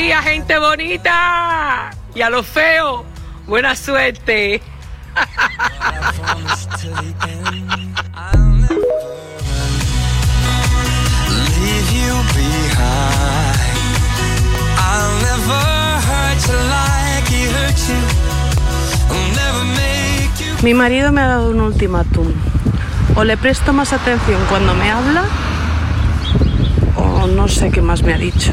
días, gente bonita. Y a los feos, buena suerte. Mi marido me ha dado un ultimátum. O le presto más atención cuando me habla, o no sé qué más me ha dicho.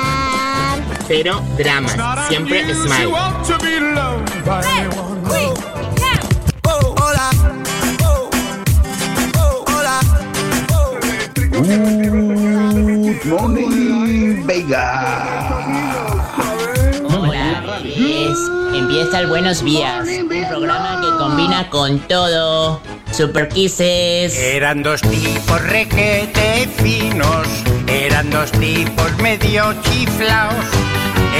Cero dramas. Siempre smile. Good morning, Vega. Hola, bebés. Empieza el Buenos Días. Un programa que combina con todo. Super Kisses. Eran dos tipos requete finos, eran dos tipos medio chiflaos,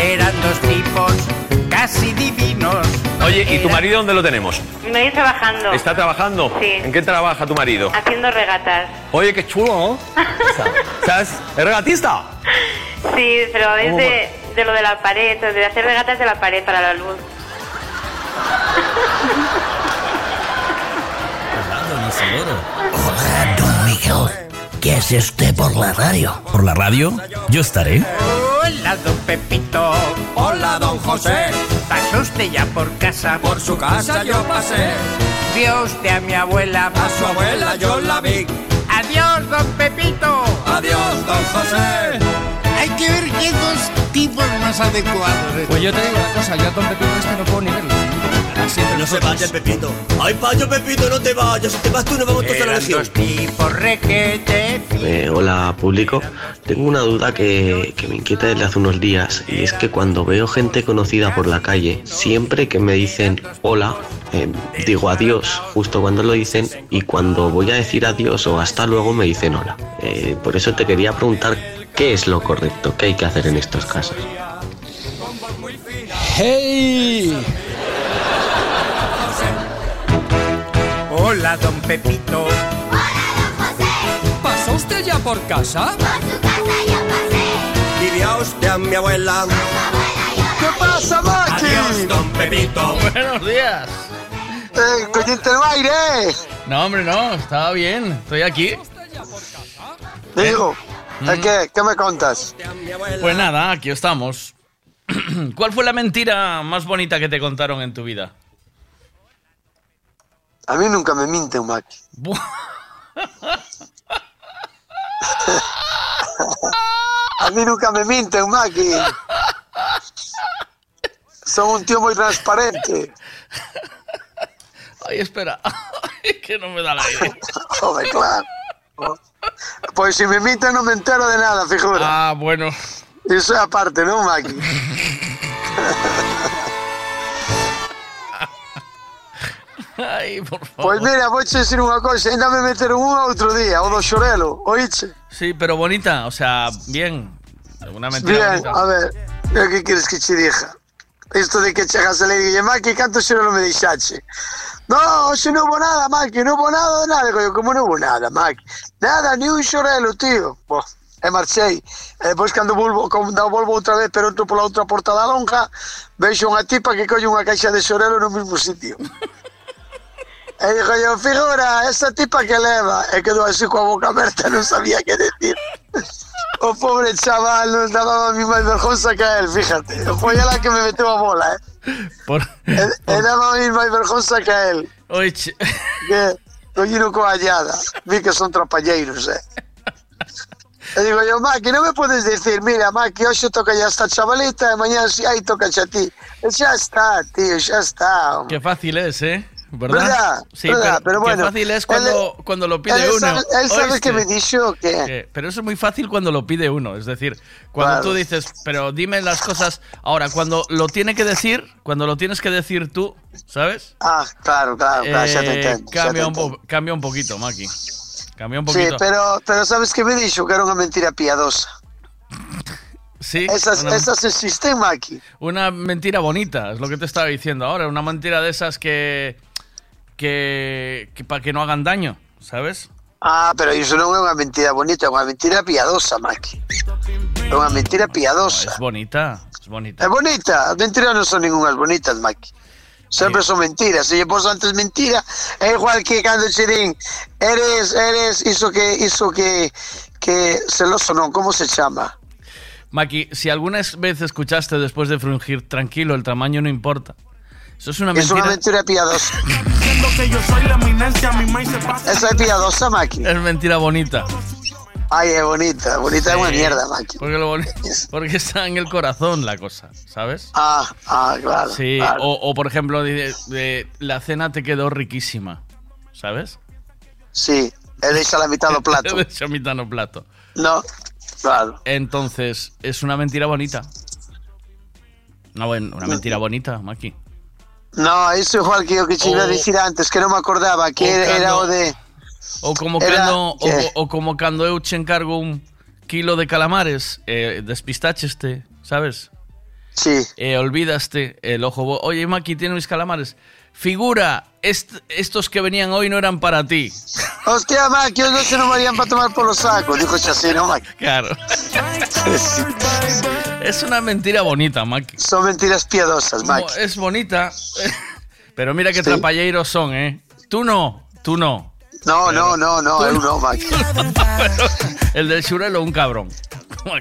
eran dos tipos casi divinos. Oye, ¿y tu marido dónde lo tenemos? Me voy trabajando, ¿Está trabajando? Sí. ¿En qué trabaja tu marido? haciendo regatas. Oye, qué chulo, ¿no? ¿Sabes? ¿Es regatista? Sí, pero es de, de lo de la pared, de hacer regatas de la pared para la luz. Hola, don Miguel. ¿Qué hace usted por la radio? ¿Por la radio? Yo estaré. Hola, don Pepito. Hola, don José. ¿Pasó usted ya por casa? Por su casa yo pasé. Vio usted a mi abuela. A su abuela yo la vi. Adiós, don Pepito. Adiós, don José. Hay que ver qué dos tipos más adecuados. Pues yo te digo una cosa, yo a Don Pepito este no puedo ni verlo. No se vaya, Pepito. Ay, payo, Pepito, no te vayas. Si te vas tú, nos vamos todos a la Eran legión. dos tipos requete finos. Eh, hola público, tengo una duda que, que me inquieta desde hace unos días y es que cuando veo gente conocida por la calle, siempre que me dicen hola, eh, digo adiós justo cuando lo dicen y cuando voy a decir adiós o hasta luego me dicen hola. Eh, por eso te quería preguntar qué es lo correcto, qué hay que hacer en estos casos. ¡Hey! Hola, don Pepito. ¿Pasó usted ya por casa? Vivía usted a mi abuela. ¿Qué pasa, Maki? Adiós, don Pepito. Buenos días. Eh, el aire. No, hombre, no, estaba bien. Estoy aquí. Digo, Mm. ¿qué, ¿qué me contas? Pues nada, aquí estamos. ¿Cuál fue la mentira más bonita que te contaron en tu vida? A mí nunca me mienten, Maki. Bu- A mí nunca me mienten, Maki. Son un tío muy transparente. Ay, espera. Ay, que no me da el aire. Joder, claro. Pues si me mienten no me entero de nada, figura. Ah, bueno. Eso es aparte, ¿no, Maki? Ay, por favor. Pues mira, voy a decir una cosa, ainda me meteron un outro día, o do xorelo, oíche? Sí, pero bonita, o sea, bien. Una mentira Bien, bonita. a ver, que quieres que che diga? Isto de que chegas a le diga, Maki, canto xorelo me deixache? No, se non hubo nada, Maki, non hubo nada de nada. Digo, como non hubo nada, Maki? Nada, ni un xorelo, tío. Boh, e marchei. E depois cando volvo, cando volvo outra vez, pero entro pola outra porta da lonja, vexo unha tipa que colle unha caixa de xorelo no mesmo sitio. E digo yo, figura, esa tipa que leva. E quedou así coa boca aberta, non sabía que decir. O pobre chaval non daba a mí máis vergonza que a él, fíjate. Foi ela que me meteu a bola, eh. Por... E, e daba a mí máis vergonza que a él. Oye, che- Que collino coa hallada. Vi que son trapalleiros, eh. E digo yo, Maki, non me podes decir, mira, Maki, hoxe toca ya esta chavalita e mañana si aí toca xa ti. E xa está, tío, xa está. qué fácil es, ¿eh? ¿Verdad? ¿Verdad? Sí, ¿Verdad? pero, Pero qué bueno, fácil es cuando, cuando lo pide él uno. sabe- él sabe ¿oíste? que me dijo que- Pero eso es muy fácil cuando lo pide uno. Es decir, cuando Claro. tú dices, pero dime las cosas. Ahora, cuando lo tiene que decir, cuando lo tienes que decir tú, ¿sabes? Ah, claro, claro, claro, ya te Eh, entiendo. cambia, un po- cambia un poquito, Maki. Cambia un Sí, poquito. pero, pero sabes que me dijo que era una mentira piadosa. Sí, Esas, una- esas existen, Maki. Una mentira bonita, es lo que te estaba diciendo ahora. Una mentira de esas que. Que. que para que no hagan daño, ¿sabes? Ah, pero eso no es una mentira bonita, es una mentira piadosa, Maki. Es una mentira piadosa. Es bonita, es bonita. Es bonita, las mentiras no son ninguna bonitas, Maki. Siempre son mentiras. Si por antes mentira, es igual que cuando Chirín, eres, eres, hizo que, hizo que, que celoso, no, ¿cómo se llama? Maki, si alguna vez escuchaste después de frungir, tranquilo, el tamaño no importa. Eso es una Es mentira. una mentira piadosa. Esa es piadosa, Maki. Es mentira bonita. Ay, es bonita, bonita es una mierda, Maki. Porque, lo boni- porque está en el corazón la cosa, ¿sabes? Ah, ah, claro. Sí, claro. o, o, por ejemplo, de, de, la cena te quedó riquísima, ¿sabes? Sí, he dicho la mitad del plato. He mitad no plato. No, claro. Entonces, es una mentira bonita. Una, buen- una mentira bonita, Maki. No, eso es igual que yo que te iba a decir antes, que no me acordaba, que era, era cando- o de... O como Era- cando, o, o como cuando eu che encargo un kilo de calamares, eh, despistacheste, ¿sabes? Sí. Eh, olvidaste el ojo. Oye, Maki, tiene mis calamares. Figura, est- estos que venían hoy no eran para ti. Hostia, Maki, hoy no se nos varían para tomar por los sacos, dijo Chasino, Maki. Claro. es una mentira bonita, Maki. Son mentiras piadosas. Mo- Es bonita. Pero mira qué Sí. trapalleiros son, ¿eh? Tú no, tú no. No, no, no, no, eu no, Maki. El del churelo, un cabrón.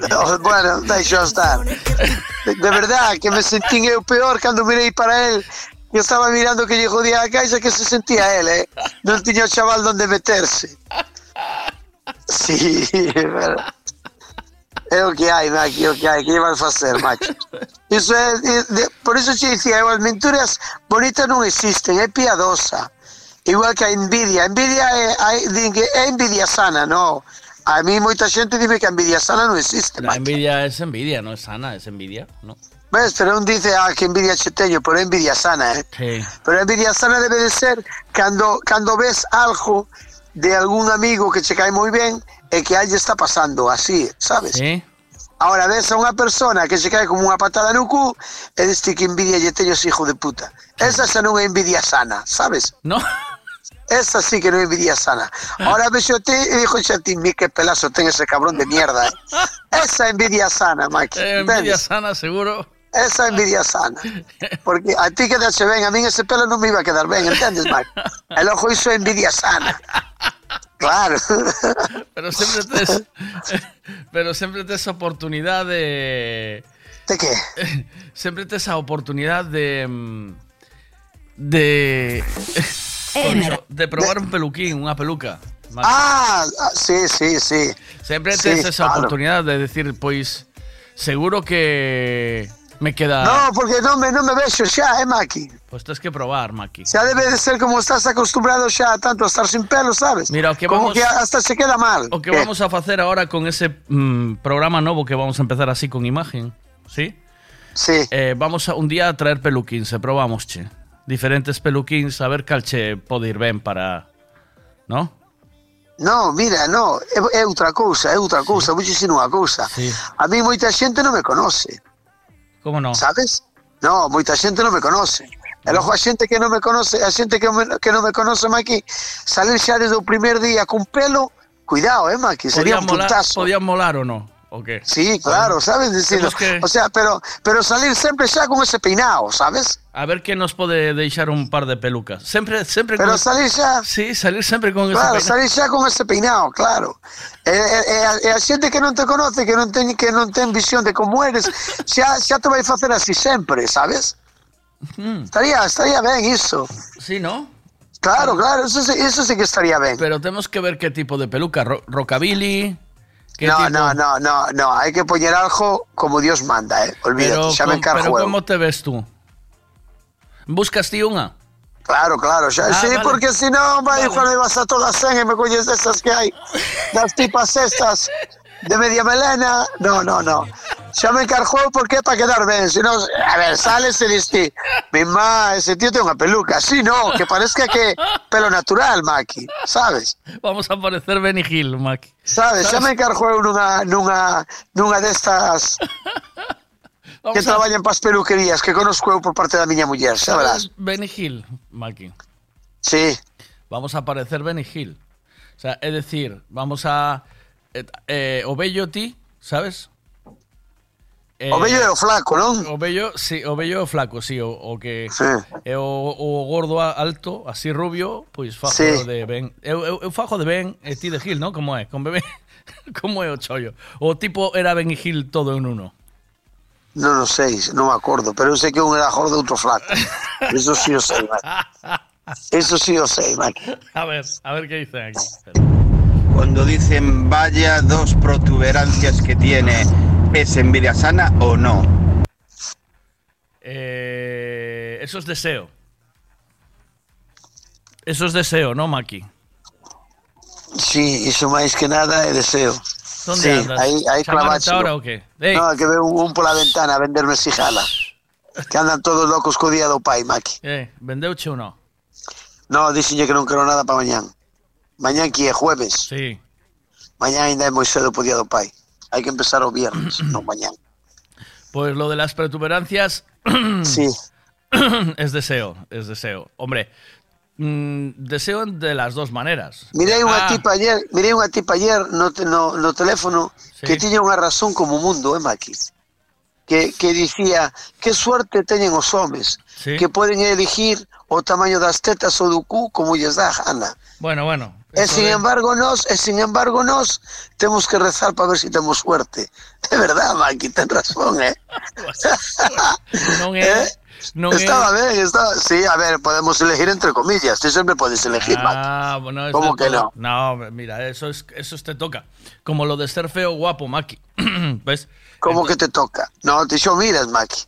No, bueno, deixo estar. De, verdad, que me sentí peor cuando mirei para él. Yo estaba mirando que lle jodía a caixa que se sentía él, eh. Non tiña o chaval donde meterse. Sí, pero... É o que hai, Maki, é o que hai, que vas facer, macho? É, é- de- por iso che dicía, eu, as menturas bonitas non existen, é piadosa. Igual que a envidia, a envidia é, que é envidia sana, no. A mí moita xente dime que a envidia sana non existe, La envidia es envidia, no es sana, es envidia, ¿no? Ves, pero un dice, ah, que envidia che teño, pero envidia sana, eh? Sí. Pero a envidia sana debe de ser cando, cando ves algo de algún amigo que che cae moi ben e que a lle está pasando así, sabes? Sí. Ahora ves a unha persona que se cae como unha patada no cu e diste que envidia lle teño ese hijo de puta. Esa xa non é envidia sana, sabes? No. Esa sí que non é envidia sana. Ahora ves te e dixo xa ti, mi que pelazo ten ese cabrón de mierda. Eh? Esa envidia sana, Maki. Eh, envidia sana, seguro. Esa envidia sana. Porque a ti quedache ben, a min ese pelo non me iba a quedar ben, entendes, Maki? El ojo iso é envidia sana. Claro. Pero siempre tes, pero siempre tes oportunidad de ¿De qué? Siempre tes esa oportunidad de de Eh, de probar un peluquín, una peluca. Ah, ah, sí, sí, sí. Siempre Sí, tes esa claro. oportunidad de decir, pues seguro que me queda No, porque non me, non me vexo xa, eh, Maki? Pues tienes que probar, Maki. Xa debe de ser como estás acostumbrado xa tanto a estar sin pelo, sabes? Mira, o que como vamos- que hasta se queda mal. O que Eh, vamos a hacer ahora con ese mm, programa nuevo que vamos a empezar así con imagen, ¿sí? Sí. Eh, vamos a un día a traer peluquins, e probamos, che. Diferentes peluquins, a ver cal che pode ir ben para... ¿No? No, mira, no, é, é outra cousa, é outra cousa, vou dicir unha cousa. Sí. A mí moita xente non me conoce, ¿Cómo no? sabes? No, moita xente non me conoce. A xente que non me conoce, a xente que, me, que non me conoce, Maki, salir xa desde o primer día con pelo, cuidado, eh, Maki, sería ¿Podían un molar, puntazo. ¿Podían molar o no? ¿O qué? Sí, claro, sabes decirlo. Temos que- O sea, pero pero salir sempre xa con ese peinado, sabes? A ver que nos pode deixar un par de pelucas. Sempre, sempre Pero con... salir xa Sí, salir sempre con ese Claro, peinado. salir xa con ese peinado, claro. E, e, e, a, e a xente que non te conoce, que non ten que non ten visión de como eres, xa xa te vai facer así sempre, sabes? Estaría estaría ben iso. Sí, ¿no? Claro, claro, eso sí, eso sí que estaría ben. Pero tenemos que ver qué tipo de peluca. Ro- rockabilly. ¿Qué No, tipo? no, no, no, no, hay que poner algo como Dios manda, eh. Olvídate, Pero, xa me encargo pero. ¿cómo te ves tú? ¿Buscas ti una? Claro, claro, xa, Ah, sí, vale. porque si no, vai, cuando vas a todas cen e me colles esas que hai, das tipas estas de media melena, no, no, no. Xa me encarjou porque para quedar ben, si no, a ver, sales e diste, mi má, ese tío ten unha peluca, así no, que parezca que pelo natural, Maki, sabes? Vamos a parecer Benny Hill, Maki. Sabes, xa me encarjou nunha, nunha, nunha destas que a- traballan pas peluquerías que conozco eu por parte da miña muller, xa verás. ¿Sabes Benny Hill, Maki? Sí. Vamos a parecer Benny Hill. O sea, es decir, vamos a... Eh, eh, o bello ti, sabes? Eh, O bello e o flaco, non? O bello, sí, o bello e o flaco, sí, o, o que Sí. é o, o gordo alto, así rubio, pois fajo Sí. de ben. Eu, eu, eu fajo de ben e ti de Gil, non? Como é? Con bebé. Como é o chollo? O tipo era Ben e Gil todo en uno. Non o sei, non me acordo, pero eu sei que un era gordo e outro flaco. Eso sí o sei, Maki. Eso sí o sei, Maki. A ver, a ver qué dicen aquí. Cuando dicen vaya dos protuberancias que tiene, ¿es envidia sana o no? Eh, eso es deseo. Eso es deseo, ¿no, Maki? Sí, iso máis que nada é deseo. ¿Dónde sí, andas? ¿Chamándote claváchelo. ahora o qué? Ey. No, que veo un, un pola ventana a venderme xijala. Que andan todos locos co día do pai, Maki. Eh, vendeuche ou no? No, dixenlle que non quero nada para mañán. Mañán que é jueves. Sí. Mañán ainda é moi cedo po día do pai. Hai que empezar o viernes, non mañán. Pues lo de las protuberancias Sí. es deseo, es deseo. Hombre, mm, deseo de las dos maneras. Mirei unha Ah, tipa ayer, mirei unha tipa ayer no, no, no teléfono Sí. que tiña unha razón como mundo, eh, Maki? Que, que dicía, que suerte teñen os homes, Sí. que poden elegir o tamaño das tetas ou do cu como lles dá a gana. Bueno, bueno. E eso sin embargo nos, e sin embargo nos temos que rezar para ver si temos suerte. De verdad, Maki, ten razón, eh. non é, non é- estaba ben, estaba, sí, a ver, podemos elegir entre comillas, tú sempre podes elegir, Maki. Ah, bueno, es ¿Cómo que todo. No, mira, eso es eso te toca. Como lo de ser feo guapo, Maki. ¿Ves? Como que te toca? No, te xo miras, Maki.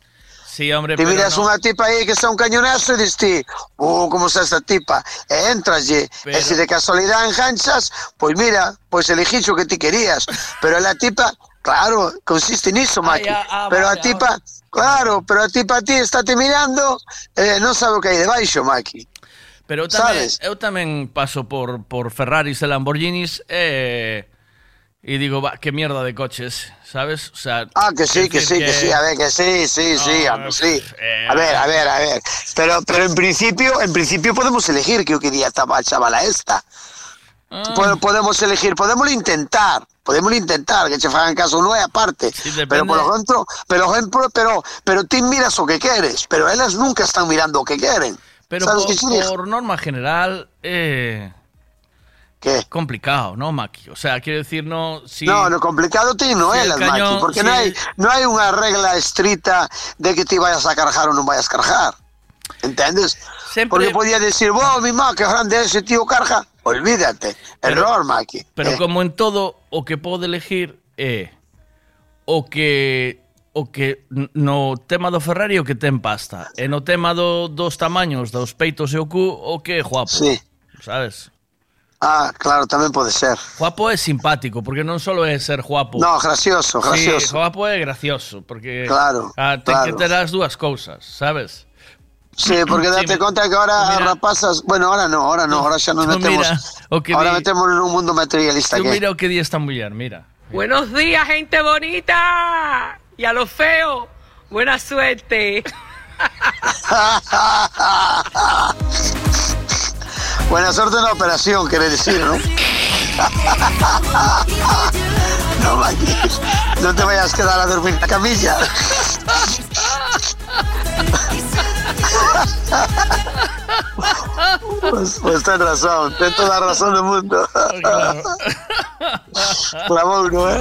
Sí, hombre, Te pero miras no. unha tipa aí que está un cañonazo dis ti, oh, como está esta tipa? E entraslle, Pero- e se de casualidade enganchas, pois mira, pois elegís o que ti querías. Pero la tipa, claro, consiste niso, Maki. ah, ah, pero a vale, tipa, claro, pero a tipa a ti está te mirando, eh, non sabe o que hai debaixo, Maki. Pero eu tamén, Sabes? eu tamén paso por, por Ferraris e Lamborghinis e, e digo, va, que mierda de coches, sabes? O sea, Ah, que sí, que sí, que sí, a ver, que sí, sí, sí, No, sí. eh, A ver, a ver, a ver. Pero, pero en principio, en principio podemos elegir que o que día estaba a chavala esta. Ah. Po- Podemos elegir, podemos intentar, podemos intentar que che fagan caso non é aparte. pero por ejemplo, pero ejemplo, pero pero ti miras o que queres, pero elas nunca están mirando o que queren. Pero por norma general, eh, ¿Qué? Complicado, ¿no, Maki? O sea, quiero decir, no... Si, no, lo complicado ti no si é, Maki, porque si... non hai, no hai unha regla estrita de que ti vayas a carjar ou non vayas a carjar. ¿Entendes? Sempre... Porque podía decir, wow, mi má, que grande ese tío carja. Olvídate. Error, Maki. Pero eh. como en todo, o que pode elegir é eh, o que o que no tema do Ferrari o que ten pasta e no tema do, dos tamaños dos peitos e o cu o que é guapo sí. sabes Ah, claro, tamén pode ser. Guapo é simpático, porque non solo é ser guapo. No, gracioso, Sí, gracioso. guapo é gracioso, porque Claro, ah, que claro. ter as dúas cousas, sabes? Sí, porque Sí, date conta que ahora mira- rapazas, bueno, ahora no, ahora no, ahora xa nos metemos. mira o que ahora metemos en un mundo materialista Tú que. mira o que di esta muller, mira. Buenos días, gente bonita. Y a los feos, buena suerte. Buena suerte en la operación, quiere decir, ¿no? no, Maki, no te vayas a quedar a dormir en la camilla. Pues, pues ten razón, ten toda la razón del mundo. Clavó uno, ¿eh?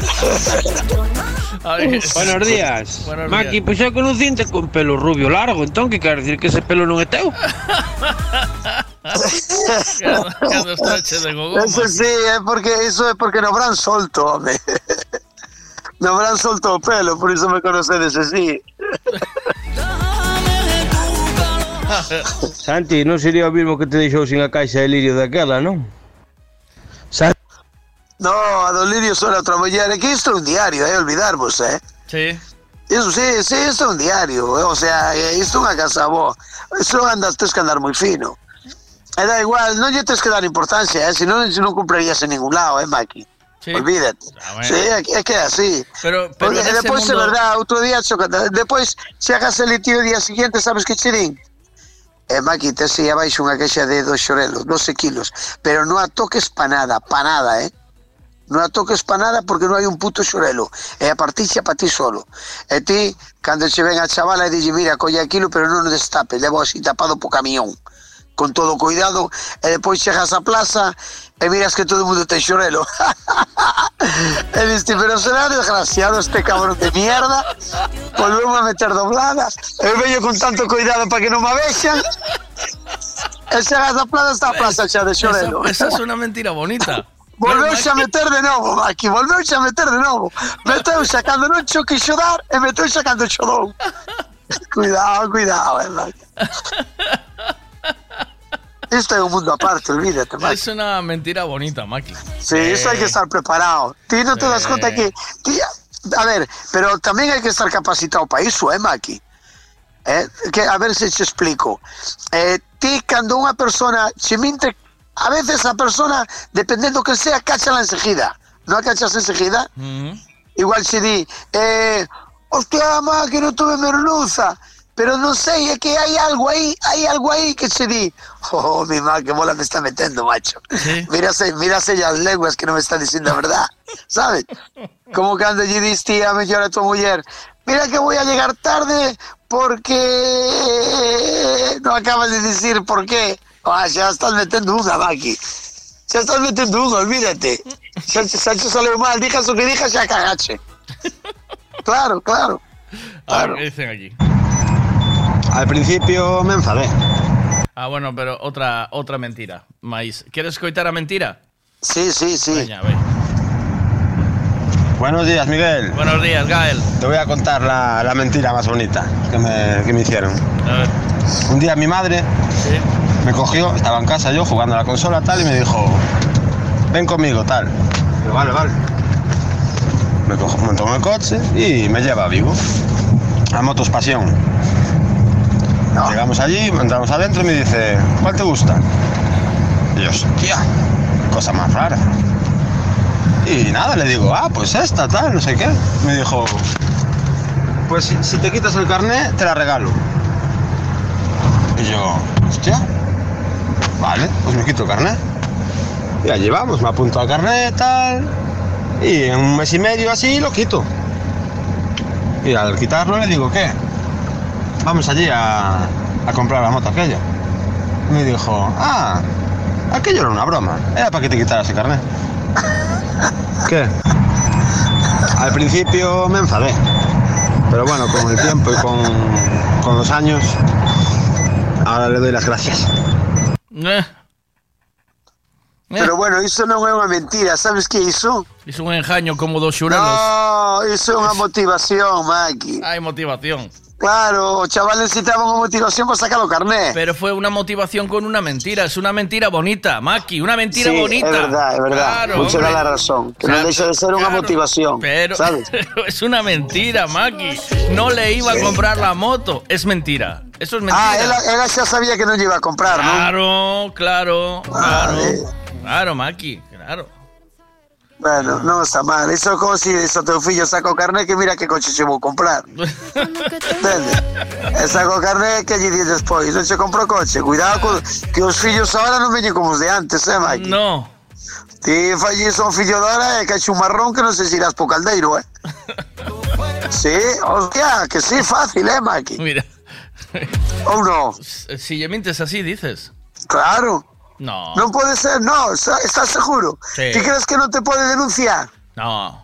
Buenos días. Buenos Maki, días. pois eu conocinte con pelo rubio largo, entón que quer decir que ese pelo non é teu? cando, cando de gogoma. Eso sí, é porque iso é porque no Bran solto, home. No Bran solto o pelo, por iso me conocedes así. Santi, non sería o mismo que te deixou sin a caixa de lirio daquela, non? Santi? No, a do lirio só outra muller, é que isto é un diario, é olvidarvos, eh? Sí. Iso, sí, sí, isto é un diario, eh? o sea, eh, isto é unha casa boa. Isto andas, tens que andar moi fino. E da igual, non lle tens que dar importancia, eh? senón non cumprirías en ningún lado, eh, Maki? Sí. Olvídate. bueno. Sí, é que- así. Pero, pero Porque é mundo- verdad, outro día chocata. Depois, se hagas el tío o día siguiente, sabes que che din? Eh, Maki, te se abaixo unha queixa de dos xorelos, 12 kilos. Pero non a toques pa nada, pa nada, eh? Non a toques pa nada porque non hai un puto xorelo. E a partixa pa ti solo. E ti, cando che ven a chavala e dille, mira, colle aquilo, pero non o destape, levo así tapado po camión. Con todo cuidado, e depois chegas á plaza e miras que todo mundo ten xorelo. e diste, pero será desgraciado este cabrón de mierda. Volvemos a meter dobladas. Eu veño con tanto cuidado para que non me vexan. E chegas á plaza, está a plaza xa de xorelo. Esa, esa es una mentira bonita. Volveuse a meter de novo, Maki, volveuse a meter de novo. Meteuse cando non cho quixo dar e meteuse a cando cho dou. cuidado, cuidado, eh, Maki. Esto es un mundo aparte, olvídate, Maki. Es una mentira bonita, Maki. Sí, eh. eso hay que eh. estar preparado. Tú no te eh. das cuenta eh. que, que a ver, pero también hay que estar capacitado para eso, ¿eh, Maki? Eh, que, a ver si te explico. Eh, ti, cuando una persona, chimintre, a veces la persona, dependiendo que sea, cachala enseguida. ¿No cachas enseguida? Mm. Igual si di, eh, hostia, Maki, no tuve merluza. Pero non sei, é que hai algo aí, hai algo aí que se di, oh, mi má, que bola me está metendo, macho. Mírase, mírase as lenguas que non me está dicindo a verdad, sabes? Como cando lle diste a mellor a tua muller, mira que voy a llegar tarde porque non acabas de decir por qué. Ah, xa estás metendo unha, Maki. Xa estás metendo unha, olvídate. Te saleu mal, dijas o que dijas, xa cagache. Claro, claro. A ver, ¿qué dicen aquí? Al principio me enfadé. Ah, bueno, pero otra otra mentira. Maíz. ¿Quieres coitar a mentira? Sí, sí, sí. Veña, ve. Buenos días, Miguel. Buenos días, Gael. Te voy a contar la, la mentira más bonita que me, que me hicieron. Un día mi madre me cogió, estaba en casa yo jugando a la consola tal y me dijo, ven conmigo tal. Vale, vale. Me cojo, montó en el coche y me lleva a Vigo, a Motos Pasión. Llegamos allí, entramos adentro y me dice, ¿cuál te gusta? Y yo, hostia, cosa más rara. Y nada, le digo, ah, pues esta, tal, no sé qué. Me dijo, pues si, te quitas el carnet, te la regalo. Y yo, hostia, vale, pues me quito el carnet. Y allí vamos, me apunto al carnet, tal. Y en un mes y medio así lo quito. Y al quitarlo le digo, ¿qué? Vamos allí a, a comprar la moto aquella. Y me dijo, ah, aquello era una broma. Era para que te quitaras el carnet. ¿Qué? Al principio me enfadé. Pero bueno, con el tiempo y con, con los años, ahora le doy las gracias. Eh, Pero bueno, iso non é unha mentira, sabes que é iso? Es un engaño como dos xurelos. No, iso é unha motivación, Maki. Hay motivación. Claro, chaval necesitaba unha motivación para sacar o carné. Pero fue una motivación con una mentira. Es una mentira bonita, Maki. Una mentira sí, bonita. É verdad, é verdad. Claro, hombre. da la razón. Que non deixa de ser unha motivación. Pero, ¿sabes? pero es una mentira, Maki. No le iba a comprar la moto. Es mentira. Eso es mentira. Ah, ela, ela xa sabía que non lle iba a comprar, non? Claro, claro, claro. Claro, Maki, claro. Bueno, non está mal. Iso é como si iso teu fillo saca o carné que mira que coche che vou comprar. Entende? E saca o carné que lle di despois. Non che compro coche. Cuidado con, que os fillos ahora non veñen como os de antes, eh, Mike? No. Ti fallis un fillo de ahora e caxe un marrón que non se irás po caldeiro, eh? Sí, hostia, que sí, fácil, eh, Mike? Mira. Ou non? Si le mientes así, dices. Claro. No. Non pode ser, no, está- estás seguro? Sí. Ti crees que non te pode denunciar? No.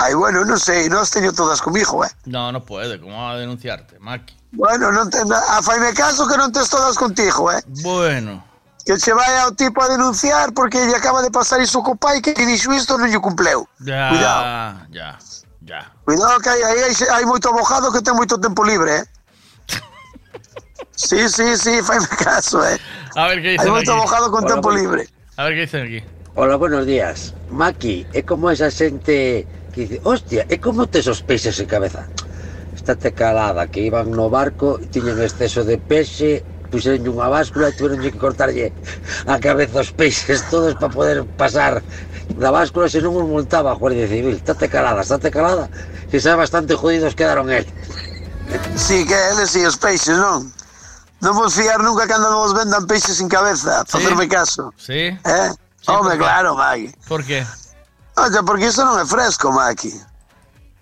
Ai, bueno, non sei, non as teño todas comigo, eh? No, no puede. ¿Cómo va a denunciarte, Maki? Bueno, non te, a faime caso que non tes todas contigo, eh? Bueno. Que che vai ao tipo a denunciar porque lle acaba de pasar iso co pai que lle dixo isto non lle cumpleu. Ya, Cuidado. ya, ya. Cuidado que hai, aí hai, hai moito abogado que ten moito tempo libre, eh? Sí, sí, sí, faime caso, eh. A ver que dicen Hemos aquí. trabajado con Hola, tempo libre. A ver que dicen aquí. Hola, buenos días. Maki, é como esa xente que dice, hostia, é como tes os peixes en cabeza. Estate calada, que iban no barco, tiñen exceso de peixe, puxeron unha báscula e tiveron que cortarlle a cabeza os peixes todos para poder pasar da báscula se non os multaba a Guardia Civil. Estate calada, estate calada, que xa bastante jodidos quedaron el. Sí, que eles e os peixes, non? Non vos fiar nunca cando vos vendan peixes sin cabeza, facerme caso. Sí. Eh? Home, qué? claro, Magui. ¿Por qué? Oye, porque iso non é fresco, Maki.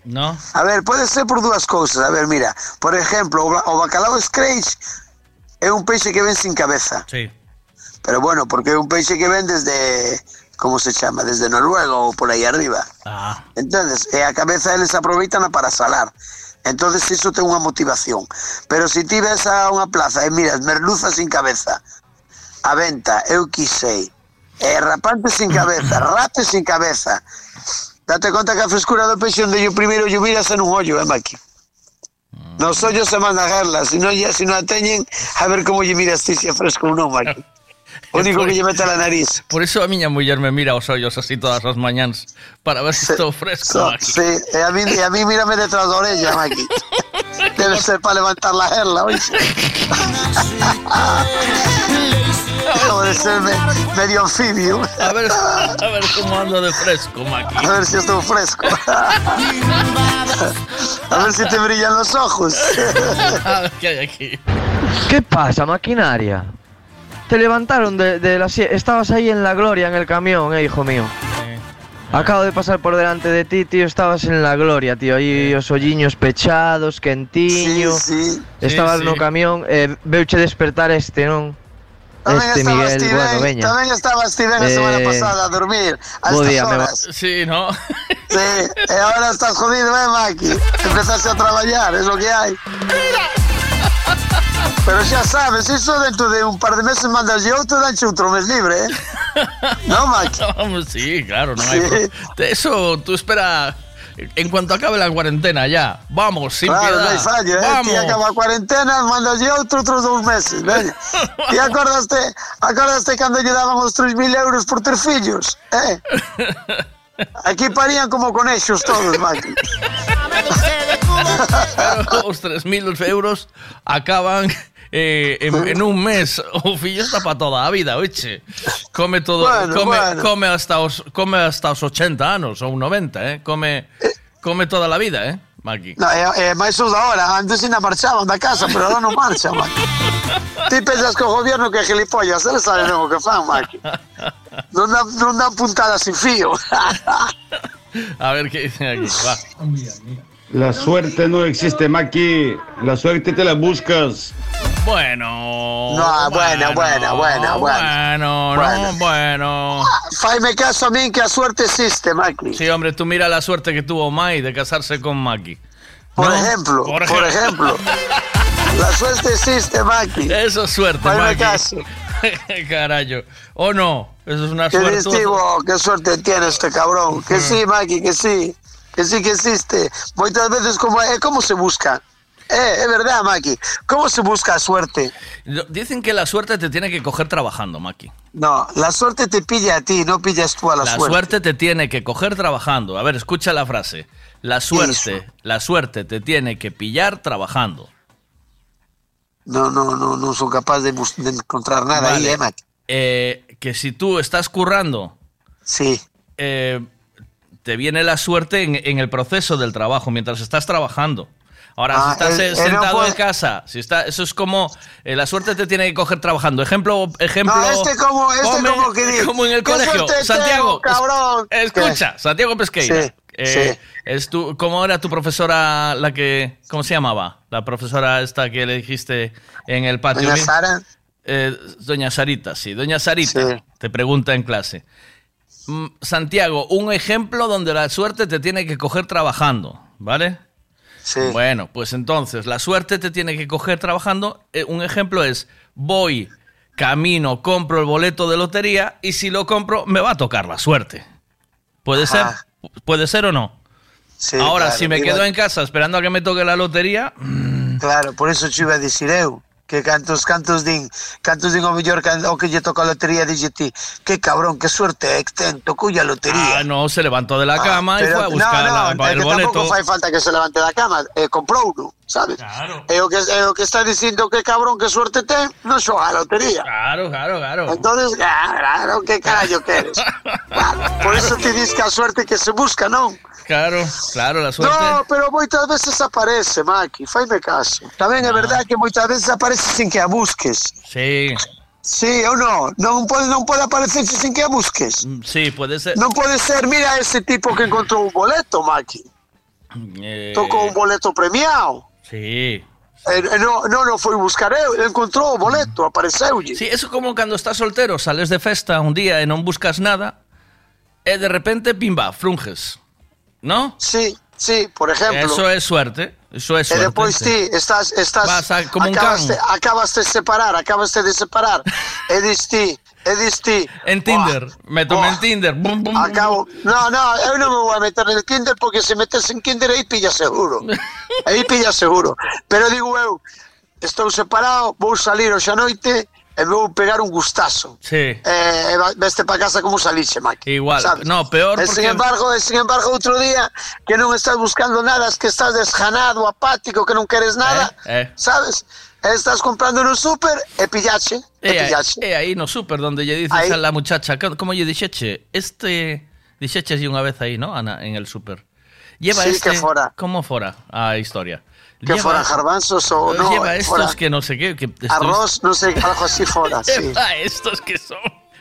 ¿No? A ver, pode ser por dúas cousas. A ver, mira, por exemplo, o, ba- o bacalao scratch é un peixe que ven sin cabeza. Sí. Pero bueno, porque é un peixe que ven desde, como se chama, desde Noruega ou por aí arriba. Ah. Entonces, e a cabeza eles aproveitan para salar. entonces iso ten unha motivación. Pero se ti ves a unha plaza eh, e miras merluza sin cabeza a venta, eu quisei e rapante sin cabeza rape sin cabeza. Date conta que a frescura do peixe onde yo primeiro yo miras en un ollo, eh, Maki Nos ollos se manda garla, se non, se non a teñen, a ver como lle miras ti se é fresco ou non, Maki. Único que lle mete a la nariz. Por eso a miña muller me mira aos ollos así todas as mañáns para ver se estou fresco So, aquí. sí, e a mí, e a mí mírame detrás da orella, Maki. Debe ser para levantar la gerla, oíste. Acabo de ser me- medio anfibio. A ver, a ver cómo ando de fresco, Maki. A ver si estoy fresco. A ver si te brillan los ojos. A ver qué hay aquí. ¿Qué pasa, maquinaria? Te levantaron de, de la sie- Estabas ahí en la gloria, en el camión, eh, hijo mío. Acabo de pasar por delante de ti, tío. Estabas en la gloria, tío. Aí os olliños pechados, quentiño. Sí, sí. Estabas Sí, no camión. Eh, veuche despertar este, non? Tamén Este Miguel, Steven, bueno, veña. tamén estaba Steven a semana Eh, pasada a dormir a estas día, me. Sí, ¿no? Sí, e ahora estás jodido, eh, Maki. Empezaste a traballar, es lo que hai. Pero xa sabes, iso dentro de un par de meses mandas yo outro danche outro mes libre, eh? No, Maki. Vamos, sí, claro, no hay Sí. Eso tú espera en cuanto acabe la cuarentena ya. Vamos, sin claro, piedad. non hai fallo, eh? Vamos. Ti acaba cuarentena, mandas yo outro outros dous meses, veña. E acordaste, acordaste cando lle daban os 3.000 euros por ter fillos, eh? Aquí parían como conexos todos, Maki. Pero os 3.000 euros acaban eh, en, en un mes. O está para toda a vida, oche. Come todo, Bueno, come, bueno. come hasta os come hasta os 80 anos ou 90, eh? Come come toda la vida, eh, Maki. No, é, é máis os da hora, antes ainda marchaban da casa, pero ahora non marchan, Maki. Ti pensas que o gobierno que é gilipollas, eles saben o que fan, Maki. Non dan, non dan puntadas sin fío. A ver qué dicen aquí. Va. La suerte no existe, Maki. La suerte te la buscas. Bueno. No, buena, buena, buena, buena. Bueno, Buena. no, bueno. Faime caso a min que a suerte existe, Maki. Sí, hombre, tú mira la suerte que tuvo Mai de casarse con Maki. Por ¿No? ejemplo, Por por ejemplo. La suerte existe, Maki. Eso es suerte, Faime Maki. caso. Carayo. ¿O no? Eso es una Que suerte. distivo, qué suerte tiene este cabrón. Que sí, Maki, que sí. Que sí que existe. Moitas veces como é como se busca. Eh, é verdad, Maki. ¿Cómo se busca suerte? Dicen que la suerte te tiene que coger trabajando, Maki. No, la suerte te pilla a ti, no pillas tú a la, La suerte. suerte te tiene que coger trabajando. A ver, escucha la frase. La suerte, la suerte te tiene que pillar trabajando. No, no, no, no son capaz de, encontrar nada ahí, Vale. eh, Maki. Eh, que si tú estás currando, sí. te viene la suerte en, en el proceso del trabajo, mientras estás trabajando. Ahora, si Ah, estás eh, no sentado en casa, si está, eso es como eh, la suerte te tiene que coger trabajando. Ejemplo, ejemplo. No, este como, este come- como que dice. como en el "Qué colegio. Santiago, tengo, cabrón. es- escucha, Santiago Pesqueira. Sí, eh, sí. es tu, ¿Cómo era tu profesora, la que, cómo se llamaba? La profesora esta que le dijiste en el patio. Doña Sara. Eh, doña Sarita, sí. Doña Sarita te pregunta en clase. Mm, Santiago, un ejemplo donde la suerte te tiene que coger trabajando, ¿vale? Sí. Bueno, pues entonces, la suerte te tiene que coger trabajando. Eh, un ejemplo es, voy, camino, compro el boleto de lotería y si lo compro, me va a tocar la suerte. ¿Puede Ajá. ser? ¿Puede ser o no? Sí, Ahora, claro, si me iba- quedo en casa esperando a que me toque la lotería, Claro, por eso te iba a decir eu. Que cantos, cantos din, cantos din o mellor can, o que lle toca a lotería dixe ti, que cabrón, que suerte é que ten, tocou a lotería. Ah, no, se levantó de la cama y Pero, fue a buscar no, la- no, el é que boleto. tampouco fai falta que se levante da cama, eh, comprouno, sabes? Claro. É o que é o que está dicindo que cabrón que suerte ten, non xoga a lotería. Claro, claro, claro. Entonces, ah, claro, que carallo queres? Claro, por eso te dis que a suerte que se busca, non? Claro, claro, la suerte. No, pero moitas veces aparece, Maki, faime caso. Tamén é verdade que moitas veces aparece sin que a busques. Sí, Sí ou non? Non pode, non pode aparecer sin que a busques. sí, puede ser. Non pode ser, mira ese tipo que encontrou un boleto, Maki. Eh, Tocou un boleto premiado. Sí. Eh, eh, no, no, non foi buscar eu, encontrou o boleto, apareceulle. Sí, eso como cuando estás soltero, sales de festa un día y no buscas nada, y de repente, pimba, frunges. ¿No? Sí, sí, por ejemplo. Eso es suerte. Eso es E suerte. depois ti estás, estás Vas a- como un can. de, acabas de separar, acabas de separar. e dis ti, e dis ti. En Tinder. Me tomé en Tinder. Bum, bum. Acabo. No, no, eu non me vou a meter en el Tinder porque se metes en Tinder aí pilla seguro. aí pilla seguro. Pero digo eu, estou separado, vou salir hoxe a noite e me vou pegar un gustazo. Sí. Eh, e veste para casa como salixe, Maki. Igual. sabes? No, peor E porque... sin embargo, e sin embargo, outro día que non estás buscando nada, es que estás desjanado, apático, que non queres nada, Eh, eh. sabes? E estás comprando no súper e pillache, e Eh, ahí, pillache. eh, ahí no super, donde le dices Ahí. a la muchacha, co- como yo dixeche, este... Dixeche una vez ahí, ¿no, Ana? En el super. Lleva Sí, este... que fora. ¿Cómo fora? A historia. Que Lleva- fueran garbanzos o no, Lleva estos que no sé qué. Que estos- arroz, no sé, algo así sí. Lleva estos que son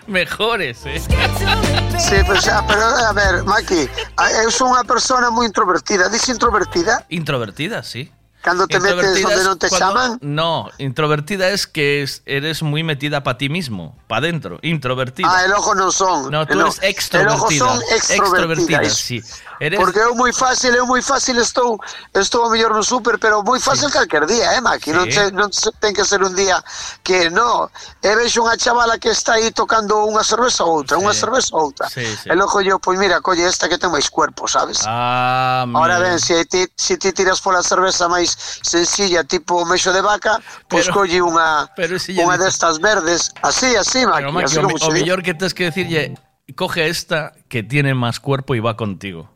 mejores, ¿eh? Sí, pero, xa, pero a ver, Maki, a- eu sou unha persona moi introvertida. Dice introvertida? Introvertida, sí. Cando te metes Introvertida onde es non te cuando- chaman? No, introvertida es que es- eres muy metida para ti mismo, para adentro. Introvertida. Ah, el ojo non son. No, tú eres extrovertida. El ojo son extrovertidas. sí. Eres... Porque eu moi fácil, eu moi fácil estou estou a mellor no super, pero moi fácil calquer día, eh, Maki, non, Sí. non se, ten que ser un día que no, e vexo unha chavala que está aí tocando unha cerveza ou outra, unha cerveza ou outra. Sí, sí. El ojo yo, pois mira, colle esta que ten máis cuerpo, sabes? Ah, Ahora ben, se ti, se ti tiras pola cerveza máis sencilla, tipo mexo de vaca, pois Pero- colle unha ya unha destas verdes, así, así, Maki, Pero, Maki, así o, o mejor que tienes que decirle, coge esta que tiene más cuerpo y va contigo.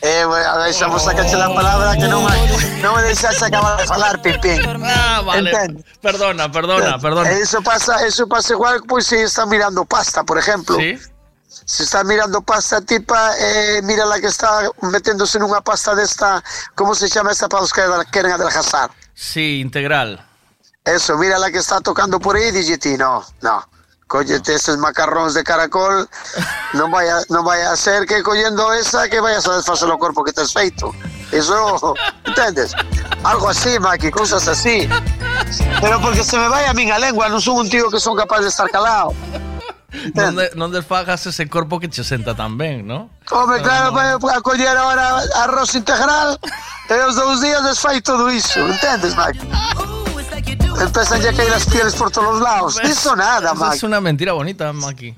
Eh, bueno, a ver, xa vos sacache la palabra que non me, non me deixaste acabar de falar, Pipín. Ah, vale. Perdona, perdona, perdona. Eso pasa, eso pasa igual pois se está mirando pasta, por ejemplo. Sí. Se está mirando pasta tipa, eh, mira la que está meténdose nunha pasta desta, como se chama esta para os que queren adelgazar? Sí, integral. Eso, mira la que está tocando por dille ti, no, no. Cóllete esos macarróns de caracol, non vaya, non vaya a ser que collendo esa que vayas a desfacer o corpo que tes feito. Eso, entendes? Algo así, Maki, cousas así. Pero porque se me vai a min a lengua, non son un tío que son capaz de estar calado. Non, de- non desfagas ese corpo que che senta tan ben, ¿no? Home, claro, para a coller ahora arroz integral e os dous días desfai todo iso, entendes, Maki? Empezan ya a caer as pieles por todos os lados. Iso nada, Maki. Es una mentira bonita, Maki.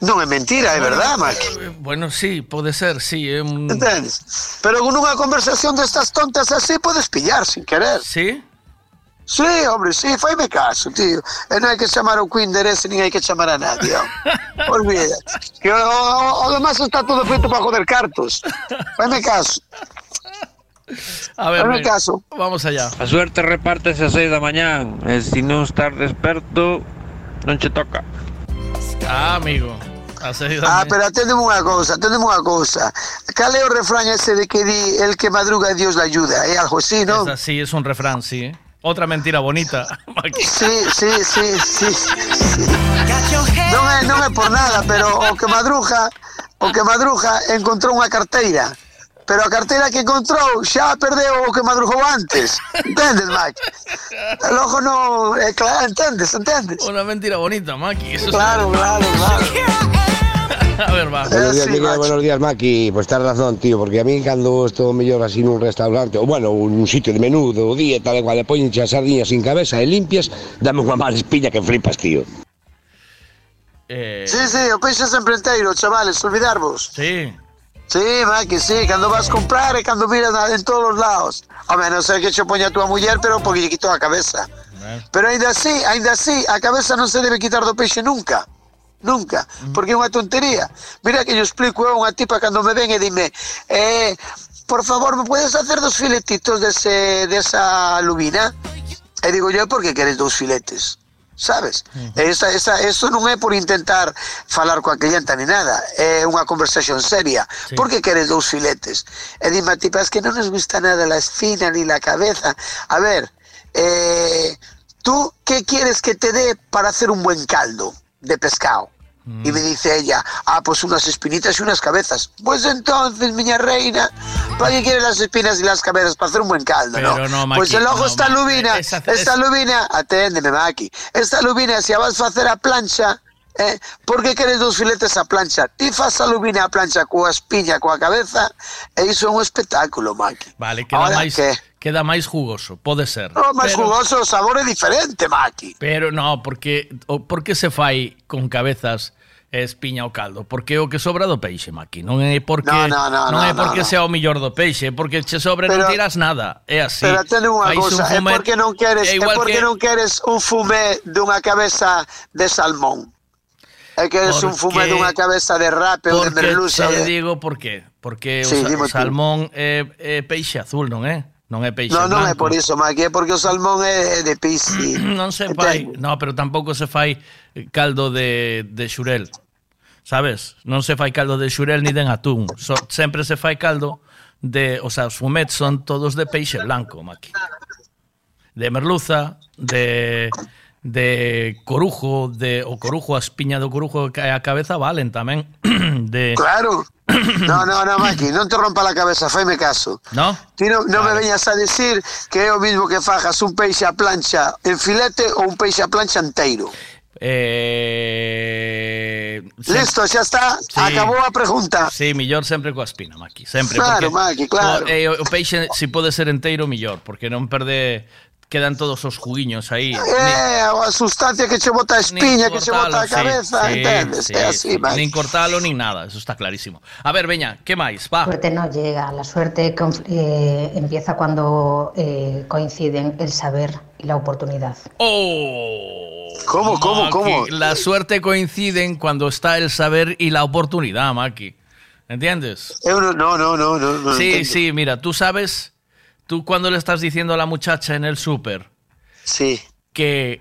Non é mentira, é verdad, Maki. Bueno, sí, puede ser, sí. é un- Entendes? Pero con unha conversación destas tontas así podes pillar sin querer. Sí? Sí, hombre, sí, faime caso, tío. E non hai que chamar o Quinder ese, nin hai que chamar a nadie. Olvídate. Que o, o, o demás está todo feito para joder cartos. Faime caso. A ver, caso. vamos allá. A suerte repártese a 6 da mañán E se non estar desperto Non che toca Ah, amigo. Ah, pero atendeme unha cousa, atendeme unha cousa. Cal é o refrán ese de que di el que madruga Dios le ayuda? É algo así, non? Esa sí, es un refrán, sí. ¿eh? Otra mentira bonita. Sí, sí, sí, sí, sí. Non é, non é por nada, pero o que madruja, o que madruja encontrou unha carteira. Pero a carteira que encontrou xa perdeu o que madrugou antes. Entendes, ojo non... É claro, entendes, entendes? Una mentira bonita, Maki. Eso es- Claro, claro, claro. A ver, va. Buenos días, sí, Miguel, macho. buenos días, Maki. Pues tienes razón, tío, porque a mí cando estou mellor así nun restaurante, ou bueno, un sitio de menú do día tal e cual, e poñenche as sardiñas sin cabeza e limpias, dame unha mala espiña que flipas, tío. Eh, Sí, sí, o peixe sempre enteiro, chavales, olvidarvos. sí. Sí, Maki, sí, cando vas comprar e cando miras en todos os lados. Home, non sei que che poña a túa muller, pero porque lle quitou a cabeza. Pero ainda así, ainda así, a cabeza non se debe quitar do peixe nunca. Nunca, porque é unha tontería. Mira que yo explico a unha tipa cando me ven e dime, eh, por favor, ¿me puedes hacer dos filetitos de, ese, de esa lubina? E digo yo, por que queres dous filetes? Sabes? Eso non é por intentar falar coa clienta ni nada, é unha conversación seria. Sí. Por que queres dous filetes? E dime tipa, es que non nos gusta nada la espina ni la cabeza. A ver, eh, ¿tú qué quieres que te dé para hacer un buen caldo de pescado? Y me dice ella, ah, pues unas espinitas y unas cabezas. Pues entonces, miña reina, ¿para qué quieres las espinas y las cabezas? Para hacer un buen caldo, Pero ¿no? no, pues el ojo no, esta Ma- lubina, esa- esta esa- lubina, aténdeme, Maki, esta lubina, si a vas a hacer a plancha, eh, por que queres dos filetes a plancha? Ti faz a lubina a plancha coa espiña, coa cabeza, e iso é un espectáculo, Maki. Vale, queda Ahora máis que- queda máis jugoso, pode ser. O máis Pero- jugoso, o sabor é diferente, Maki. Pero no, porque o, por que se fai con cabezas es piña o caldo, porque é o que sobra do peixe, Maki. Non é porque no, no, no, non é porque no, no. sea o millor do peixe, é porque che sobre pero, non tiras nada, é así. Pero ten unha cousa, un fumé, é porque non queres, é, é porque que... non queres un fumé dunha cabeza de salmón. É que eres porque, un fumé dunha cabeza de rape ou de merluza. Porque de... digo por qué. Porque sí, o, sa o salmón é, é peixe azul, non é? Non é peixe Non, non blanco. é por iso, Maqui, é porque o salmón é de peixe. non se fai, no, pero tampouco se fai caldo de, de xurel. Sabes? Non se fai caldo de xurel ni de atún. So, sempre se fai caldo de, o sea, os fumets son todos de peixe blanco, Maqui. De merluza, de de corujo, de o corujo, a espiña do corujo que a cabeza valen tamén de Claro. No, no, no, Maki, non te rompa la cabeza, faime caso. ¿No? Ti non, non me veñas a decir que é o mismo que fajas un peixe a plancha en filete ou un peixe a plancha enteiro. Eh, Listo, xa está, acabou a pregunta. Sí, millor sempre coa espina, Maki, sempre. Claro, porque Maki, claro. O, eh, o peixe, si pode ser enteiro, millor, porque non perde quedan todos os juguiños aí. Eh, a sustancia que che bota a espiña, que che bota a cabeza, sí, entendes? sí, é así, sí. Maki. Nin cortalo, nin nada, eso está clarísimo. A ver, veña, que máis? Va. suerte no llega, la suerte eh, empieza cuando eh, coinciden el saber y la oportunidad. Oh. ¿Cómo, cómo, Maki, cómo? La suerte coinciden cuando está el saber y la oportunidad, Maki. ¿Entiendes? No, no, no, no, no Sí, sí, mira, tú sabes, tú cuando le estás diciendo a la muchacha en el súper sí. que,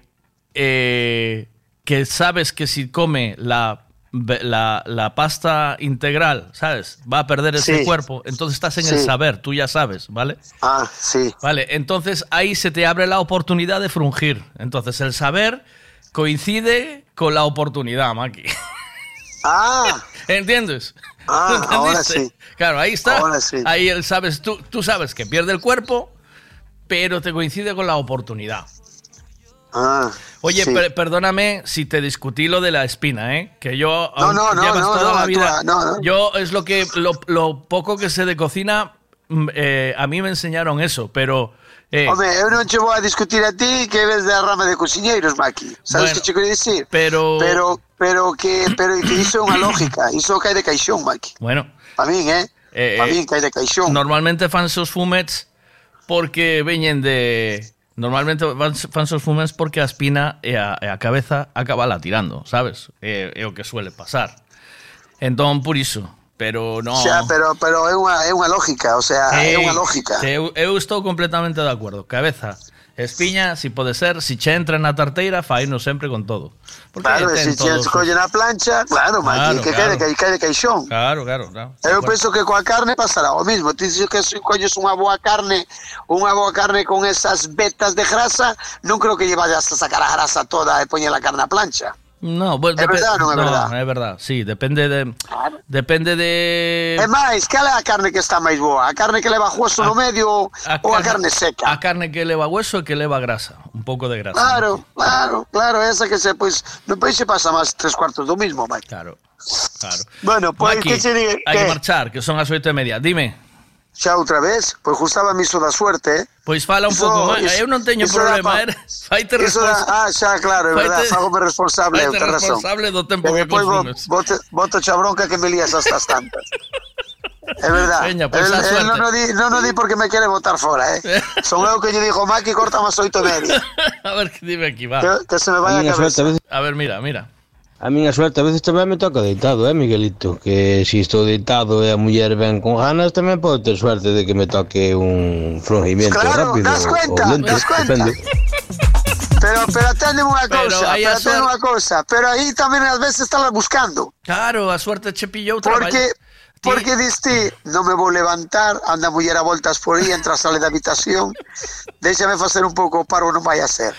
eh, que sabes que si come la, la, la pasta integral, ¿sabes? Va a perder ese Sí. cuerpo. Entonces estás en el saber, tú ya sabes, ¿vale? Ah, sí. Vale, entonces ahí se te abre la oportunidad de frungir. Entonces el saber coincide con la oportunidad, Maki. Ah. ¿Entiendes? Ah, ahora sí. Claro, ahí está. Ahora sí. Ahí él sabes, tú, tú sabes que pierde el cuerpo, pero te coincide con la oportunidad. Ah, Oye, sí. per- perdóname si te discutí lo de la espina, ¿eh? Que yo No, no, no, llevas no, toda no, la vida. tú, no, no. Yo es lo que lo, lo poco que sé de cocina, mm, eh, a mí me enseñaron eso, pero eh, Home, eu non che vou a discutir a ti que ves da rama de cociñeiros, Maki. Sabes Bueno, que che quero dicir? pero- Pero, pero que pero que iso é unha lógica, iso cae de caixón, Mike. Bueno. A min, eh? eh a min cae de caixón. Normalmente fanse os fumets porque veñen de Normalmente fan os fumets porque a espina e a, e a cabeza acaba la tirando, sabes? É, é o que suele pasar. Entón, por iso, pero no. O sea, pero pero é unha é unha lógica, o sea, é, é unha lógica. Eu, eu estou completamente de acordo. Cabeza, espiña, si pode ser, si che entra na tarteira, faino sempre con todo. Porque Claro, se che todos os- colle na plancha, claro, Claro, que cae, de, claro. ca- cae de caixón. Claro, claro, claro. Eu penso que coa carne pasará o mismo. Ti dices que se colles unha boa carne, unha boa carne con esas vetas de grasa, non creo que lle vayas a sacar a grasa toda e poñer a carne a plancha. No, bueno, depe- verdad non é verdad? é verdad, sí, depende de depende de É máis, cal é a carne que está máis boa? A carne que leva hueso no medio ou a carne seca? A carne que leva hueso e que leva grasa, un pouco de grasa. Claro, claro, claro, esa que se, pois, no peixe pasa máis tres cuartos do mismo, Mike. Claro, claro. Bueno, pois, Maki, que diga? hai Que? marchar, que son as oito e media. Dime. Xa outra vez? Pois gustaba iso da suerte? Pois fala un Iso- pouco máis. Eu non teño problema, pa- eh. Faite da- responsable. Ah, xa, claro, é verdad, Faite- fagome responsable, faite razón. responsable do tempo E que consumes. bote, boto xa bronca que me lías hasta as tantas. É verdad. Veña, pois el, a el suerte. non, o di, non o di porque me quere botar fora, eh. Son eu que lle digo, Maki, corta máis oito media. A ver que dime aquí, va. Que, que se me vai a cabeza. A ver, mira, mira. A miña suerte a veces tamén me toca deitado, eh, Miguelito? Que si estou deitado e a muller ven con ganas, tamén podo ter suerte de que me toque un frungimiento Claro, rápido das cuenta, ou lento, das cuenta. depende. Pero, pero atende unha Pero cousa, pero a atende unha cousa. Pero aí tamén ás veces estás buscando. Claro, a suerte che pillou Porque, porque diste, non me vou levantar, anda a muller a voltas por aí, entra a sala de habitación, déxame facer un pouco o paro, non vai a ser.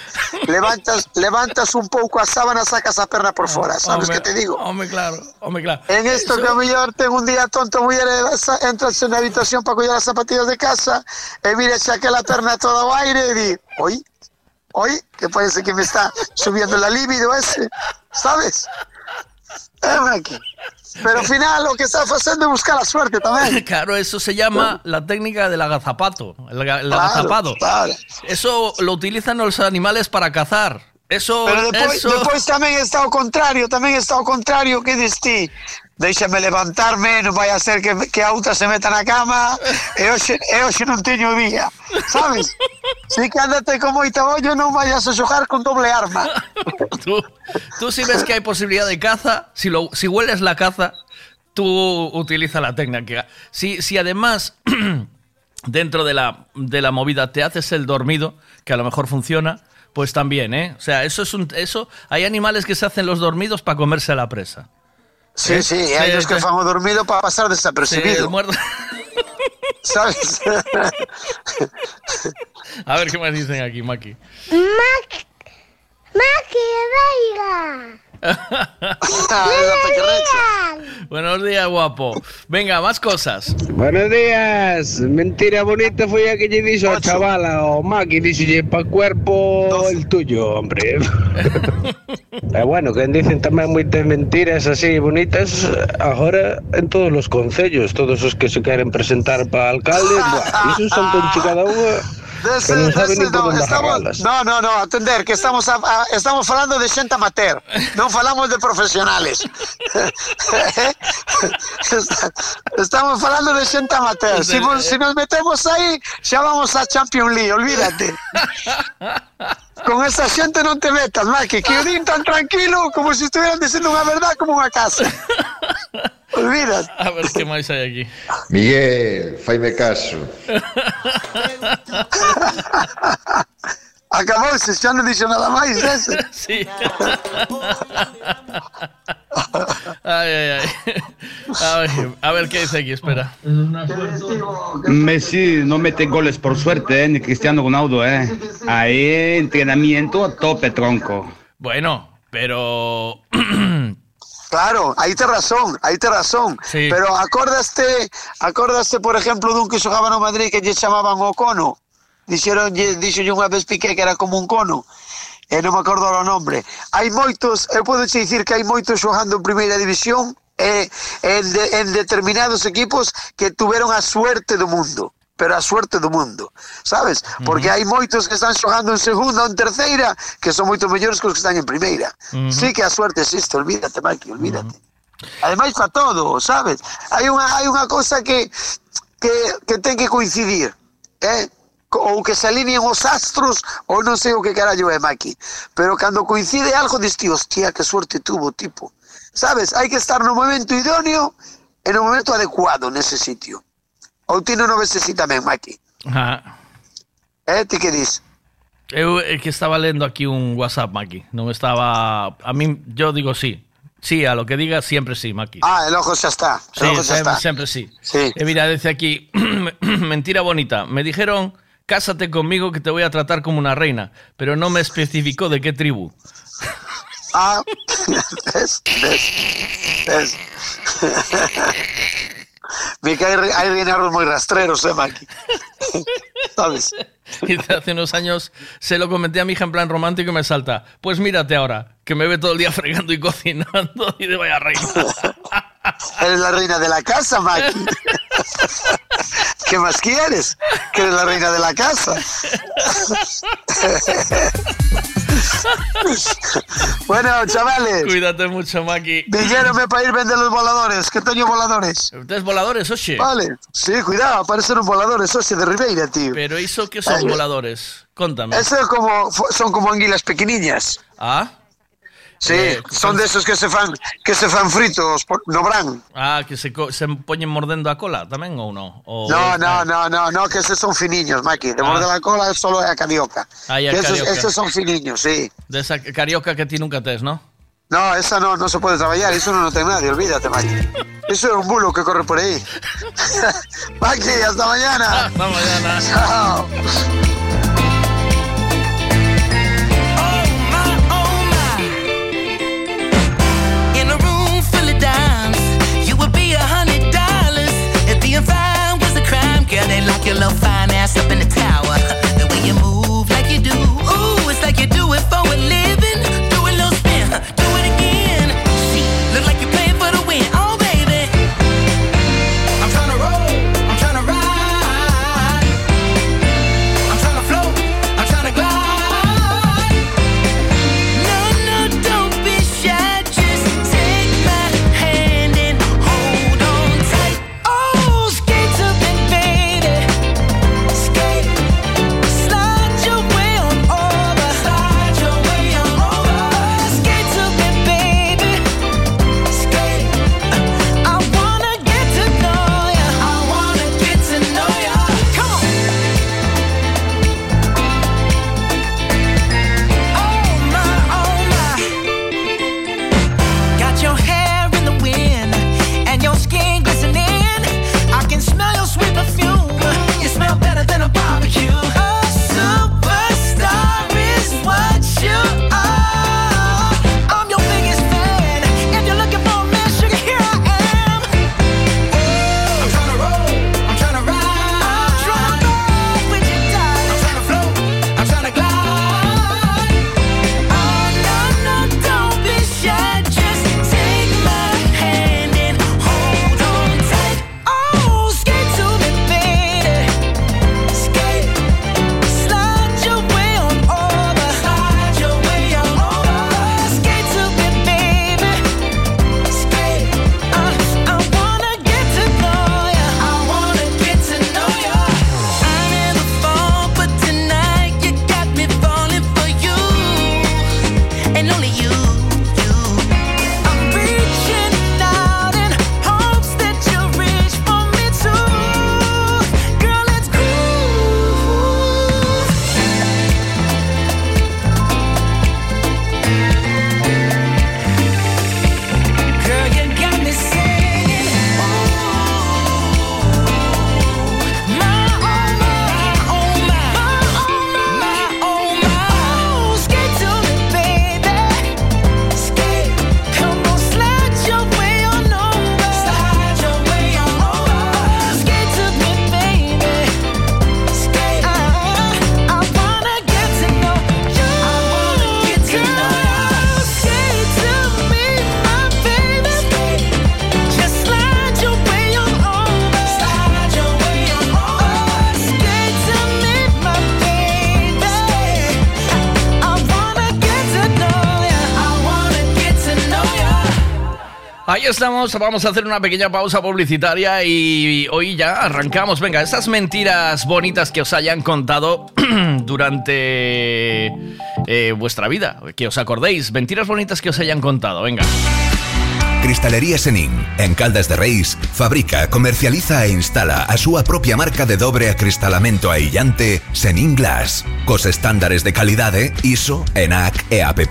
Levantas, levantas un pouco a sábana, sacas a perna por fora, sabes Home, que te digo? Home, claro, home, claro. En esto Eso- que a mellor ten un día tonto, muller, entras na habitación para coller as zapatillas de casa, e mira, xa que la perna toda ao aire, e di, oi, oi, que parece que me está subiendo la libido ese, sabes? Pero ao final o que está facendo é buscar a suerte tamén. Claro, eso se llama la técnica del agazapato, el, el Claro, agazapado. claro. Eso lo utilizan los animales para cazar. Eso, Pero depois, eso... depois tamén está o contrario, tamén está o contrario que diste. Déxame levantarme, non vai a ser que, que a outra se meta na cama hoxe non teño día, sabes? Si que andate con moita ollo non vayas a xogar con doble arma. tú, tú si ves que hay posibilidad de caza, si, lo, si hueles la caza, tú utiliza la técnica. Si, si además dentro de la, de la movida te haces el dormido, que a lo mejor funciona, pues también, ¿eh? O sea, eso es un, eso, hay animales que se hacen los dormidos para comerse a la presa. Sí, ¿Eh? sí, e hai os que fan o dormido para pasar Sí, desapercibido, sabes? A ver qué más dicen aquí, Maki. Mac... Maki Veiga. Buenos días, guapo. Venga, más cosas. Buenos días. Mentira bonita foi a que dixo a chavala o Maki, dixolle pa cuerpo el tuyo, hombre. e bueno, que dicen tamén moitas mentiras así bonitas agora en todos os concellos, todos os que se queren presentar para alcalde, buah, iso son con cada No, estamos, no, no, no, atender, que estamos, a- a- estamos falando de xente amateur, non falamos de profesionales. Estamos falando de xente amateur. Si, si nos metemos aí, xa vamos a Champions League, olvídate. Con esa xente non te metas, Maki, que o din tan tranquilo como se estuvieran dicindo unha verdad como unha casa. Olvídate. A ver qué más hay aquí. Miguel, faime caso. Acabouse, xa non dixo nada máis ese. Sí. Ay, ay, ay. A ver, a ver qué dice aquí, espera. Messi no mete goles por suerte, eh, ni Cristiano Ronaldo, eh. Ahí entrenamiento a tope, tronco. Bueno, pero. Claro, aí te razón, aí te razón. Sí. Pero acordaste, acordaste, por exemplo, dun que xogaba no Madrid que lle chamaban o cono. dixeron dixolle unha vez Piqué que era como un cono e non me acordo o nombre hai moitos, eu podo che dicir que hai moitos xogando en primeira división e, en, de, en determinados equipos que tuveron a suerte do mundo pero a suerte do mundo, sabes? Porque uh -huh. hai moitos que están xogando en segunda ou en terceira que son moito mellores que os que están en primeira. Uh -huh. Sí que a suerte existe, olvídate, Maki, olvídate. Uh -huh. Ademais, para todo, sabes? Hai unha, hai unha cosa que, que, que ten que coincidir, eh? Co- ou que se alineen os astros ou non sei o que carallo é Maki pero cando coincide algo diste hostia que suerte tuvo tipo sabes hai que estar no momento idóneo e no momento adecuado nese sitio ou ti non o ves así tamén Maki Ajá. eh ti que dis Eu é que estaba lendo aquí un WhatsApp, Maki. Non estaba. A mí, yo digo sí. Sí, a lo que diga, siempre sí, Maki. ah el ojo xa está el Sí, ojo siempre, está siempre sí. Sí. Eh, mira, dice aquí, mentira bonita. Me dijeron, cásate conmigo que te voy a tratar como una reina, pero no me especificó de qué tribu. Ah, ves, ves, ves. Me que hai, re- hai reinarros moi rastreros, eh, Maki. Sabes? Y hace unos años se lo comenté a mi hija en plan romántico y me salta. Pues mírate ahora, que me ve todo el día fregando y cocinando y de vaya reina. Eres la reina de la casa, Maki. ¿Qué más quieres? Que eres la reina de la casa. bueno, chavales. Cuídate mucho, Maki. Dilléronme para ir vender los voladores, que teño voladores. Tes voladores, oxe? Vale, sí, cuidado, aparecen voladores, oxe, de Ribeira, tío. Pero iso que son Ay. voladores? Contame. Eso es como, son como anguilas pequeniñas. Ah? Sí, Eh, son de esos que se fan, que se fan fritos, no bran. Ah, que se, se poñen mordendo a cola tamén ou non? O, No, no, no, no, no, que esos son finiños, Maki. De Ah. morder la cola solo es a carioca. Ah, a esos, carioca. esos son finiños, sí. De esa carioca que ti nunca tes, ¿no? No, esa no, no se puede trabajar, eso no lo tiene nadie, olvídate, Maki. Eso es un bulo que corre por ahí. Maki, hasta mañana. Hasta mañana. Chao. Vamos a hacer una pequeña pausa publicitaria y hoy ya arrancamos. Venga, esas mentiras bonitas que os hayan contado durante eh, vuestra vida, que os acordéis, mentiras bonitas que os hayan contado, venga. Cristalería Senin, en Caldas de Reis, fabrica, comercializa e instala a súa propia marca de dobre acristalamento aillante Senin Glass, cos estándares de calidade ISO, ENAC e AP+.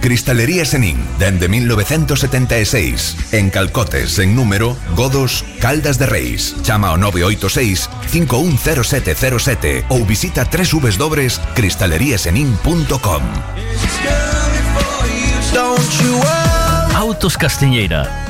Cristalería Senín, dende 1976. En Calcotes, en número, Godos, Caldas de Reis. Chama o 986-510707 ou visita www.cristaleriasenin.com Autos Castiñeira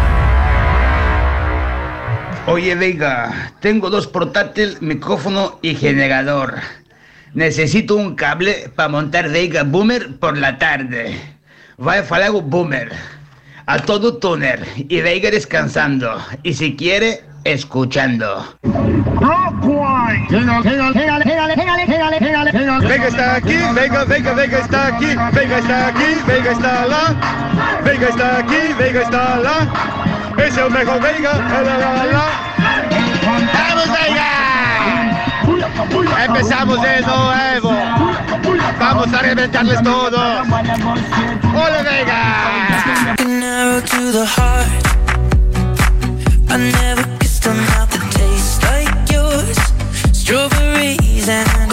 Oye, Vega, tengo dos portátil, micrófono y generador. Necesito un cable para montar Vega Boomer por la tarde. Va a Boomer a todo túnel y Vega descansando. Y si quiere, escuchando. Vega está aquí, Vega, Vega, Vega está aquí, Vega está aquí, Vega está allá, Vega está aquí, Vega está allá es el mejor belga, el ¡Vamos belga! Empezamos de nuevo. Vamos a reventarles todo. ¡Hola belga! I never kissed a mouth that tastes like yours Strawberries and a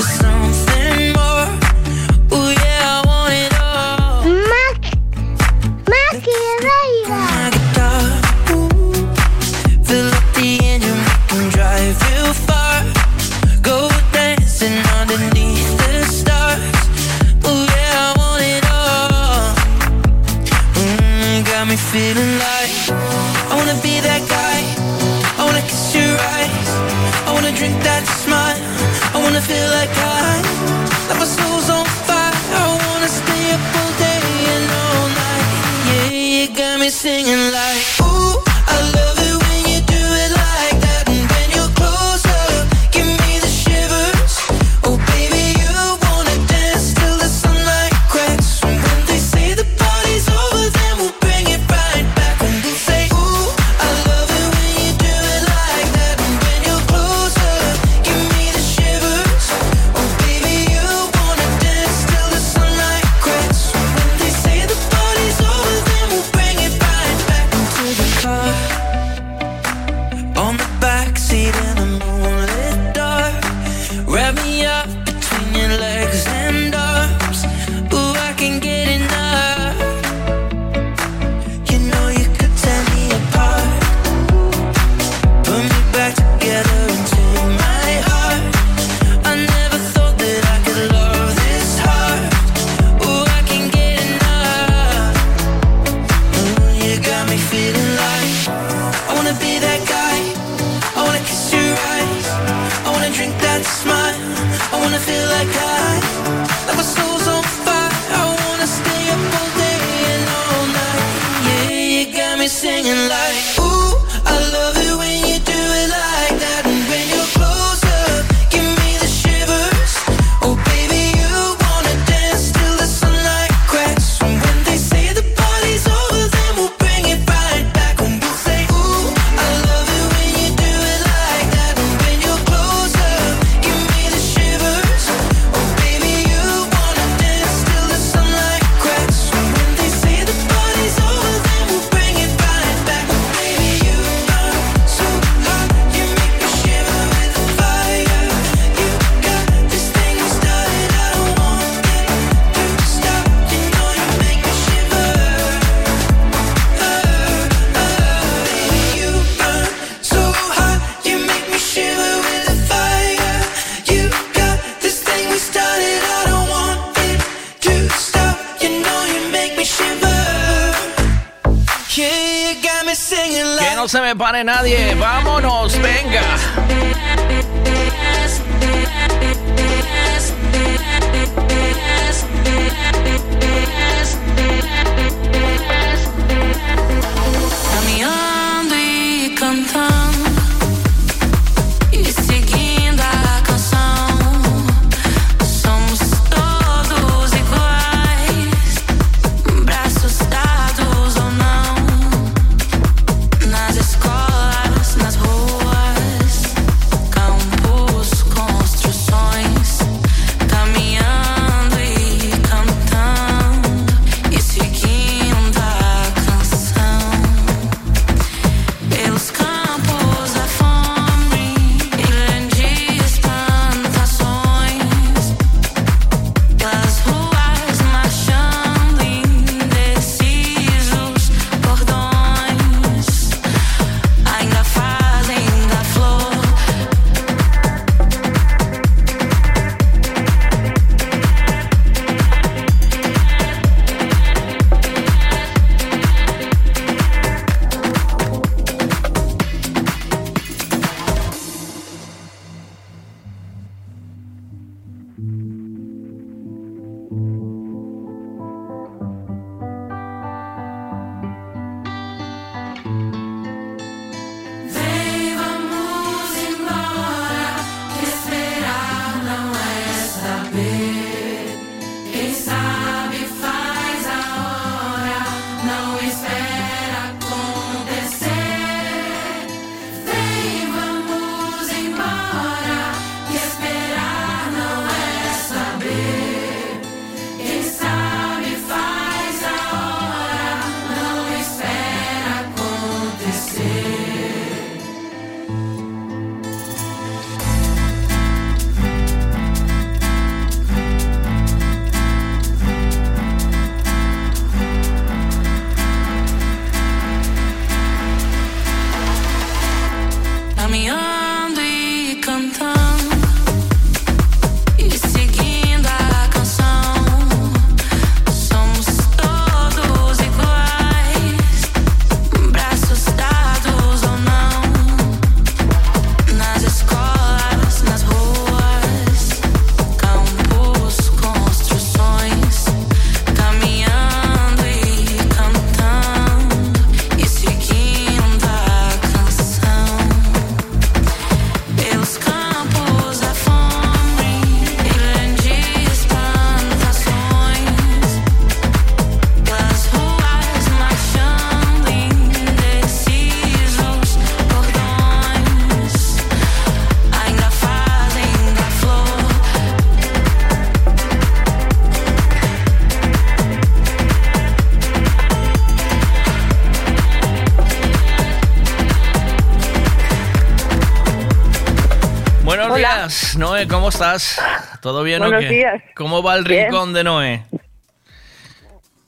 legs me pare nadie. Días, Noé, ¿cómo estás? ¿Todo bien o Buenos qué? días. ¿Cómo va el Bien. rincón de Noé?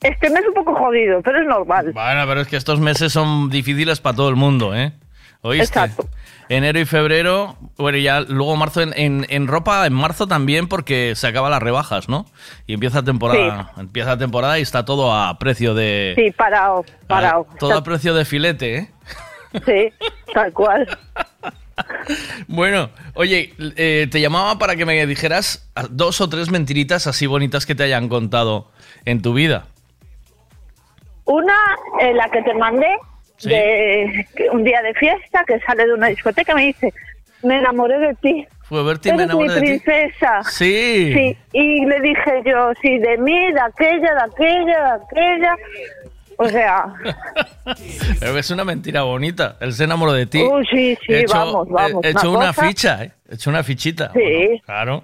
Este mes un poco jodido, pero es normal. Bueno, pero es que estos meses son difíciles para todo el mundo, ¿eh? ¿Oíste? Exacto. Enero y febrero, bueno, ya luego marzo, en, en- en ropa, en marzo también, porque se acaban las rebajas, ¿no? Y empieza temporada, empieza temporada y está todo a precio de... Sí, parado, parado. a- todo a precio de filete, ¿eh? Sí, tal cual. Bueno, oye, eh, te llamaba para que me dijeras dos o tres mentiritas así bonitas que te hayan contado en tu vida. Una, eh, la que te mandé, Sí. de un día de fiesta, que sale de una discoteca, me dice, me enamoré de ti. Fue verte y me Eres mi enamoré de ti. princesa. Sí. Sí, y le dije yo, sí, de mí, de aquella, de aquella, de aquella. O sea, Pero es una mentira bonita. Él se enamoró de ti. Sí, sí, He hecho- vamos, vamos, He hecho una ficha, ¿eh? He hecho una fichita. Sí. Bueno, claro.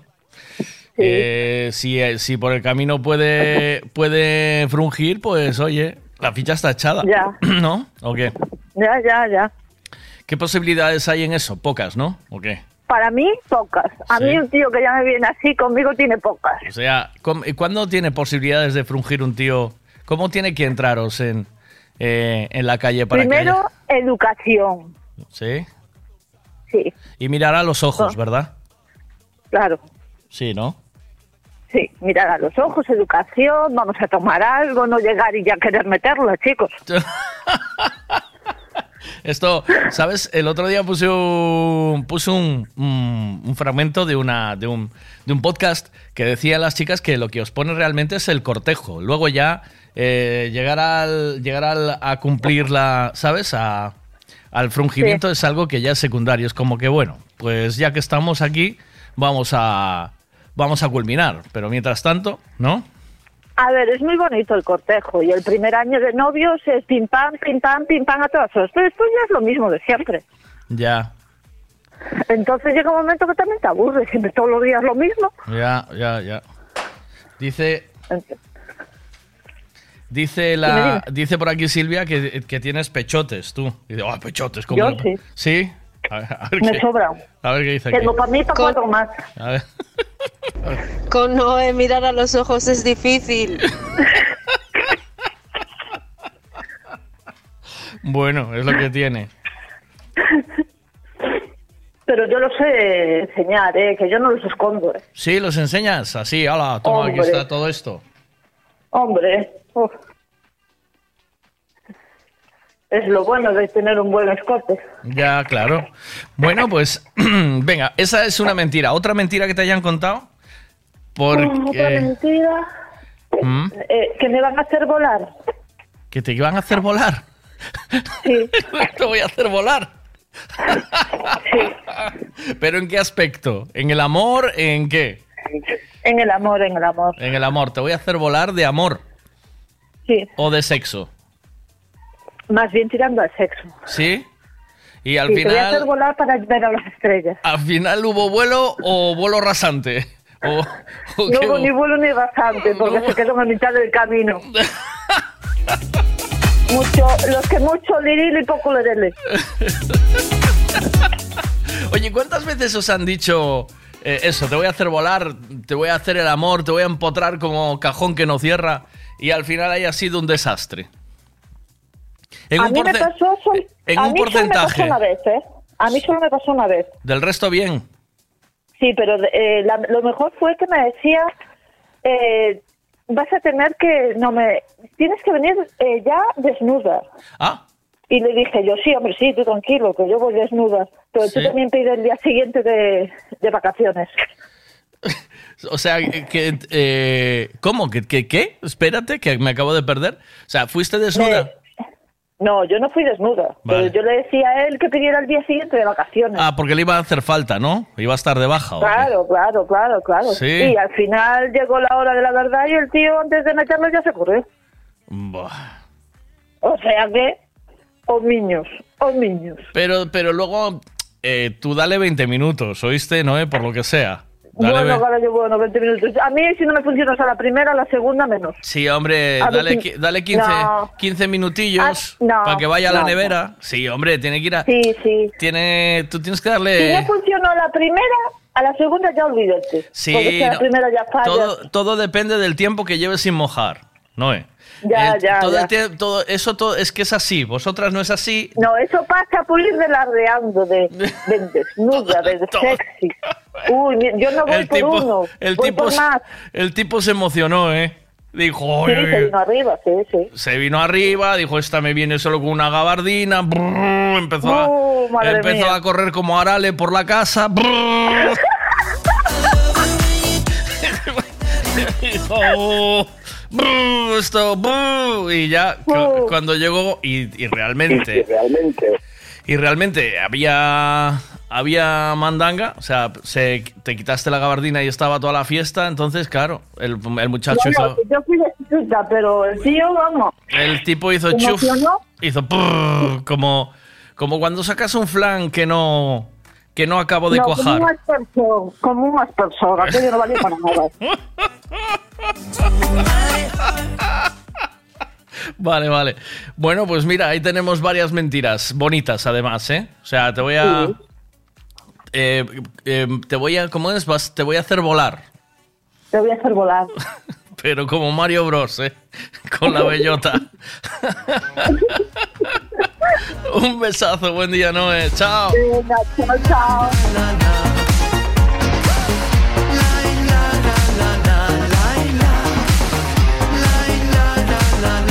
Eh, si, eh, si por el camino puede, puede frungir, pues oye, la ficha está echada. Ya. ¿No? ¿O qué? ya, ya, ya. ¿Qué posibilidades hay en eso? Pocas, ¿no? ¿O qué? Para mí, pocas. A Sí. mí un tío que ya me viene así, conmigo tiene pocas. O sea, ¿cómo- ¿cuándo tiene posibilidades de frungir un tío? ¿Cómo tiene que entraros en, eh, en la calle para Primero, educación. que... Sí. Sí, Y mirar a los ojos, ¿verdad? claro. Sí, ¿no? Sí, mirar a los ojos, educación, vamos a tomar algo, no llegar y ya querer meterla, chicos. Esto, ¿sabes? El otro día puse un, puse un, un- un fragmento de, una, de, un, de un podcast que decía a las chicas que lo que os pone realmente es el cortejo. Luego ya eh, llegar, al, llegar al- a cumplir la, ¿sabes? A- al frungimiento es algo que ya es secundario. Es como que, bueno, pues ya que estamos aquí, vamos a, vamos a culminar. Pero mientras tanto, ¿no? A ver, es muy bonito el cortejo y el primer año de novios es pim pam, pim pam, pim pam a todas horas. Pero después ya es lo mismo de siempre. Ya, Entonces llega un momento que también te aburre, siempre todos los días lo mismo. ya, ya, ya. Dice, Dice, la, dice por aquí Silvia que, que tienes pechotes, tú. Dice, oh, pechotes, ¿cómo Yo no? sí. ¿Sí? A ver, a ver Me qué- sobra. A ver qué dice aquí. Tengo para mí para cuatro más. A ver. Con Noé mirar a los ojos es difícil. Bueno, es lo que tiene. Pero yo lo sé enseñar, ¿eh? que yo no los escondo. ¿eh? Sí, los enseñas así, hola, toma, aquí está todo esto. Hombre, uf. es lo bueno de tener un buen escote. Ya, claro. Bueno, pues venga, esa es una mentira. ¿Otra mentira que te hayan contado? Otra Porque... mentira, ¿Mm? eh, que me van a hacer volar. ¿Que te iban a hacer volar? Sí. te voy a hacer volar. ¿Pero en qué aspecto? ¿En el amor? ¿En qué? En el amor, en el amor. En el amor. Te voy a hacer volar de amor Sí, o de sexo. más bien tirando al sexo. ¿Sí? Y al Sí, Te voy a hacer final, volar para ver a las estrellas. al final hubo vuelo o vuelo rasante. O, o No hubo ni vuelo ni bastante, porque se quedó en mitad del camino. mucho, los que mucho liril y poco lerele. Oye, ¿cuántas veces os han dicho eh, eso? Te voy a hacer volar, te voy a hacer el amor, te voy a empotrar como cajón que no cierra y al final haya sido un desastre. En a un mí me pasó en a un mí solo me pasó porcentaje. una vez, ¿eh? A mí solo me pasó una vez. Del resto bien. Sí, pero eh, la- lo mejor fue que me decía, eh, vas a tener que, no me, tienes que venir eh, ya desnuda. Ah. Y le dije yo, sí, hombre, sí, tú tranquilo, que yo voy desnuda. Pero tú Sí. también pides el día siguiente de, de vacaciones. O sea, que... eh, ¿Cómo? ¿Que, que, qué? Espérate, que me acabo de perder. O sea, ¿fuiste desnuda? No, yo no fui desnuda. Vale. Pero yo le decía a él que pidiera el día siguiente de vacaciones. Ah, porque le iba a hacer falta, ¿no? Iba a estar de baja. ¿o qué? Claro, claro, claro, claro. Sí. Y al final llegó la hora de la verdad y el tío antes de meterlo ya se corrió. Buah. O sea que, o niños, o niños. Pero, pero luego eh, tú dale 20 minutos, ¿oíste? ¿No? Eh, Por lo que sea. Dale, bueno, yo bueno, 20 minutos. A mí si no me funciona a la primera, a la segunda menos. Sí, hombre, A dale, si- dale 15, No. 15 minutillos Ah, no, para que vaya a la nevera. Sí, hombre, tiene que ir a... Sí, sí. Tiene, tú tienes que Si darle... no funcionó a la primera, a la segunda ya olvídate. Sí, Porque si a la primera ya falla. Todo, todo depende del tiempo que lleves sin mojar, ¿no? eh? Ya, ya, todo ya. todo, eso todo, es que es así. Vosotras no es así. No, eso pasa por ir delardeando de, de desnuda, de sexy. Uy, yo no voy El por tipo, uno, el voy tipo, por se- más. el tipo se emocionó, ¿eh? Dijo, Sí, "Oye, se vino arriba, sí, sí. se vino arriba, dijo, esta me viene solo con una gabardina, brrr, empezó, Oh, a, empezó mía. a correr como Arale por la casa. brrr. Dijo, "Oh, brrr, esto, brrr", y ya Oh. cuando llegó y, y realmente, y realmente había había mandanga, o sea, se, te quitaste la gabardina y estaba toda la fiesta, entonces claro, el, el muchacho No, hizo, no, yo fui de chiquita, pero el tío, vamos. el tipo hizo ¿Se chuf, hizo prrr, como, como cuando sacas un flan que no, que no acabo de no, cuajar. Como un aspersor, como un aspersor, aquello no valía para nada. Vale, vale. Bueno, pues mira, ahí tenemos varias mentiras, bonitas además, ¿eh? O sea, te voy a... Eh, eh, te voy a... ¿Cómo es? Vas- te voy a hacer volar. Te voy a hacer volar. Pero como Mario Bros, ¿eh? Con la bellota. Un besazo, buen día, Noé. Chao. Venga, chao, chao. na na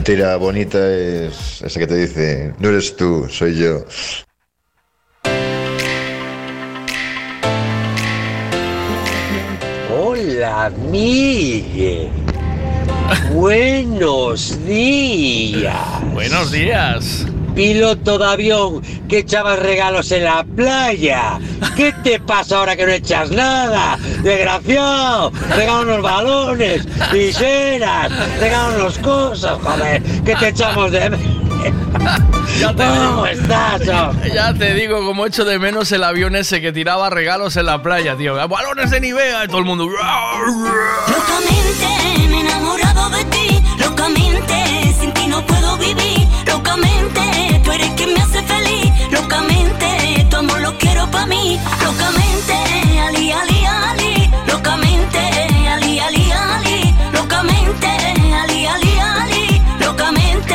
mentira bonita es esa que te dice, no eres tú, soy yo. Hola, Miguel. Buenos días. Buenos días. Piloto de avión que echabas regalos en la playa. ¿Qué te pasa ahora que no echas nada? Desgraciado. Regálanos balones, viseras, regálanos cosas, joder. Que te echamos de menos. Ya te ¿Cómo estás? Ya te digo, como echo de menos el avión ese que tiraba regalos en la playa, tío. Balones de Nivea y todo el mundo. Locamente me he enamorado de ti, locamente sin ti no puedo vivir, locamente tú eres que me hace feliz. Locamente, tu amor lo quiero pa' mí. Locamente, ali, ali, ali. Locamente, ali, ali, ali. Locamente, ali, ali, ali. Locamente,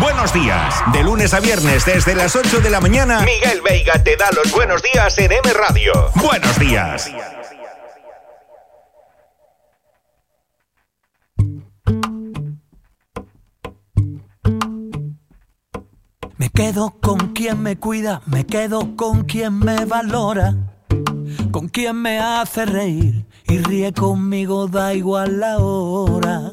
Buenos días. De lunes a viernes desde las 8 de la mañana, Miguel Veiga te da los buenos días en M Radio. Buenos días. Me quedo con quien me cuida, me quedo con quien me valora, con quien me hace reír y ríe conmigo, da igual la hora.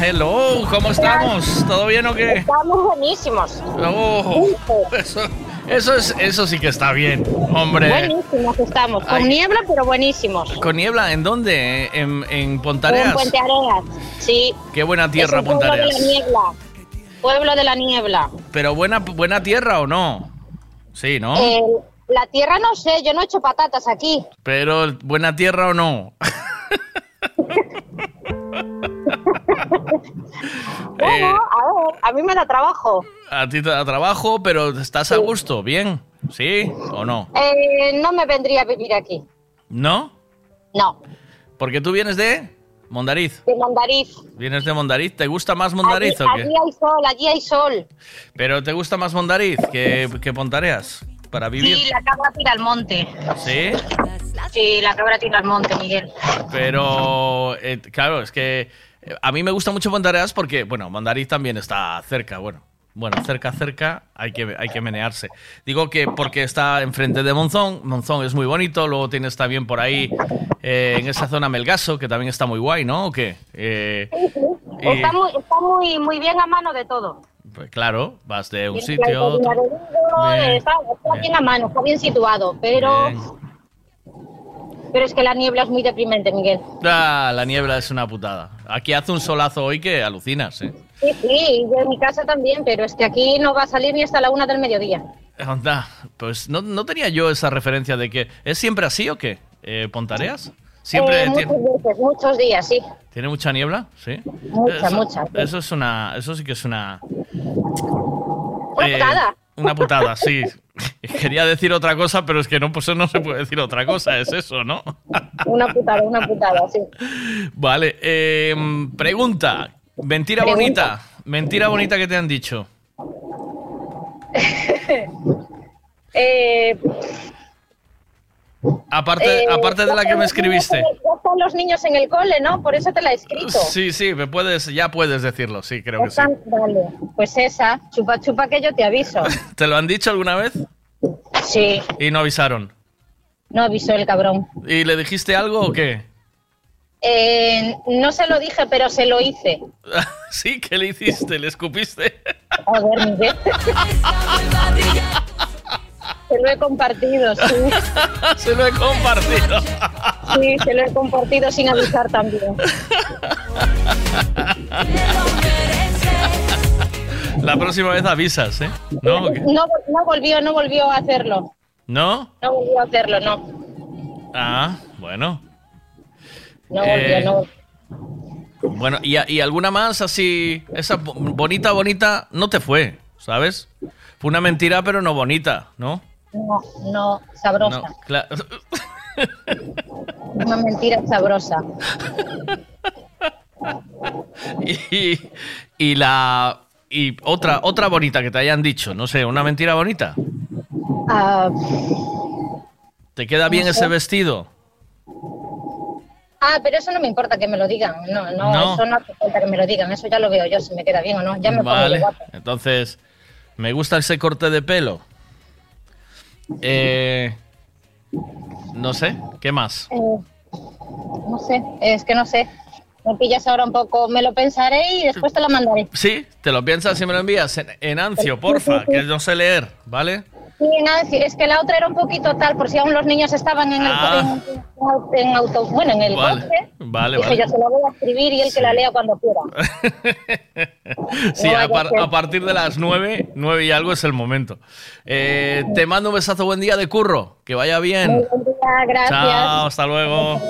Hello, ¿cómo estamos? ¿Todo bien o qué? Estamos buenísimos. Oh, eso, eso, es, eso sí que está bien, hombre. Buenísimos estamos. Con Ay. niebla, pero buenísimos. ¿Con niebla en dónde? ¿En, en Pontareas? En Puente Areas. Sí. Qué buena tierra, es el pueblo de Pontareas. la niebla. Pueblo de la niebla. Pero buena, buena tierra o no? Sí, ¿no? Eh, la tierra no sé, yo no he hecho patatas aquí. Pero buena tierra o no. Bueno, Eh, a ver, a mí me da trabajo. a ti te da trabajo, pero estás a gusto, ¿bien? ¿Sí o no? Eh, no me vendría a vivir aquí. ¿No? No, Porque tú vienes de Mondariz. de Mondariz. ¿Vienes de Mondariz? ¿Te gusta más Mondariz allí, o qué? allí hay sol, allí hay sol. ¿Pero te gusta más Mondariz que, que Pontareas? Para vivir. Sí, la cabra tira al monte. Sí. Sí, la cabra tira al monte, Miguel. Pero, eh, claro, es que eh, a mí me gusta mucho Pontareas porque, bueno, Mondariz también está cerca, bueno. Bueno, cerca, cerca, hay que, hay que menearse. Digo que porque está enfrente de Monzón, Monzón es muy bonito, luego tienes también por ahí, eh, en esa zona Melgaso, que también está muy guay, ¿no? ¿O qué? Eh, y, Está, muy, está muy, muy bien a mano de todo. Pues, claro, vas de un sitio a otro. Bien, está, está bien a mano, está bien situado, pero, Bien. pero es que la niebla es muy deprimente, Miguel. Ah, la niebla es una putada. Aquí hace un solazo hoy que alucinas, ¿eh? Sí, sí, yo en mi casa también, pero es que aquí no va a salir ni hasta la una del mediodía. Onda, pues no, no tenía yo esa referencia de que es siempre así o qué, eh, Pontareas. Siempre Eh, tiene, muchas veces, muchos días, sí. tiene mucha niebla, sí. Mucha, eso, mucha, sí. Eso es una, eso sí que es una. Una eh, putada. Una putada, sí. Quería decir otra cosa, pero es que no, pues no se puede decir otra cosa, es eso, ¿no? Una putada, una putada, sí. Vale, eh, pregunta. Mentira Pregunta. bonita. Mentira bonita que te han dicho. Eh, Aparte, Eh, aparte de la que me escribiste. Ya están los niños en el cole, ¿no? Por eso te la he escrito. Sí, sí, me puedes, ya puedes decirlo, sí, creo que sí. Vale, pues esa, chupa chupa que yo te aviso. ¿Te lo han dicho alguna vez? Sí, Y no avisaron. no avisó el cabrón. ¿Y le dijiste algo o qué? Eh, no se lo dije, pero se lo hice. sí, ¿qué le hiciste? ¿Le escupiste? Joder, Miguel. Se lo he compartido, sí. Se lo he compartido. Sí, se lo he compartido sin avisar también. La próxima vez avisas, ¿eh? ¿No? No, no volvió, no volvió a hacerlo. ¿No? No volvió a hacerlo, no. Ah, bueno. No volvió, Eh, no volvió. Bueno, y, y alguna más así, esa bo- bonita, bonita, no te fue, ¿sabes? Fue una mentira, pero no bonita, ¿no? No, no, sabrosa. No, claro. Una mentira sabrosa. Y, y la y otra otra bonita que te hayan dicho, no sé, una mentira bonita. Ah, ¿Te queda bien No sé. ese vestido? ah, pero eso no me importa que me lo digan. No, no, No. eso no hace falta que me lo digan. Eso ya lo veo yo, si me queda bien o no. Ya me pongo Vale. guapa. Entonces, me gusta ese corte de pelo. Eh, no sé, ¿qué más? Eh, no sé, es que no sé. Me pillas ahora un poco, me lo pensaré y después te lo mandaré. Sí, te lo piensas y me lo envías en, en Ancio, porfa, que no sé leer, ¿vale? Sí, Nancy, es que la otra era un poquito tal, por si aún los niños estaban en el Ah. en, en auto, bueno, en el Vale, coche. vale, Dije, vale. yo se lo voy a escribir y él que la lea cuando quiera. Sí, No a, par- a partir de las 9, 9 y algo es el momento. Eh, te mando un besazo, buen día de curro, que vaya bien. Muy buen día, gracias. Chao, hasta luego.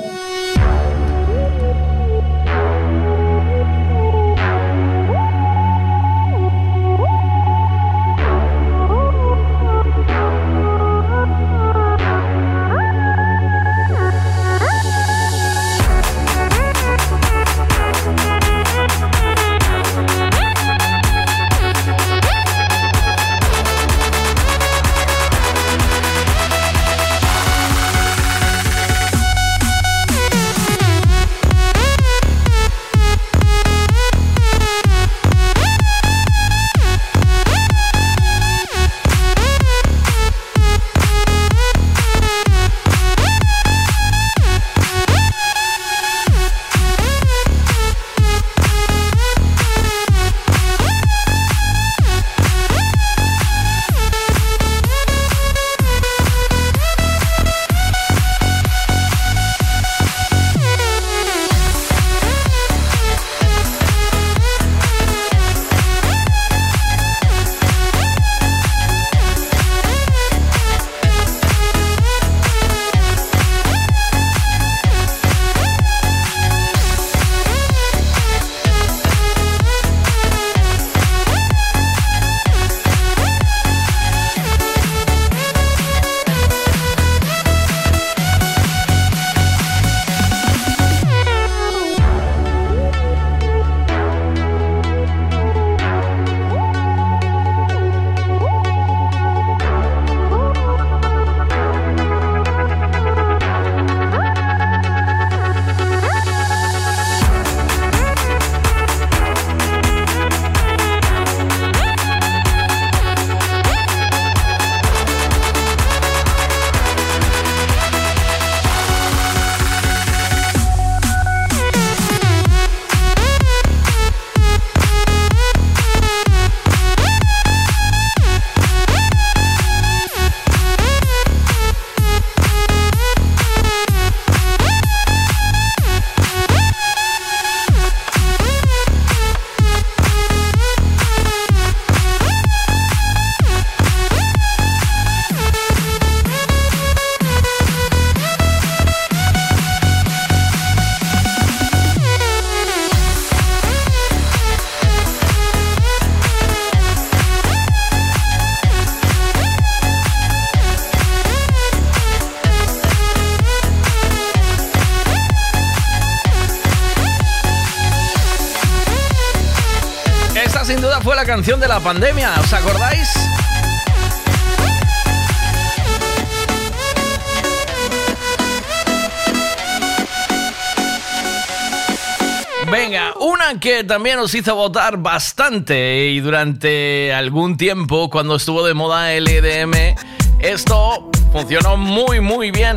de la pandemia, ¿os acordáis? Venga, una que también nos hizo votar bastante y durante algún tiempo cuando estuvo de moda el EDM, esto funcionó muy muy bien.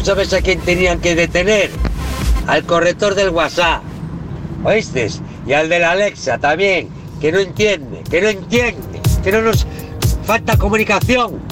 ¿Tú sabes a quién tenían que detener? Al corrector del WhatsApp. ¿Oíste? Y al de la Alexa también, que no entiende, que no entiende, que no nos falta comunicación.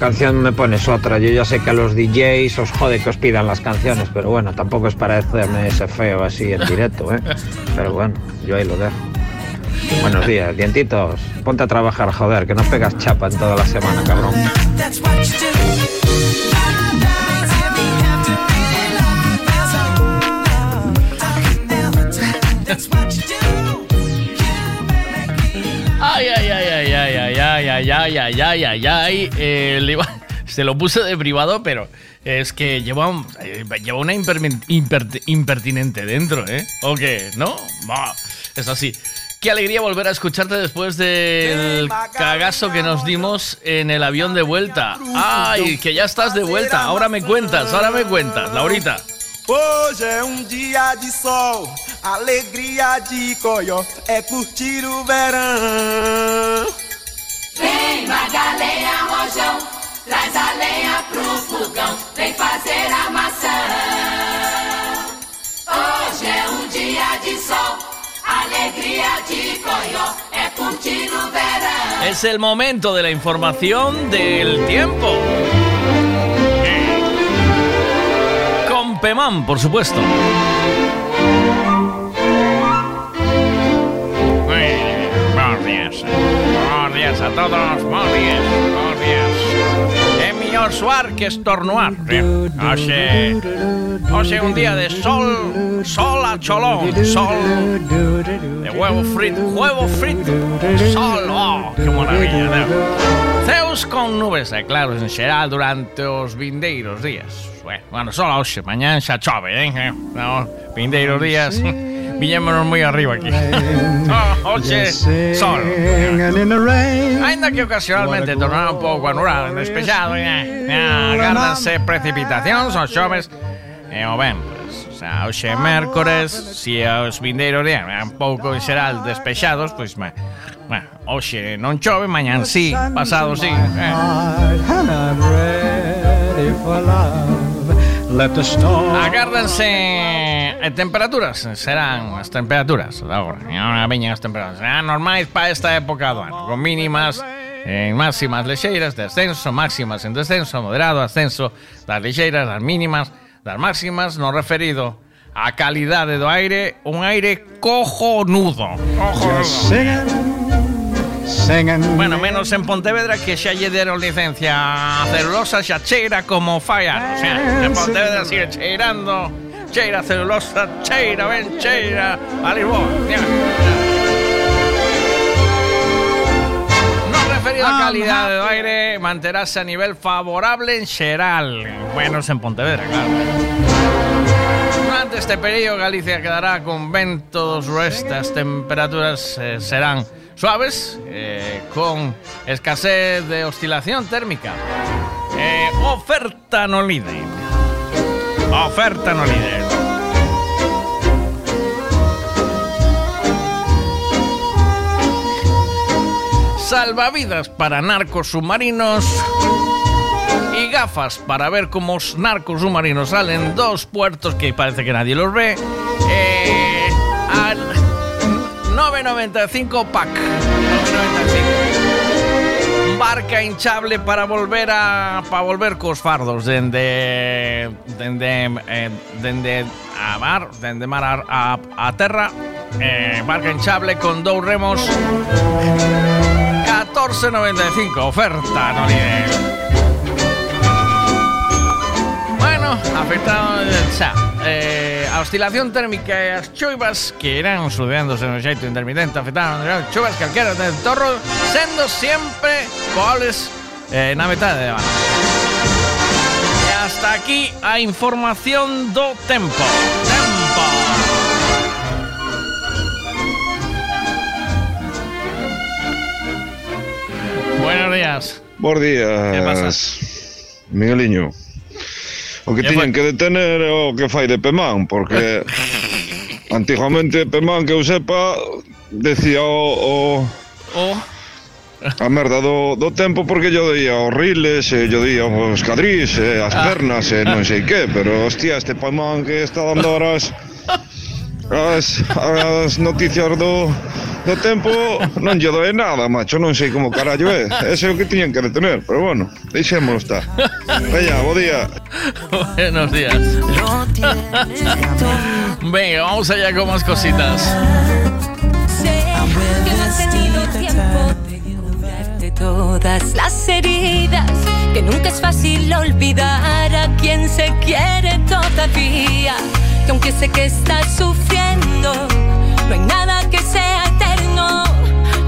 canción me pones otra. Yo ya sé que a los DJs os jode que os pidan las canciones, pero bueno, tampoco es para hacerme ese feo así en directo, ¿eh? Pero bueno, yo ahí lo dejo. Buenos días, dientitos. Ponte a trabajar, joder, que no pegas chapa en toda la semana, cabrón. ay, ay, ay, ay, ay. Eh, se lo puse de privado, pero es que lleva, eh, una impertinente dentro, ¿eh? ¿O qué? ¿No? Es así. Qué alegría volver a escucharte después del cagazo que nos dimos en el avión de vuelta. ¡Ay, que ya estás de vuelta! Ahora me cuentas, ahora me cuentas, Laurita. Hoy es un día de sol, alegria de coió, é curtir o verão. Vem Magaleia Rojão, traz a lenha pro fogão, vem fazer a maçã. Hoje é um dia de sol, alegria de coió, é curtir o verão. Es el momento de la información del tiempo. Con Pemán, por supuesto. Días a todos. Buenos días. Buenos días. É mellor suar que estornuar. Hoxe, hoxe un día de sol, sol a cholón, sol de huevo frito, huevo frito, sol, oh, que maravilla. Ceus con nubes e claros en xeral durante os vindeiros días. Bueno, bueno, só hoxe, mañán xa chove, eh? No, vindeiros días, viñémonos moi arriba aquí. Oh, hoxe, sol. Ainda que ocasionalmente tornará un pouco anulado, despexado, eh? eh agárdanse precipitacións os xoves e o. O sea, hoxe mércores, si os vindeiros días é un pouco en xeral despexados, pois, pues, bueno, hoxe non chove, mañán sí, pasado sí. Eh. Agárdense eh, temperaturas serán as temperaturas da agora. Agora veñen as temperaturas. Serán normais para esta época do ano, con mínimas en máximas lexeiras de ascenso, máximas en descenso, moderado ascenso das lexeiras, das mínimas, das máximas, no referido a calidade do aire, un aire cojonudo. Cojonudo. Bueno, menos en Pontevedra que xa lle deron licencia a celulosa xa cheira como falla. O sea, en Pontevedra sigue cheirando cheira celulosa, cheira, ben cheira, a Lisboa. Mira. No referido a calidade do aire, manterase a nivel favorable en xeral. Menos en Pontevedra, claro. Durante este período Galicia quedará con ventos suroeste, as temperaturas eh, serán suaves, eh, con escasez de oscilación térmica. Eh, oferta no líder. Oferta no líder. Salvavidas para narcos submarinos y gafas para ver cómo los narcos submarinos salen dos puertos que parece que nadie los ve. Eh, al 9.95 pack. 9.95. Barca hinchable para volver a para volver cos fardos dende dende eh, dende a mar, dende mar a, a, a terra. Eh, barca hinchable con dous remos 14.95 oferta no líder. Bueno, afectado xa, eh, a oscilación térmica e as choivas que irán sudeándose no xeito intermitente afectaron as choivas calquera de torro sendo sempre probables eh, na metade de ano. E hasta aquí a información do tempo. Tempo. Buenos días. Bos días. Que pasa? Migueliño. O que tiñen que detener é o que fai de Pemán, porque antigamente Pemán que eu sepa decía o... o... o... A merda do, do tempo porque yo día os riles, e yo día os cadrís, e as ah. pernas, e non sei que, pero hostia, este Pemán que está dando horas as, as, as noticias do, do tempo non lle doe nada, macho, non sei como carallo é. Ese é o que tiñen que detener, pero bueno, deixémolo estar. Veña, bo día. Buenos días. Venga, vamos allá con más cositas. Sé que no has tenido tiempo de curarte todas las heridas, que nunca es fácil olvidar a quien se quiere todavía, que aunque sé que estás sufriendo, no hay nada que sea eterno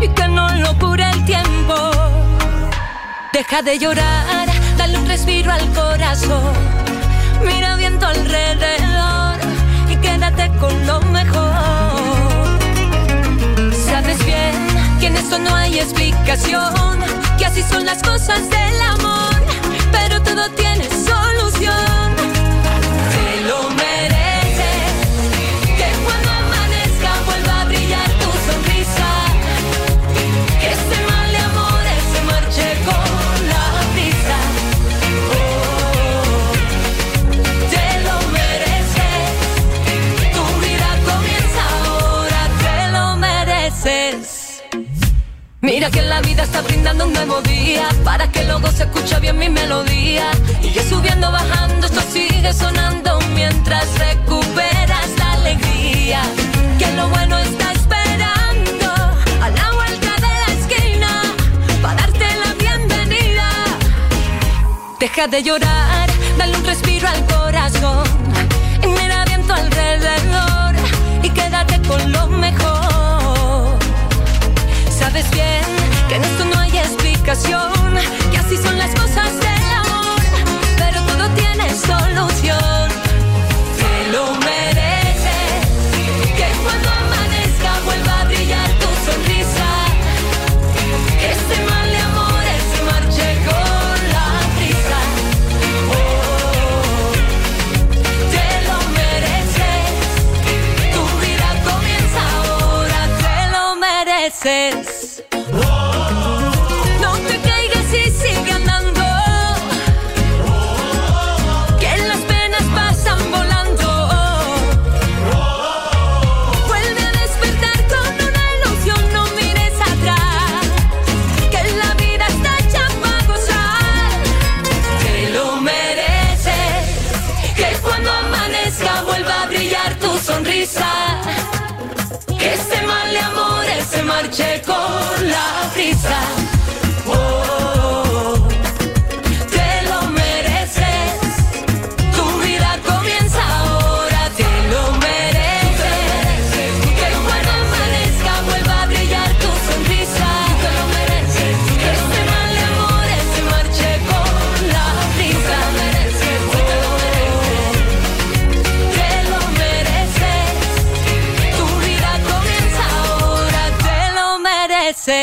y que no lo cure el tiempo. Deja de llorar, dale un respiro al corazón, mira bien tu alrededor y quédate con lo mejor. Sabe explicación, que así son las cosas del amor, pero todo tiene solución. Mira que la vida está brindando un nuevo día Para que luego se escucha bien mi melodía. Y subiendo, bajando, esto sigue sonando Mientras recuperas la alegría. Que lo bueno está esperando A la vuelta de la esquina Para darte la bienvenida. Deja de llorar, que así son las cosas del amor, pero todo tiene solución. Te lo mereces, que cuando amanezca vuelva a brillar tu sonrisa, que este mal de amores se marche con la brisa. Oh, te lo mereces, tu vida comienza ahora, te lo mereces. No marche con la brisa.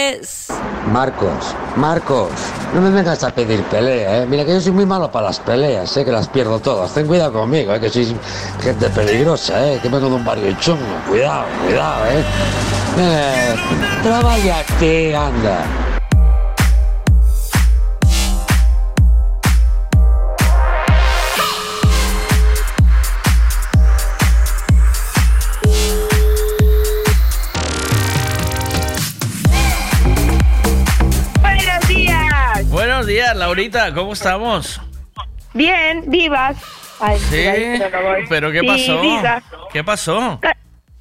Mereces. Marcos, Marcos, no me vengas a pedir pelea, ¿eh? Mira que yo soy muy malo para las peleas, sé que las pierdo todas. Ten cuidado conmigo, ¿eh? Que soy gente peligrosa, ¿eh? Que vengo de un barrio chungo. Cuidado, cuidado, ¿eh? eh Trabállate, anda. Laurita, ¿cómo estamos? Bien, vivas. Ay, Sí, pero ¿qué pasó? ¿Qué pasó? Ca-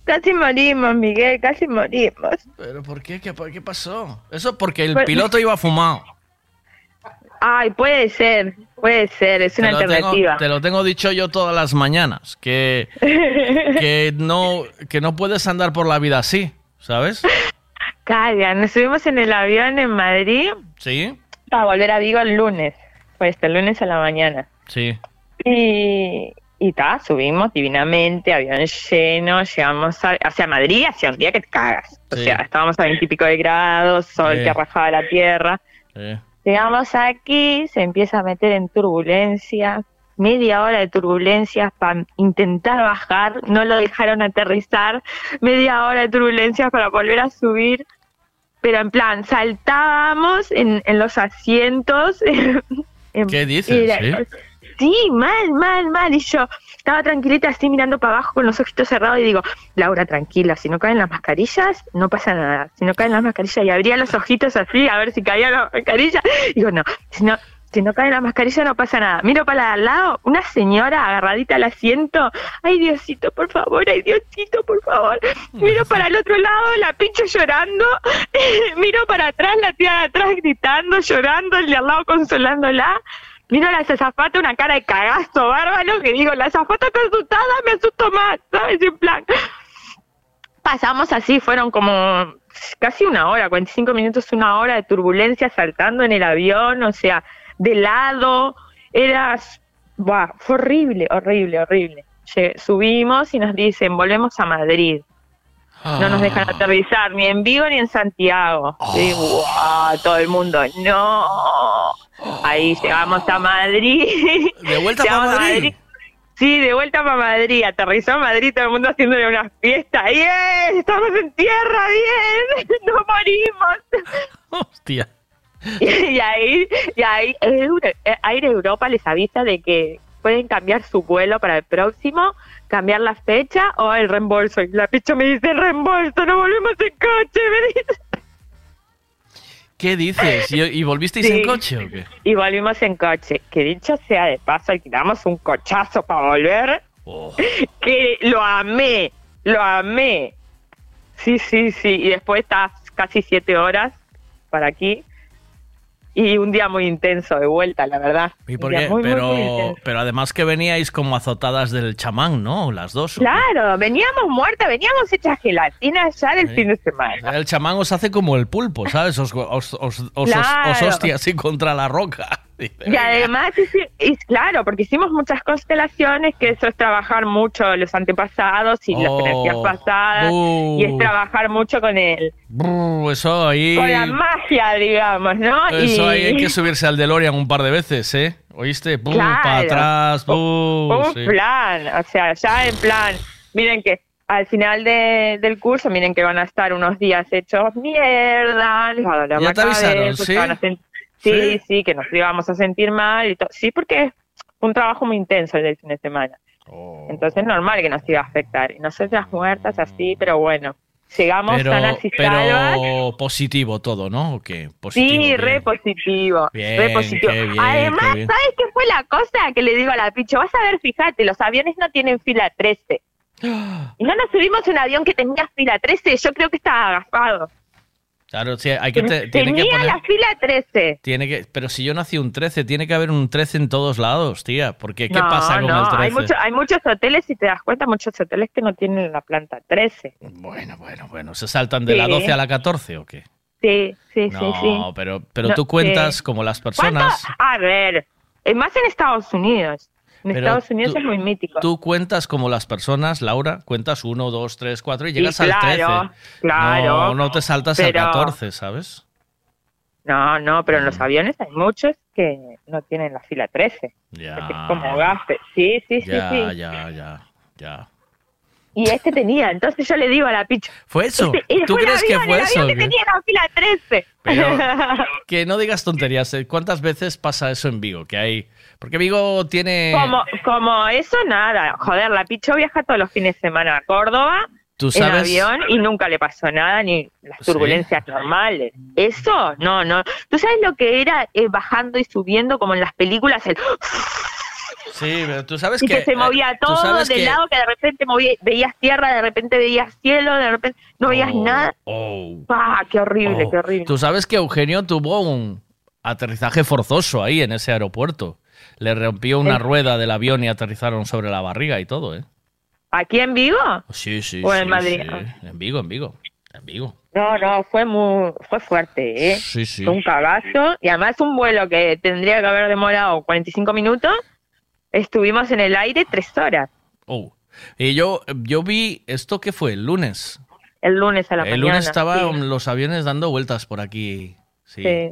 Casi morimos, Miguel, casi morimos. ¿Pero por qué? ¿Qué, qué pasó? Eso porque el Pues- piloto iba fumado. Ay, puede ser, puede ser, es una te, lo tengo, alternativa. te lo tengo dicho yo todas las mañanas, que, que, no, que no puedes andar por la vida así, ¿sabes? Calla, nos subimos en el avión en Madrid Sí, para volver a Vigo el lunes. Pues este lunes a la mañana. sí. Y, y ta, subimos divinamente, avión lleno, llegamos a, hacia Madrid, hacia un día que te cagas. O Sí. sea, estábamos a veintipico de grados, sol que rajaba la tierra. Llegamos aquí, se empieza a meter en turbulencia, media hora de turbulencias para intentar bajar, no lo dejaron aterrizar, media hora de turbulencias para volver a subir, pero en plan, saltábamos en, en los asientos. en- ¿Qué dices? era- ¿Sí? Sí, mal, mal, mal. Y yo estaba tranquilita así mirando para abajo con los ojitos cerrados y digo, Laura, tranquila, si no caen las mascarillas, no pasa nada. Si no caen las mascarillas, y abría los ojitos así a ver si caían las mascarillas. Digo, no, si no, si no caen las mascarillas no pasa nada. Miro para al lado, una señora agarradita al asiento. Ay, Diosito, por favor, ay, Diosito, por favor. Miro para el otro lado, la pincho llorando. Miro para atrás, la tía de atrás gritando, llorando, el de al lado consolándola. Miro a la azafata una cara de cagazo bárbaro que digo, la azafata está asustada, me asusto más, ¿sabes? En plan, pasamos así, fueron como casi una hora, 45 minutos, una hora de turbulencia saltando en el avión, o sea, de lado, era, buah, fue horrible, horrible, horrible. Subimos y nos dicen, volvemos a Madrid. No nos dejan aterrizar ni en Vigo ni en Santiago. Sí, guau, todo el mundo, no. Ahí llegamos a Madrid. ¿De vuelta para Madrid? Sí, de vuelta para Madrid. Aterrizó a Madrid, todo el mundo haciéndole una fiesta. ¡Bien! ¡Estamos en tierra! ¡Bien! ¡No morimos! Hostia. Y ahí, y ahí eh, Air Europa les avisa de que pueden cambiar su vuelo para el próximo, cambiar la fecha o el reembolso. Y la picha me dice, reembolso, no volvemos en coche, me dice. ¿Qué dices? ¿Y, y volvisteis Sí. en coche o qué? Y volvimos en coche. Que dicho sea de paso, alquilamos un cochazo para volver. Oh. Que lo amé, lo amé. Sí, sí, sí. Y después estás casi siete horas para aquí. Y un día muy intenso de vuelta, la verdad. ¿Y por qué? muy, muy, muy Pero, pero además que veníais como azotadas del chamán, ¿no? Las dos. Claro, veníamos muertas, veníamos hechas gelatina ya del fin de semana. El chamán os hace como el pulpo, ¿sabes? Os, os, os, os, os- Claro. os hostia así contra la roca. Y además, y claro, porque hicimos muchas constelaciones, que eso es trabajar mucho los antepasados y las Oh. energías pasadas, y es trabajar mucho con el, Brr, eso ahí. con la magia, digamos, ¿no? Eso y, ahí hay que subirse al DeLorean un par de veces, ¿eh? ¿Oíste? Pum, Claro. para atrás, pum, un sí. plan, o sea, ya en plan, miren que al final de- del curso, miren que van a estar unos días hechos mierda, les va a doler Ya la te avisaron, cabeza, ¿sí? van a sen- sí, ¿Sí? sí, que nos íbamos a sentir mal y todo. Sí, porque es un trabajo muy intenso el del fin de semana. Oh. Entonces es normal que nos iba a afectar. Y nosotras muertas así, pero bueno, llegamos Pero, sanas y salvas. pero positivo todo, ¿no? ¿O qué? Positivo. Sí, bien. re positivo. Bien, re positivo. qué bien, Además, qué. ¿sabes qué fue la cosa que le digo a la picho? Vas a ver, fíjate, los aviones no tienen fila 13. Y no nos subimos un avión que tenía fila 13. Yo creo que estaba agafado. Claro, sí, hay que te- tiene tenía que poner... la fila 13. Tiene que, pero si yo nací un 13, tiene que haber un 13 en todos lados, tía. Porque, ¿qué no, pasa con no, el 13? Hay, mucho- hay muchos hoteles, si te das cuenta, muchos hoteles que no tienen la planta 13. Bueno, bueno, bueno. ¿Se saltan de la Sí. 12 a la 14 o qué? Sí, sí, No, sí, sí. pero, pero No, tú cuentas sí. como las ¿Cuánto? personas. A ver, eh, más en Estados Unidos. En Pero Estados Unidos tú- es muy mítico. Tú cuentas como las personas, Laura, cuentas 1, 2, 3, 4 y Sí, llegas claro, al 13. claro. No, no te saltas Pero- al 14, ¿sabes? No, no, pero en Mm. los aviones hay muchos que no tienen la fila 13. Ya. Es como gafe. Sí, sí, sí, Ya, sí. ya, ya, ya. Y este tenía, entonces yo le digo a la picha. ¿Fue eso? Este- ¿Tú fue crees que avión, fue el eso? que tenía la fila 13. Pero- Que no digas tonterías. ¿eh? ¿Cuántas veces pasa eso en Vigo? Que hay. Porque Vigo tiene. como, como eso, nada. Joder, la picho viaja todos los fines de semana a Córdoba Tú sabes- en avión y nunca le pasó nada, ni las ¿Sí? turbulencias normales. Eso, no, no. ¿Tú sabes lo que era eh, bajando y subiendo como en las películas? El... Sí, pero tú sabes y que. que se eh, movía todo de que- lado, que de repente movía, veías tierra, de repente veías cielo, de repente no veías Oh, nada. oh, ¡Ah, qué horrible, oh. qué horrible! Tú sabes que Eugenio tuvo un aterrizaje forzoso ahí en ese aeropuerto. Le rompió una ¿En- rueda del avión y aterrizaron sobre la barriga y todo, ¿eh? ¿Aquí en Vigo? Sí, sí. ¿O en Madrid? sí. En Vigo, en Vigo. En Vigo. No, no, fue muy, fue fuerte, ¿eh? Sí, sí. Fue un cagazo. Y además un vuelo que tendría que haber demorado 45 minutos, estuvimos en el aire tres horas. Oh. Y yo, yo vi esto que fue el lunes. El lunes a la mañana. el lunes estaban sí. los aviones dando vueltas por aquí. Sí. Sí,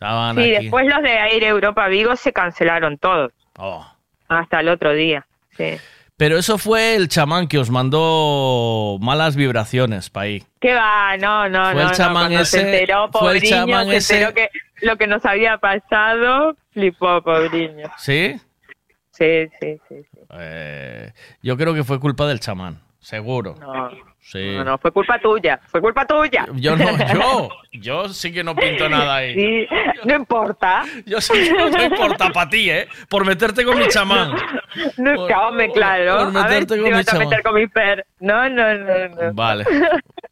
Estaban Sí, aquí. después los de Aire Europa Vigo se cancelaron todos. Oh. Hasta el otro día. Sí. Pero eso fue el chamán que os mandó malas vibraciones ahí. ¿Qué va? No, no, Fue no. el chamán ese- se enteró, fue el chamán se ese- enteró que lo que nos había pasado, flipó, pobriño. ¿Sí? Sí, sí, sí. sí. Eh, yo creo que fue culpa del chamán, seguro. No, Sí. no, no, fue culpa tuya, fue culpa tuya. Yo no, yo, yo sí que no pinto nada ahí. Sí, no importa. Yo sí que no importa para ti, ¿eh? Por meterte con mi chamán. No, Por- hombre, claro. por a ver meterte si con te mi vas a meter con mi per. No, no, no, no. Vale.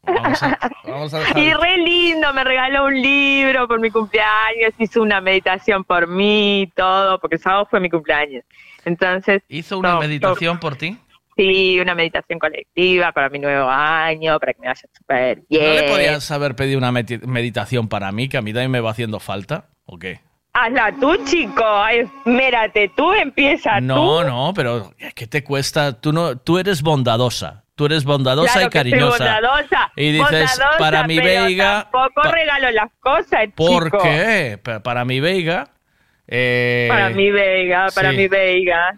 Vamos a, vamos a dejar. Y re lindo, me regaló un libro por mi cumpleaños, hizo una meditación por mí, todo, porque el sábado fue mi cumpleaños. Entonces. ¿Hizo una meditación por ti? Sí, una meditación colectiva para mi nuevo año, para que me vaya súper bien. ¿No le podías haber pedido una meditación para mí, que a mí también me va haciendo falta? ¿O qué? Hazla tú, chico. Ay, mírate, tú empieza No, tú. no, pero ¿qué te cuesta? Tú, no, tú eres bondadosa. tú eres bondadosa Claro y que cariñosa. bondadosa, y dices, bondadosa, para mi Veiga... Tampoco pa- regalo las cosas, ¿Por chico. qué? Pa- Para mi Veiga... eh, Para mi Veiga, para sí. mi Veiga.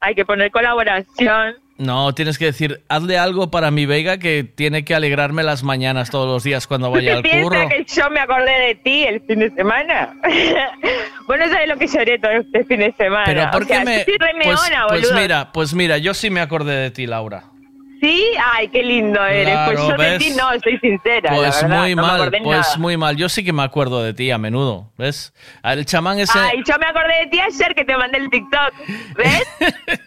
Hay que poner colaboración. No, tienes que decir, hazle algo para mi Veiga que tiene que alegrarme las mañanas todos los días cuando ¿Tú vaya al curro. que yo me acordé de ti el fin de semana? bueno, sabes lo que lloré todo este fin de semana. Pero ¿por O qué sea, me...? Pues, meona, pues mira, pues mira, yo sí me acordé de ti, Laura. ¿Sí? Ay, qué lindo eres. pues yo de ti no, soy sincera. la Pues verdad, muy no me mal, acordé pues nada. muy mal. Yo sí que me acuerdo de ti a menudo, ¿ves? El chamán ese... Ay, yo me acordé de ti ayer que te mandé el TikTok. ¿Ves?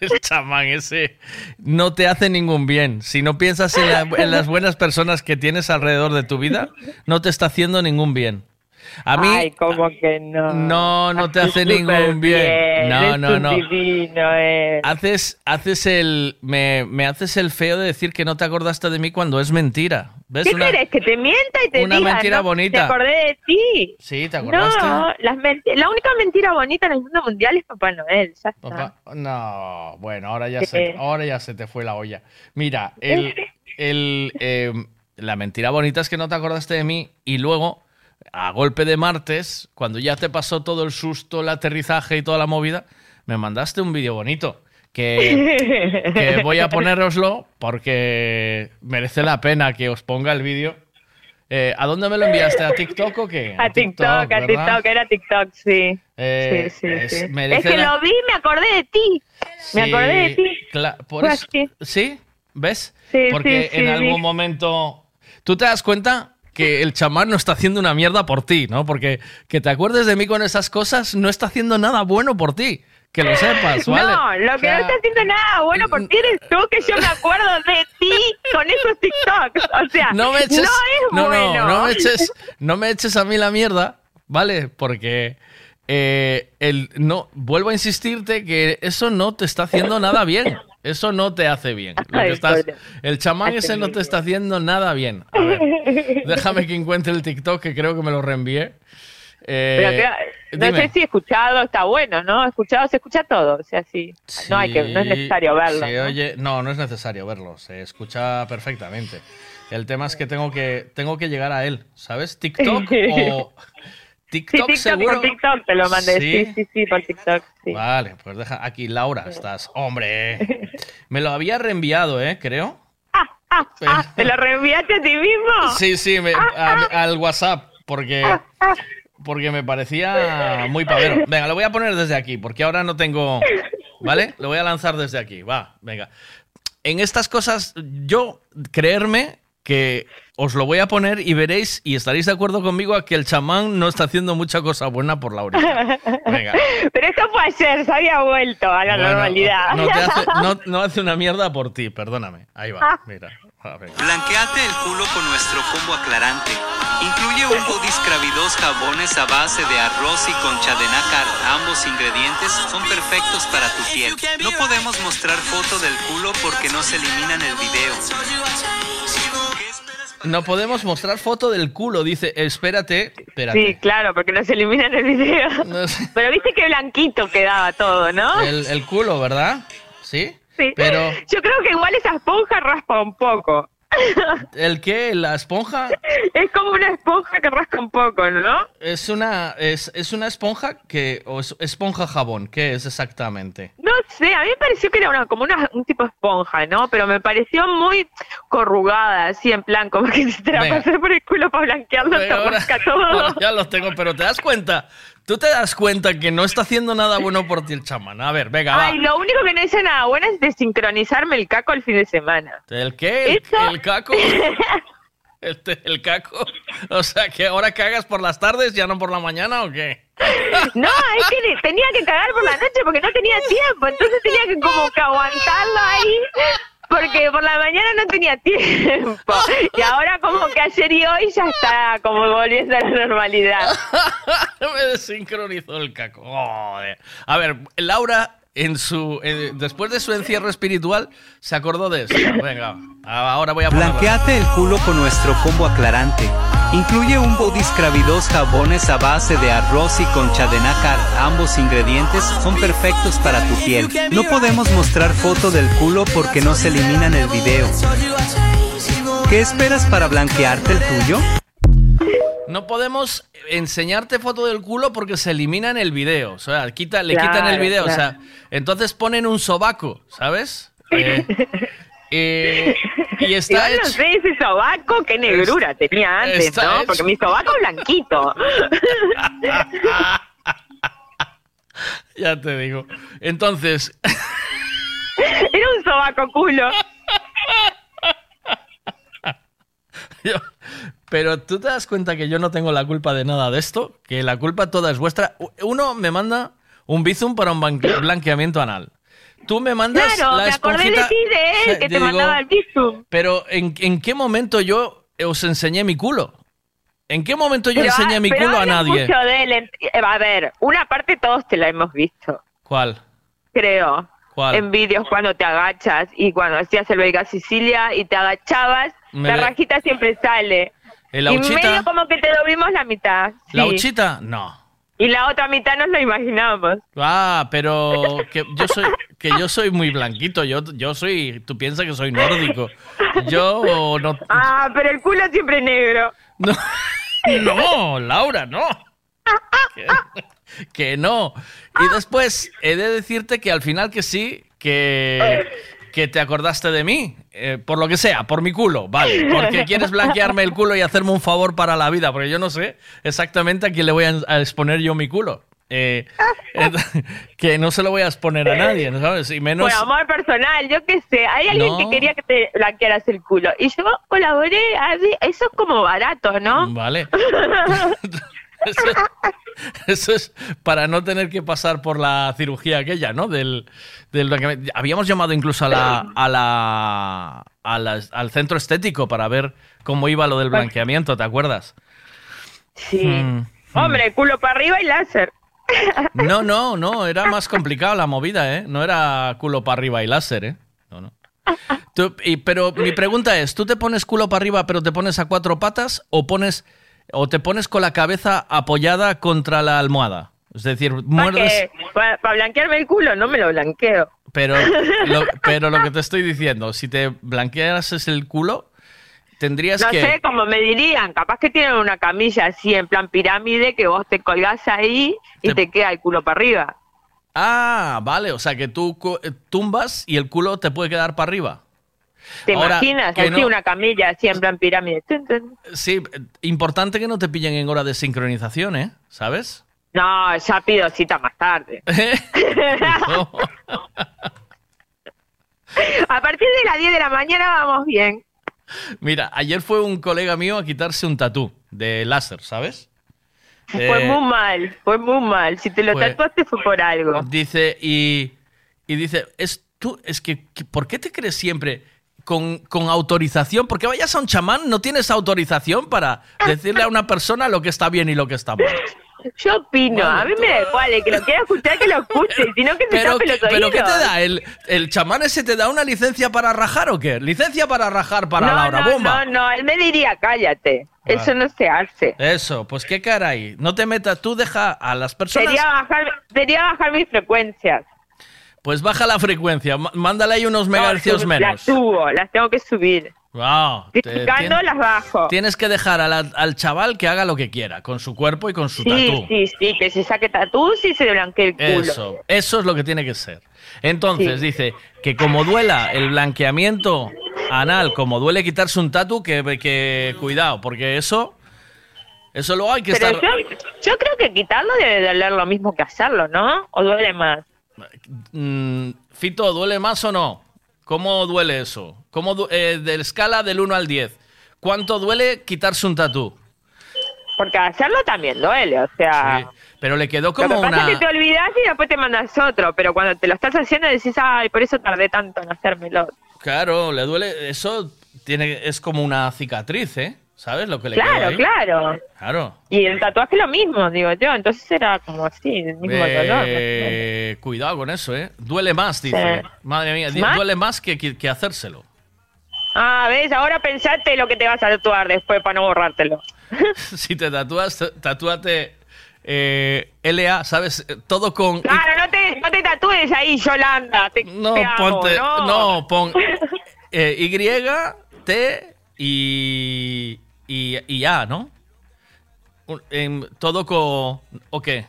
El chamán ese no te hace ningún bien. Si no piensas en, la- en las buenas personas que tienes alrededor de tu vida, no te está haciendo ningún bien. A mí Ay, como que no. no, no te hace ningún bien. No, eres no, un no. divino, eh. Haces, haces el, me, me haces el feo de decir que no te acordaste de mí cuando es mentira. ¿Ves? ¿Qué Una- querés? ¿Que te mienta y te una diga? mentira no, bonita. Te acordé de ti. Sí, ¿te acordaste? No, las la única mentira bonita en el mundo mundial es Papá Noel. Ya está. Papá- no, bueno, ahora ya, ¿Qué? se, ahora ya se te fue la olla. Mira, el, el, eh, la mentira bonita es que no te acordaste de mí y luego, a golpe de martes, cuando ya te pasó todo el susto, el aterrizaje y toda la movida, me mandaste un vídeo bonito. Que, que voy a poneroslo porque merece la pena que os ponga el vídeo. Eh, ¿A dónde me lo enviaste? ¿A TikTok o qué? A TikTok. TikTok, era TikTok, sí. Eh, sí, sí, es- sí. merece Es que la- lo vi, me acordé de ti. Me acordé de ti. por eso-. ¿Sí? ¿Ves? Porque en algún momento. Tú te das cuenta que el chamán no está haciendo una mierda por ti, ¿no? Porque que te acuerdes de mí con esas cosas no está haciendo nada bueno por ti. Que lo sepas, ¿vale? No, lo O que no está haciendo nada bueno por ti eres tú, que yo me acuerdo de ti con esos TikToks. O sea, no me eches, no es no, no, bueno. no me eches, no me eches a mí la mierda, ¿vale? Porque eh, el, no, vuelvo a insistirte que eso no te está haciendo nada bien. Eso no te hace bien. Lo que Ay, estás- pobre. el chamán ese no te está haciendo nada bien. A ver, déjame que encuentre el TikTok que creo que me lo reenvié. Eh, Pero que- no sé si escuchado está bueno, ¿no? Escuchado se escucha todo, o sea, sí. No hay que, no es necesario verlo. se ¿no? oye- no, no es necesario verlo, se escucha perfectamente. El tema es que tengo que, tengo que llegar a él, ¿sabes? TikTok o... Sí, TikTok, TikTok seguro. por TikTok te lo mandé. ¿Sí? Sí, sí, sí, por TikTok. Sí. Vale, pues deja aquí, Laura, estás. Hombre, me lo había reenviado, ¿eh? Creo. Ah, ¿te lo reenviaste a ti mismo? Sí, sí, me- a- al WhatsApp, porque, porque me parecía muy pavero. Venga, lo voy a poner desde aquí, porque ahora no tengo. ¿Vale? Lo voy a lanzar desde aquí. Va, venga. En estas cosas, yo creerme que os lo voy a poner y veréis y estaréis de acuerdo conmigo a que el chamán no está haciendo mucha cosa buena por Laura. Venga. Pero esto fue ayer, se había vuelto a la Bueno, normalidad. No, te hace, no, no hace una mierda por ti, perdóname. Ahí va, mira. A ver. Blanqueate el culo con nuestro combo aclarante. Incluye un body scrub y dos jabones a base de arroz y concha de nácar. Ambos ingredientes son perfectos para tu piel. No podemos mostrar foto del culo porque no se elimina en el video. No podemos mostrar foto del culo, dice. Espérate, espérate. Sí, claro, porque nos eliminan el video. Pero viste que blanquito quedaba todo, ¿no? El, el culo, ¿verdad? ¿Sí? Sí. Pero, Yo creo que igual esa esponja raspa un poco. ¿El qué? ¿La esponja? Es como una esponja que rasca un poco, ¿no? Es una, es, es una esponja que. o es esponja jabón. ¿Qué es exactamente? No sé, a mí me pareció que era una, como una, un tipo esponja, ¿no? Pero me pareció muy corrugada, así en plan, como que si te la pasé por el culo para blanquearlo, te todo. ahora ya los tengo, pero ¿te das cuenta? ¿Tú te das cuenta que no está haciendo nada bueno por ti el chamán? A ver, venga, va. Ay, lo único que no hice nada bueno es desincronizarme el caco el fin de semana. ¿El qué? ¿El, caco? ¿El, te- el caco? O sea, que ahora cagas por las tardes, ya no por la mañana o qué? No, es que tenía que cagar por la noche porque no tenía tiempo, entonces tenía que como que aguantarlo ahí. Porque por la mañana no tenía tiempo. Y ahora como que ayer y hoy ya está como volviendo a la normalidad. Me desincronizó el caco. Joder. A ver, Laura, en su, eh, después de su encierro espiritual, se acordó de eso. Venga, ahora voy a. Blanqueate el culo con nuestro combo aclarante. Incluye un body scrub y dos jabones a base de arroz y concha de nácar. Ambos ingredientes son perfectos para tu piel. No podemos mostrar foto del culo porque no se elimina en el video. ¿Qué esperas para blanquearte el tuyo? No podemos enseñarte foto del culo porque se elimina en el video. O sea, quita, le quitan el Claro, video. O sea, entonces ponen un sobaco, ¿sabes? Eh, eh, y está Igual no hecho. sé ese sobaco, qué negrura tenía antes, está ¿no? hecho. Porque mi sobaco es blanquito. Ya te digo. Entonces, Era un sobaco culo. yo- pero tú te das cuenta que yo no tengo la culpa de nada de esto, que la culpa toda es vuestra. Uno me manda un bizum para un blanqueamiento anal. Tú me mandas Claro, la me acordé de ti, de él, que te digo, mandaba el piso. Pero ¿en, en qué momento yo os enseñé mi culo? ¿En qué momento yo Pero, enseñé mi pero culo a nadie? mucho de él. eh, A ver, una parte todos te la hemos visto, ¿Cuál? creo. ¿Cuál? En vídeos cuando te agachas y cuando hacías el Vega Sicilia y te agachabas, Me la ve- rajita siempre sale. ¿El y medio como que te lo vimos la mitad. ¿La sí. uchita? No. Y la otra mitad nos lo imaginábamos. Ah, pero que yo soy que yo soy muy blanquito, yo yo soy tú piensas que soy nórdico. Yo no Ah, pero el culo siempre negro. no no, Laura, no. Que, que no. Y después he de decirte que al final que sí, que que te acordaste de mí, eh, por lo que sea, por mi culo, vale, porque quieres blanquearme el culo y hacerme un favor para la vida, porque yo no sé exactamente a quién le voy a, exponer yo mi culo. Eh, que no se lo voy a exponer a nadie, ¿no ¿sabes? Y menos... Por amor personal, yo qué sé. Hay alguien No. que quería que te blanquearas el culo. Y yo colaboré. así. Eso es como barato, ¿no? Vale. Eso, eso es para no tener que pasar por la cirugía aquella, ¿no? Del, del blanqueamiento. Habíamos llamado incluso a la, a la, a la- al centro estético para ver cómo iba lo del blanqueamiento, ¿te acuerdas? Sí. Mm. Hombre, culo para arriba y láser. No, no, no, era más complicado la movida, ¿eh? No era culo para arriba y láser, ¿eh? No, no. Tú- y- pero mi pregunta es, ¿tú te pones culo para arriba pero te pones a cuatro patas o pones o te pones con la cabeza apoyada contra la almohada? Es decir, muerdes, Para blanquearme el culo, no me lo blanqueo. pero lo, pero lo que te estoy diciendo, si te blanqueas el culo, tendrías No que sé cómo me dirían. Capaz que tienen una camilla así en plan pirámide que vos te colgás ahí y Te- te, queda el culo para arriba. Ah, vale, o sea que tú eh, tumbas y el culo te puede quedar para arriba. ¿Te Ahora, imaginas? Así no- una camilla así en plan pirámide. Sí, eh, importante que no te pillen en hora de sincronización, ¿eh? ¿Sabes? No, ya pido cita más tarde. A partir de las 10 de la mañana vamos bien. Mira, ayer fue un colega mío a quitarse un tatú de láser, ¿sabes? Fue Eh, muy mal, fue muy mal. Si te lo fue- tatuaste fue por algo. Dice, y, y dice, es tú, es que- ¿por qué te crees siempre con, con autorización? Porque vayas a un chamán, no tienes autorización para decirle a una persona lo que está bien y lo que está mal. Yo opino, a mí me da igual, el que lo quiera escuchar que lo escuche, sino que se Pero, tape ¿qué- los pero ¿qué te oídos. da? ¿El, ¿El chamán ese te da una licencia para rajar o qué? ¿Licencia para rajar para no, Laura no, Bomba? no, no, él me diría, cállate. Eso no se hace. Eso, pues qué caray. No te metas, tú deja a las personas. Sería bajar, sería bajar mis frecuencias. Pues baja la frecuencia, mándale ahí unos megahercios No, menos. Las subo, las tengo que subir. Wow, Criticando tien- las bajo. Tienes que dejar la- al chaval que haga lo que quiera, con su cuerpo y con su Sí, tatú. sí, sí, que se saque tatús y se blanquee el culo. Eso, eso es lo que tiene que ser. Entonces, dice que como duela el blanqueamiento anal, como duele quitarse un tatu, que, que cuidado, porque eso, eso luego hay que Pero estar... yo, yo creo que quitarlo debe doler lo mismo que hacerlo, ¿no? ¿O duele más? Mm, Fito, ¿duele más o no? ¿Cómo duele eso? ¿Cómo eh, de escala del 1 al 10, ¿cuánto duele quitarse un tatú? Porque hacerlo también duele, o sea... Pero le quedó Lo que como pasa una... es que te olvidas y después te mandas otro, pero cuando te lo estás haciendo decís, ay, por eso tardé tanto en hacérmelo. Claro, le duele... Eso tiene, es como una cicatriz, ¿eh? ¿Sabes lo que le Claro, ahí? claro. Claro. Y el tatuaje lo mismo, digo yo, entonces era como así, el mismo dolor. Eh, cuidado con eso, ¿eh? Duele más, dice. Sí. Madre mía, duele más que, que, que hacérselo. Ah, ves, ahora pensate lo que te vas a tatuar después para no borrártelo. si te tatúas, tatúate eh, LA, ¿sabes? Todo con... Claro, no te, no te tatúes ahí, Yolanda. Te, No, te ponte... no. No, pon eh, Y, T y... Y, y A, ¿no? Em, todo con... ¿O qué?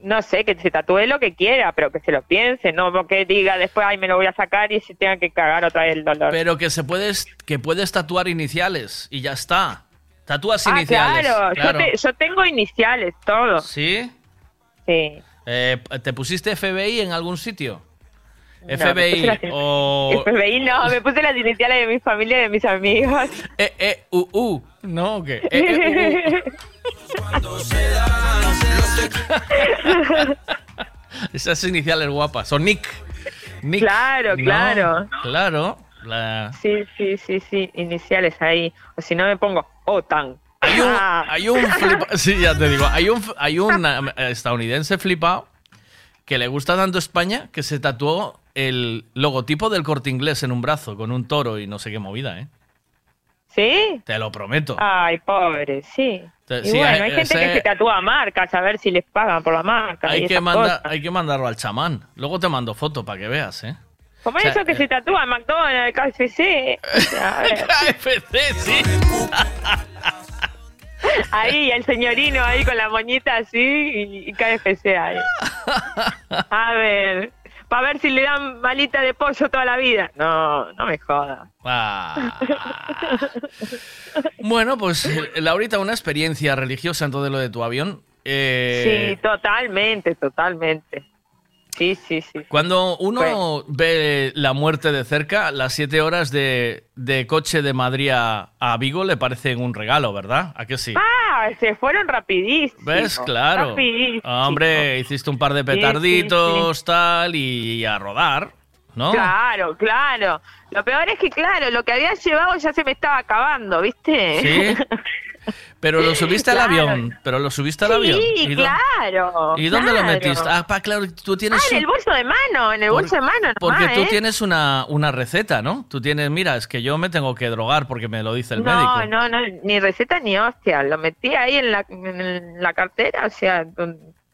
No sé, que se tatúe lo que quiera, pero que se lo piense, no porque diga después, ay, me lo voy a sacar y se tenga que cagar otra vez el dolor. Pero que se puedes, que puedes tatuar iniciales y ya está. Tatúas ah, iniciales. claro, Yo, te- yo tengo iniciales, todo. ¿Sí? Sí. Eh, ¿Te pusiste FBI en algún sitio? FBI o... FBI no, me puse las iniciales de mi familia y de mis amigos. E, E, U, U. ¿No? ¿O qué? E, E. Esas iniciales guapas. O Nick. Nick. Claro, No, claro. Claro. La- Sí, sí, sí, sí, iniciales ahí. O si no me pongo OTAN. Hay un, Ah. hay un flipa- sí, ya te digo, hay un, hay un estadounidense flipado que le gusta tanto España que se tatuó el logotipo del corte inglés en un brazo con un toro y no sé qué movida, ¿eh? ¿Sí? Te lo prometo. Ay, pobre, sí. Te- Y sí, bueno, hay- hay gente ese- que se tatúa marcas a ver si les pagan por la marca. y Hay que, esas mandar, cosas. hay que mandarlo al chamán. Luego te mando foto para que veas, ¿eh? Como o sea, eso que eh. se tatúa en McDonald's, KFC. KFC, sí. Ahí, el señorino ahí con la moñita así y, y KFC ahí. A ver, para ver si le dan malita de pollo toda la vida. No, no me jodas. Ah. Bueno, pues eh, Laurita, una experiencia religiosa en todo lo de tu avión. Eh, Sí, totalmente, totalmente. Sí, sí, sí. Cuando uno ve la muerte de cerca, las siete horas de, de coche de Madrid a, a Vigo le parecen un regalo, ¿verdad? ¿A que sí? Ah, se fueron rapidísimo. ¿Ves? Claro. Rapidísimo. Hombre, hiciste un par de Sí, sí, petarditos, tal, y a rodar, ¿no? Claro, claro. Lo peor es que, claro, lo que había llevado ya se me estaba acabando, ¿viste? Sí. Pero lo subiste al avión. Pero lo subiste al avión. Sí, ¿Y dó- claro. ¿Y dónde lo metiste? Ah, pa, claro, tú tienes. Ah, en un- el bolso de mano, en el Por- bolso de mano. Porque nomás, tú ¿eh? tienes una, una receta, ¿no? Tú tienes, mira, es que yo me tengo que drogar porque me lo dice el no, médico. no, no, ni receta ni hostia. Lo metí ahí en la, en la cartera, o sea,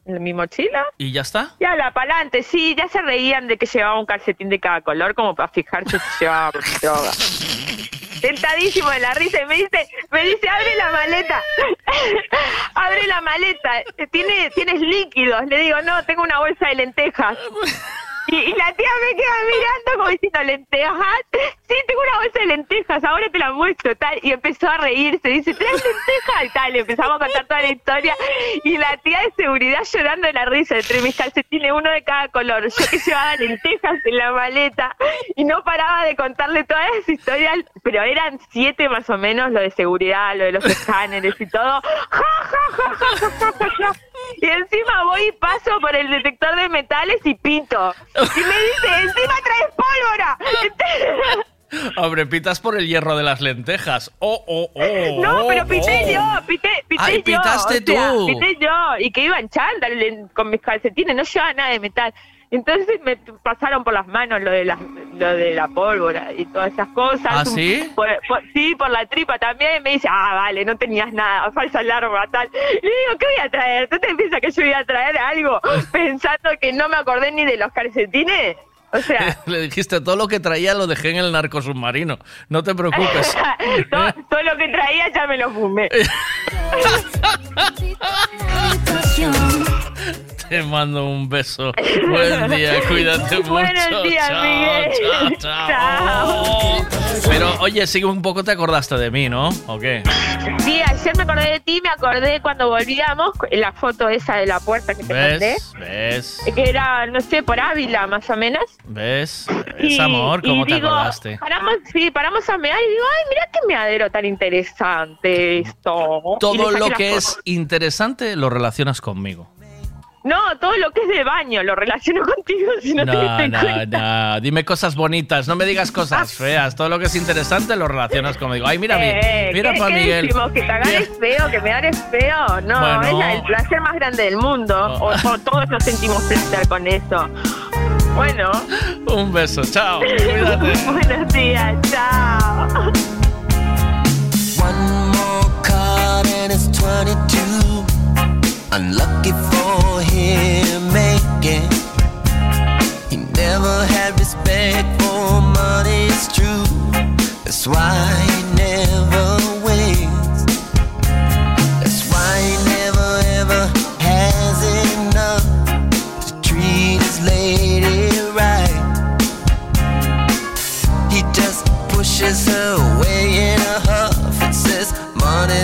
en mi mochila. ¿Y ya está? Ya, la pa'lante, sí, ya se reían de que llevaba un calcetín de cada color como para fijarse si llevaba droga. Tentadísimo de la risa y me dice, me dice, abre la maleta, abre la maleta, ¿Tiene, tienes líquidos. Le digo, no, tengo una bolsa de lentejas. Y, y la tía me queda mirando como diciendo, ¿lentejas? Sí, tengo una bolsa de lentejas, ahora te la muestro, tal. Y empezó a reírse, dice, ¿traes lentejas? Y tal, le empezamos a contar toda la historia. Y la tía de seguridad llorando de la risa, entre mis calcetines, uno de cada color. Yo que llevaba lentejas en la maleta. Y no paraba de contarle todas las historias, pero eran siete más o menos, lo de seguridad, lo de los escáneres y todo. Ja, ja, ja, ja, ja, ja, ja. Y encima voy y paso por el detector de metales y pinto. Y me dice, encima traes pólvora. Hombre, pitas por el hierro de las lentejas. Oh, oh, oh. No, pero pité oh. yo, pité, pité Ay, yo. pitaste o sea, tú. Pité yo. Y que iba en chándal con mis calcetines, no llevaba nada de metal. Entonces me pasaron por las manos lo de la, lo de la pólvora y todas esas cosas. ¿Ah, sí? Por, por- sí, por la tripa también. Me dice, ah, vale, no tenías nada, falsa alarma, tal. Le digo, ¿qué voy a traer? ¿Tú te piensas que yo iba a traer algo pensando que no me acordé ni de los calcetines? O sea, Le dijiste todo lo que traía lo dejé en el narco submarino. No te preocupes. todo, todo lo que traía ya me lo fumé. Te mando un beso. Buen día, cuídate mucho. Buenos días, Chao, Miguel. chao, chao. Pero oye, sí un poco te acordaste de mí, ¿no? ¿O qué? Sí, ayer me acordé de ti, me acordé cuando volvíamos, la foto esa de la puerta que te mandé, ¿Ves? ¿Ves? que era, no sé, por Ávila más o menos. ¿Ves? Es amor, ¿cómo y te digo, acordaste? Paramos, sí, paramos a mear y digo, ay, mira qué meadero tan interesante esto. Todo lo que foto. es interesante lo relacionas conmigo. No, todo lo que es de baño lo relaciono contigo si no, no te diste no, cuenta. Dime cosas bonitas, no me digas cosas feas. Todo lo que es interesante lo relacionas conmigo. Ay, mira, eh, mira ¿qué, para Miguel. Que cagar es feo, que me es feo. No, es el placer más grande del mundo. Todos nos sentimos placer con eso. Bueno. Un beso, chao. Buenos días, chao. Unlucky for him making. He never had respect for money, it's true. That's why he never wins. That's why he never ever has enough to treat his lady right. He just pushes her away in a huff and says, Money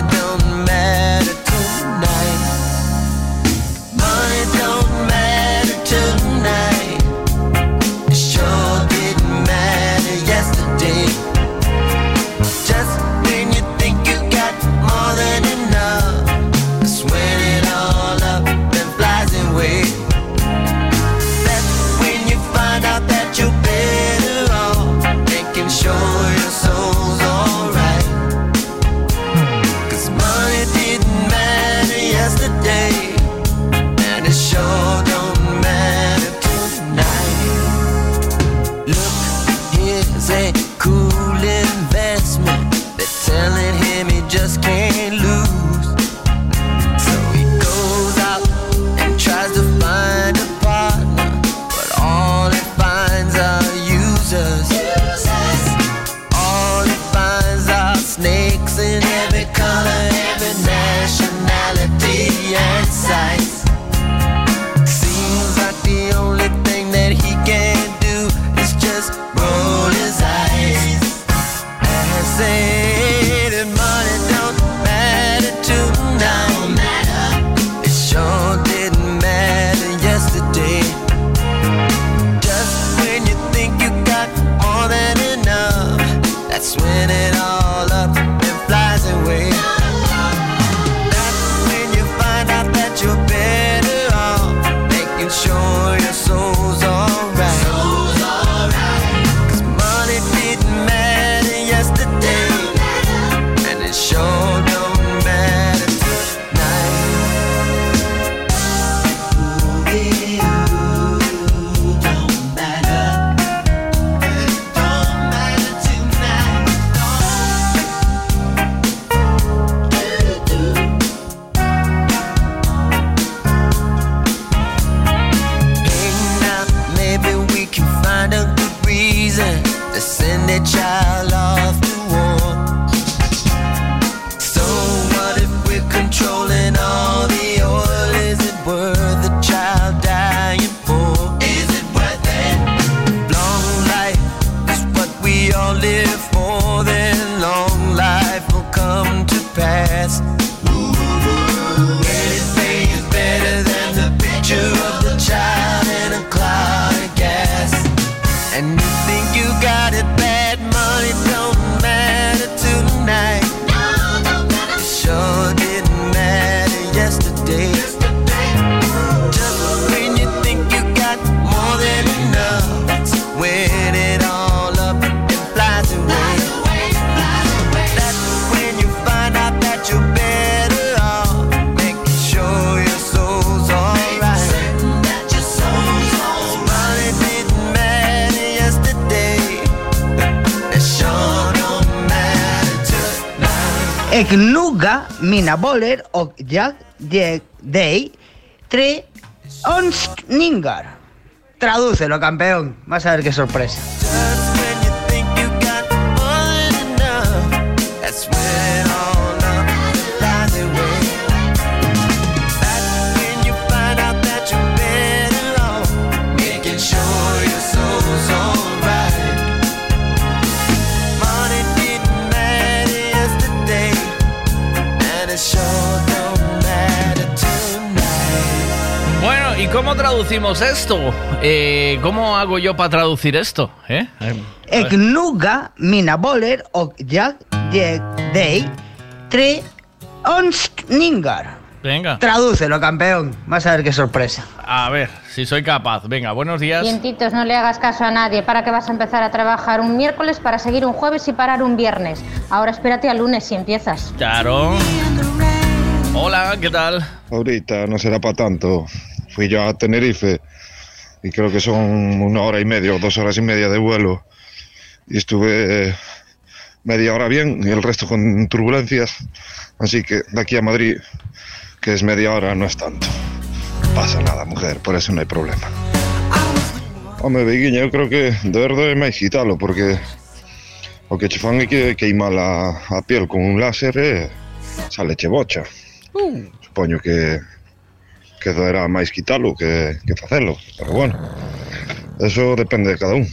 The Bowler of Jack the Day 3 Onstninger. Tradúcelo, campeón. Vas a ver qué sorpresa. Traducimos esto? Eh, ¿Cómo hago yo para traducir esto? ¿Eh? eh Egnuga, minaboler, og jag, day, tre, onskningar. Venga. Tradúcelo, campeón. Vas a ver qué sorpresa. A ver, si soy capaz. Venga, buenos días. Tientitos, no le hagas caso a nadie. ¿Para qué vas a empezar a trabajar un miércoles para seguir un jueves y parar un viernes? Ahora espérate al lunes si empiezas. Claro. Hola, ¿qué tal? Ahorita no será para tanto fui yo a Tenerife y creo que son una hora y media o dos horas y media de vuelo y estuve eh, media hora bien y el resto con turbulencias. Así que de aquí a Madrid, que es media hora, no es tanto. No pasa nada, mujer, por eso no hay problema. Home, Beguiña, eu creo que deber doer máis quitalo, porque o que che fan que queimar a, a piel con un láser sale che bocha. Uh. Que que doerá máis quitalo que, que facelo, pero bueno, eso depende de cada un.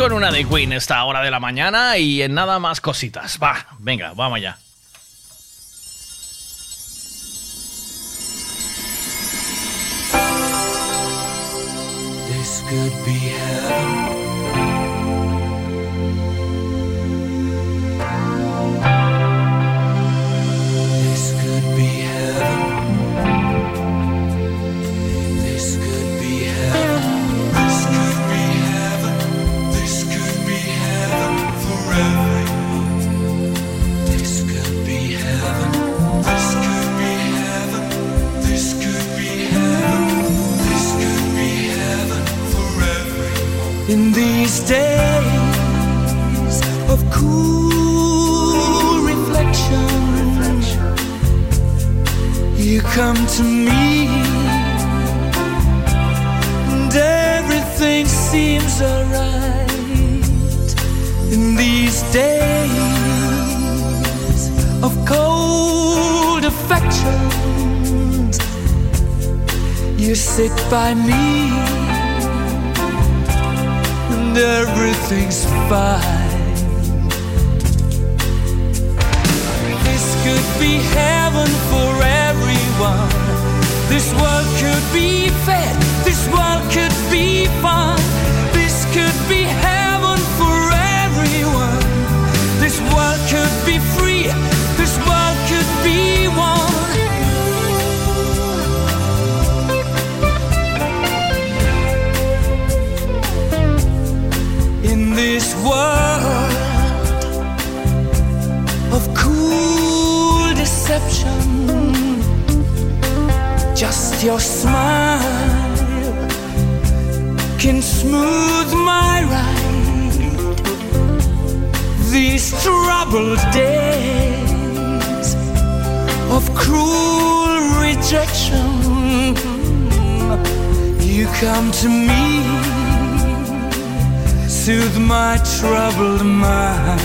Con una de Queen esta hora de la mañana y en nada más cositas. Va, venga, vamos allá. In these days of cool reflection, you come to me, and everything seems alright. In these days of cold affection. you sit by me and everything's fine. This could be heaven for everyone. This world could be fair. This world could be fun. This could be heaven for everyone. This world could be free. This world of cool deception. Just your smile can smooth my ride. These troubled days of cruel rejection. You come to me soothe my troubled mind.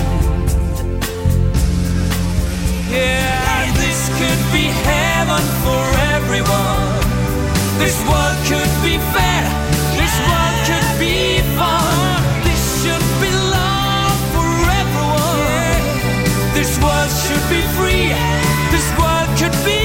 Yeah, this could be heaven for everyone. This world could be fair. This world could be fun. This should be love for everyone. This world should be free. This world could be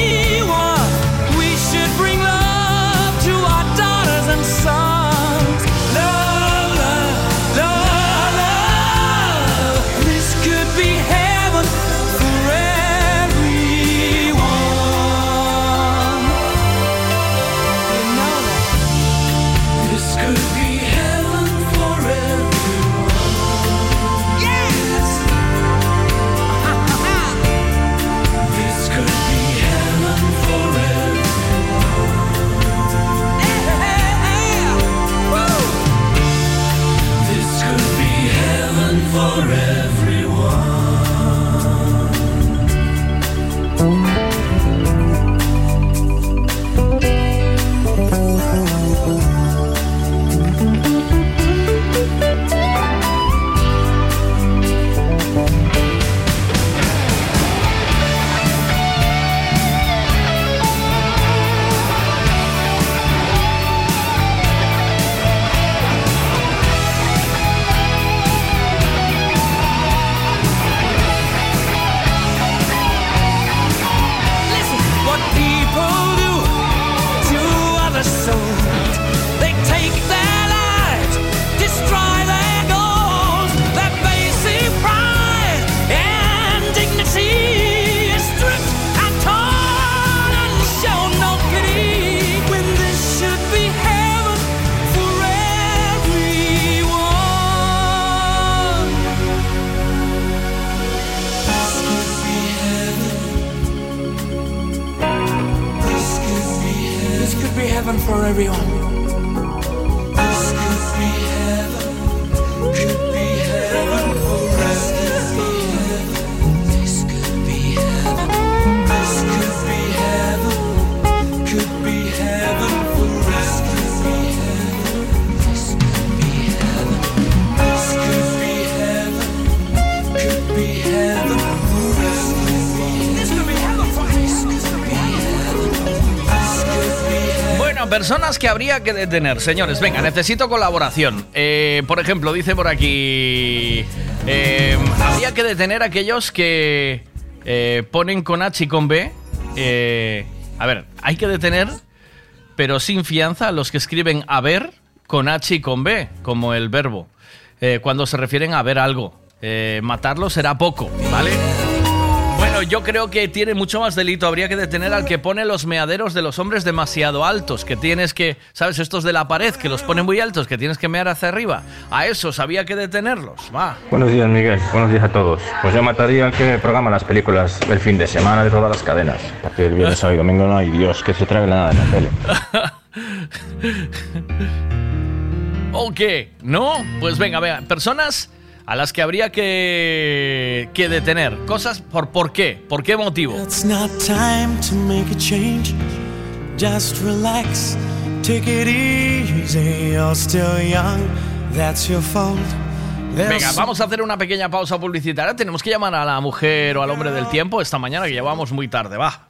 personas que habría que detener, señores. Venga, necesito colaboración. Eh, por ejemplo, dice por aquí. eh, habría que detener a aquellos que eh, ponen con H y con B. eh, a ver, hay que detener, pero sin fianza, a los que escriben haber con H y con B, como el verbo. eh, cuando se refieren a ver algo. Matarlo será poco, ¿vale? Bueno, yo creo que tiene mucho más delito. Habría que detener al que pone los meaderos de los hombres demasiado altos, que tienes que, ¿sabes? Estos de la pared, que los ponen muy altos, que tienes que mear hacia arriba. A esos había que detenerlos. Va. Buenos días, Miguel. Buenos días a todos. Pues yo mataría al que programa las películas el fin de semana de todas las cadenas. Porque el viernes, sábado y domingo no hay Dios que se trague nada de la tele. ¿O qué? ¿No? Pues venga, venga. Personas a las que habría que, que detener. Cosas por por qué. ¿Por qué motivo? It's not time to make a change. Just relax, take it easy. You're still young, that's your fault. Venga, vamos a hacer una pequeña pausa publicitaria. Tenemos que llamar a la mujer o al hombre del tiempo esta mañana que llevamos muy tarde. Va.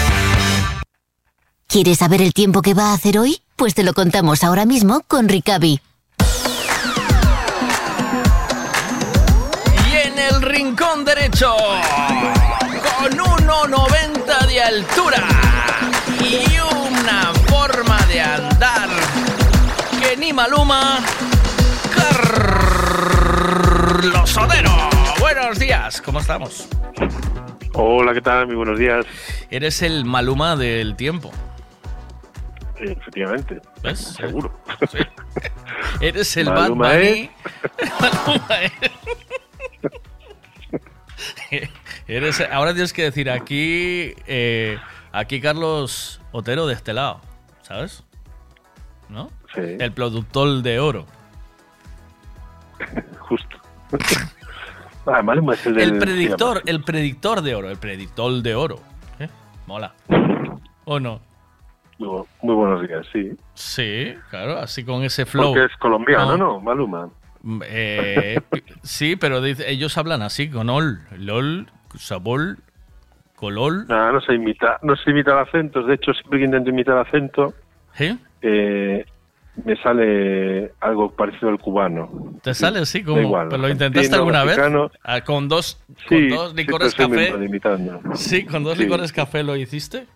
¿Quieres saber el tiempo que va a hacer hoy? Pues te lo contamos ahora mismo con Ricavi. Y en el rincón derecho, con 1,90 de altura y una forma de andar que ni Maluma, Carlos Sodero. Buenos días, ¿cómo estamos? Hola, ¿qué tal? Muy buenos días. Eres el Maluma del tiempo. Eh, Efectivamente. ¿Ves? Seguro. Eres el Maluma es- Maluma es- Eres, ahora tienes que decir aquí, eh, aquí Carlos Otero de este lado, ¿sabes? ¿No? Sí. El productor de oro. Justo. Ah, Maluma es el del... El predictor, el predictor de oro, el predictor de oro. ¿Eh? Mola. ¿O no? Muy, bu- muy buenos días, sí. Sí, claro, así con ese flow. Porque es colombiano, ¿no? Maluma. Mm, eh, sí, pero dice- ellos hablan así, con ol, lol, sabor, colol. Nada, no se imita, no se imita el acento. De hecho, siempre que intento imitar acento, ¿Sí? eh, me sale algo parecido al cubano. ¿Te sale así como? igual, ¿Pero ¿Lo ¿no? intentaste no, alguna mexicano. vez? Ah, ¿Con dos, con Sí, dos sí, licores café? Sí, con dos licores café lo hiciste.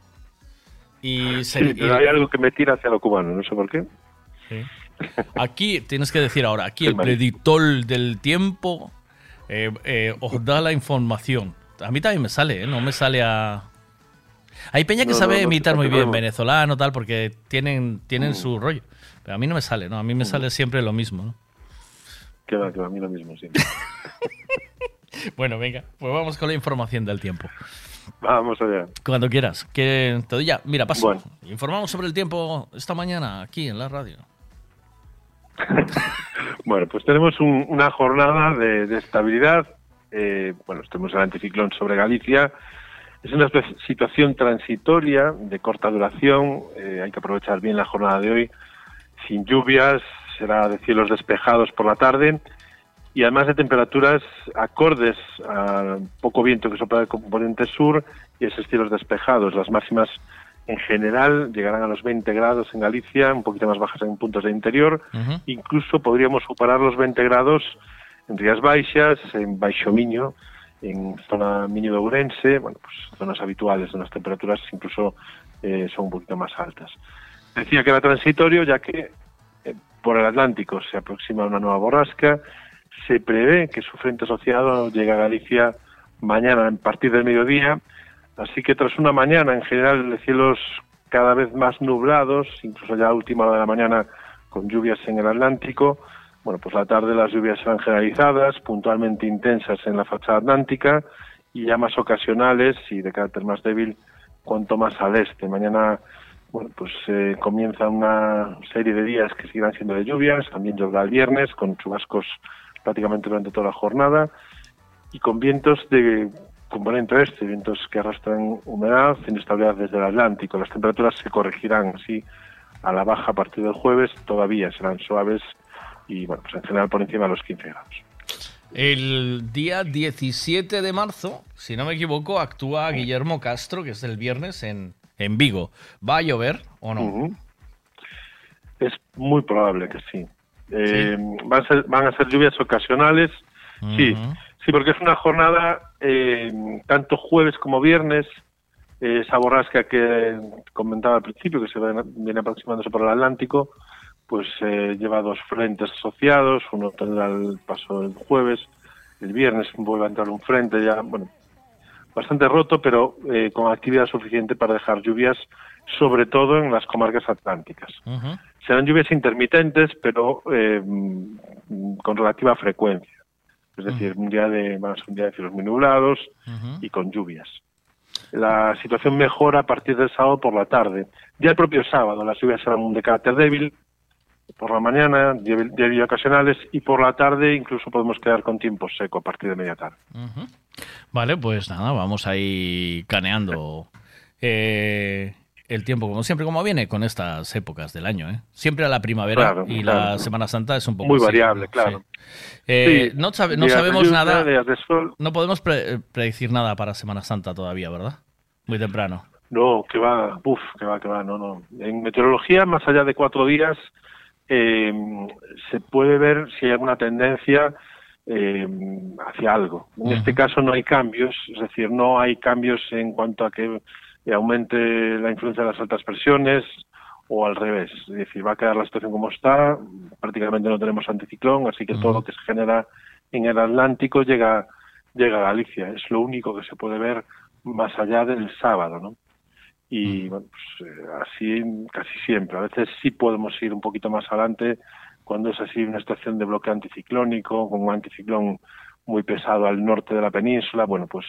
Y, se- Sí, y- pero hay algo que me tira hacia lo cubano, no sé por qué. Sí. Aquí tienes que decir ahora, aquí el predictor del tiempo eh, eh, os da la información. A mí también me sale, ¿eh? no me sale a... Hay peña que No, sabe no, no, imitar muy bien venezolano tal porque tienen tienen Mm. su rollo. Pero a mí no me sale, ¿no? A mí me sale siempre lo mismo, ¿no? Que va, que va, a mí lo mismo, sí. Bueno, venga, pues vamos con la información del tiempo. Vamos allá. Cuando quieras. Que te doy ya. Mira, paso. Bueno. Informamos sobre el tiempo esta mañana aquí en la radio. Bueno, pues tenemos un- una jornada de, de estabilidad. Eh, bueno, tenemos el anticiclón sobre Galicia. Es una situación transitoria de corta duración. Eh, hay que aprovechar bien la jornada de hoy. Sin lluvias, será de cielos despejados por la tarde y además de temperaturas acordes al poco viento que sopla del componente sur y esos cielos despejados. Las máximas en general llegarán a los 20 grados en Galicia, un poquito más bajas en puntos de interior. Incluso podríamos superar los 20 grados en Rías Baixas, en Baixo Miño, en zona Miño de Ourense, bueno, pues zonas habituales donde las temperaturas incluso eh, son un poquito más altas. Decía que era transitorio ya que eh, por el Atlántico se aproxima una nueva borrasca, se prevé que su frente asociado llegue a Galicia mañana a partir del mediodía, así que tras una mañana en general de cielos cada vez más nublados, incluso ya a última hora de la mañana con lluvias en el Atlántico, bueno, pues la tarde las lluvias serán generalizadas, puntualmente intensas en la fachada atlántica y ya más ocasionales y de carácter más débil cuanto más al este. Mañana, bueno, pues eh, comienza una serie de días que seguirán siendo de lluvias, también lloverá el viernes con chubascos prácticamente durante toda la jornada y con vientos de componente este, vientos que arrastran humedad, inestabilidad desde el Atlántico. Las temperaturas se corregirán así a la baja a partir del jueves, todavía serán suaves y bueno, pues en general por encima de los 15 grados. El día 17 de marzo, si no me equivoco, actúa Guillermo Castro, que es el viernes en, en Vigo. ¿Va a llover o no? Es muy probable que sí. Eh, van, a ser, van a ser lluvias ocasionales, sí, sí, porque es una jornada eh, tanto jueves como viernes. eh, esa borrasca que comentaba al principio, que se viene viene aproximándose por el Atlántico, pues eh, lleva dos frentes asociados. Uno tendrá el paso el jueves, el viernes vuelve a entrar un frente ya, bueno, bastante roto, pero eh, con actividad suficiente para dejar lluvias, sobre todo en las comarcas atlánticas. Serán lluvias intermitentes, pero eh, con relativa frecuencia. Es decir, un día de, van a ser un día de cielos muy nublados y con lluvias. La situación mejora a partir del sábado por la tarde. Ya el propio sábado las lluvias serán de carácter débil, por la mañana, débil ocasionales, y por la tarde incluso podemos quedar con tiempo seco a partir de media tarde. Vale, pues nada, vamos ahí caneando eh, el tiempo, como siempre, como viene con estas épocas del año. ¿eh? Siempre a la primavera Claro, y claro. la Semana Santa es un poco Muy así, variable, ¿no? claro. Sí. Eh, Sí, no, sabe- no sabemos nada. No podemos pre- predecir nada para Semana Santa todavía, ¿verdad? Muy temprano. No, que va, uf, que va, que va, no, no. En meteorología, más allá de cuatro días, eh, se puede ver si hay alguna tendencia eh, hacia algo. En este caso no hay cambios, es decir, no hay cambios en cuanto a que aumente la influencia de las altas presiones o al revés. Es decir, va a quedar la situación como está, prácticamente no tenemos anticiclón, así que todo lo que se genera en el Atlántico llega, llega a Galicia. Es lo único que se puede ver más allá del sábado, ¿no? y bueno, pues, eh, así casi siempre. A veces sí podemos ir un poquito más adelante cuando es así una situación de bloque anticiclónico, con un anticiclón muy pesado al norte de la península, bueno, pues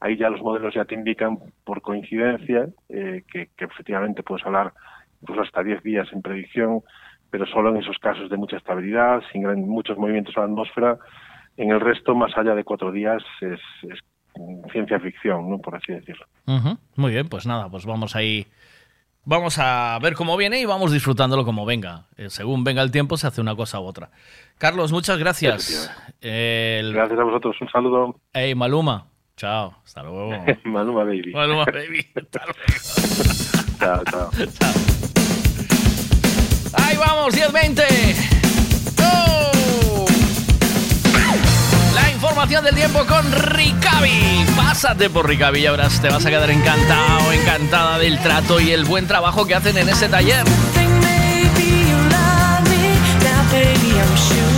ahí ya los modelos ya te indican por coincidencia eh, que, que efectivamente puedes hablar incluso hasta 10 días en predicción, pero solo en esos casos de mucha estabilidad, sin gran- muchos movimientos a la atmósfera. En el resto, más allá de cuatro días, es, es ciencia ficción, ¿no? por así decirlo. Muy bien, pues nada, pues vamos ahí. Vamos a ver cómo viene y vamos disfrutándolo como venga. Eh, según venga el tiempo, se hace una cosa u otra. Carlos, muchas gracias. El... Gracias a vosotros, un saludo. Hey, Maluma. Chao. Hasta luego. Maluma Baby. Maluma Baby. Hasta Chao, chao. Ahí vamos, 10.20. ¡Oh! La información del tiempo con Ricavi. Pásate por Ricavi y ahora te vas a quedar encantado, encantada del trato y el buen trabajo que hacen en ese taller. Las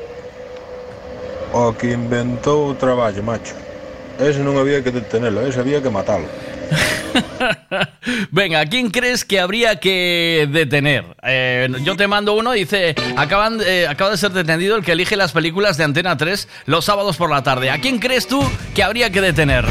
O que inventou o traballo, macho. Ese non había que detenelo, ese había que matalo. Venga, ¿quién crees que habría que detener? Eh, yo te mando uno, dice, acaban, eh, acaba de ser detenido el que elige las películas de Antena 3 los sábados por la tarde. ¿A quién crees tú que habría que detener?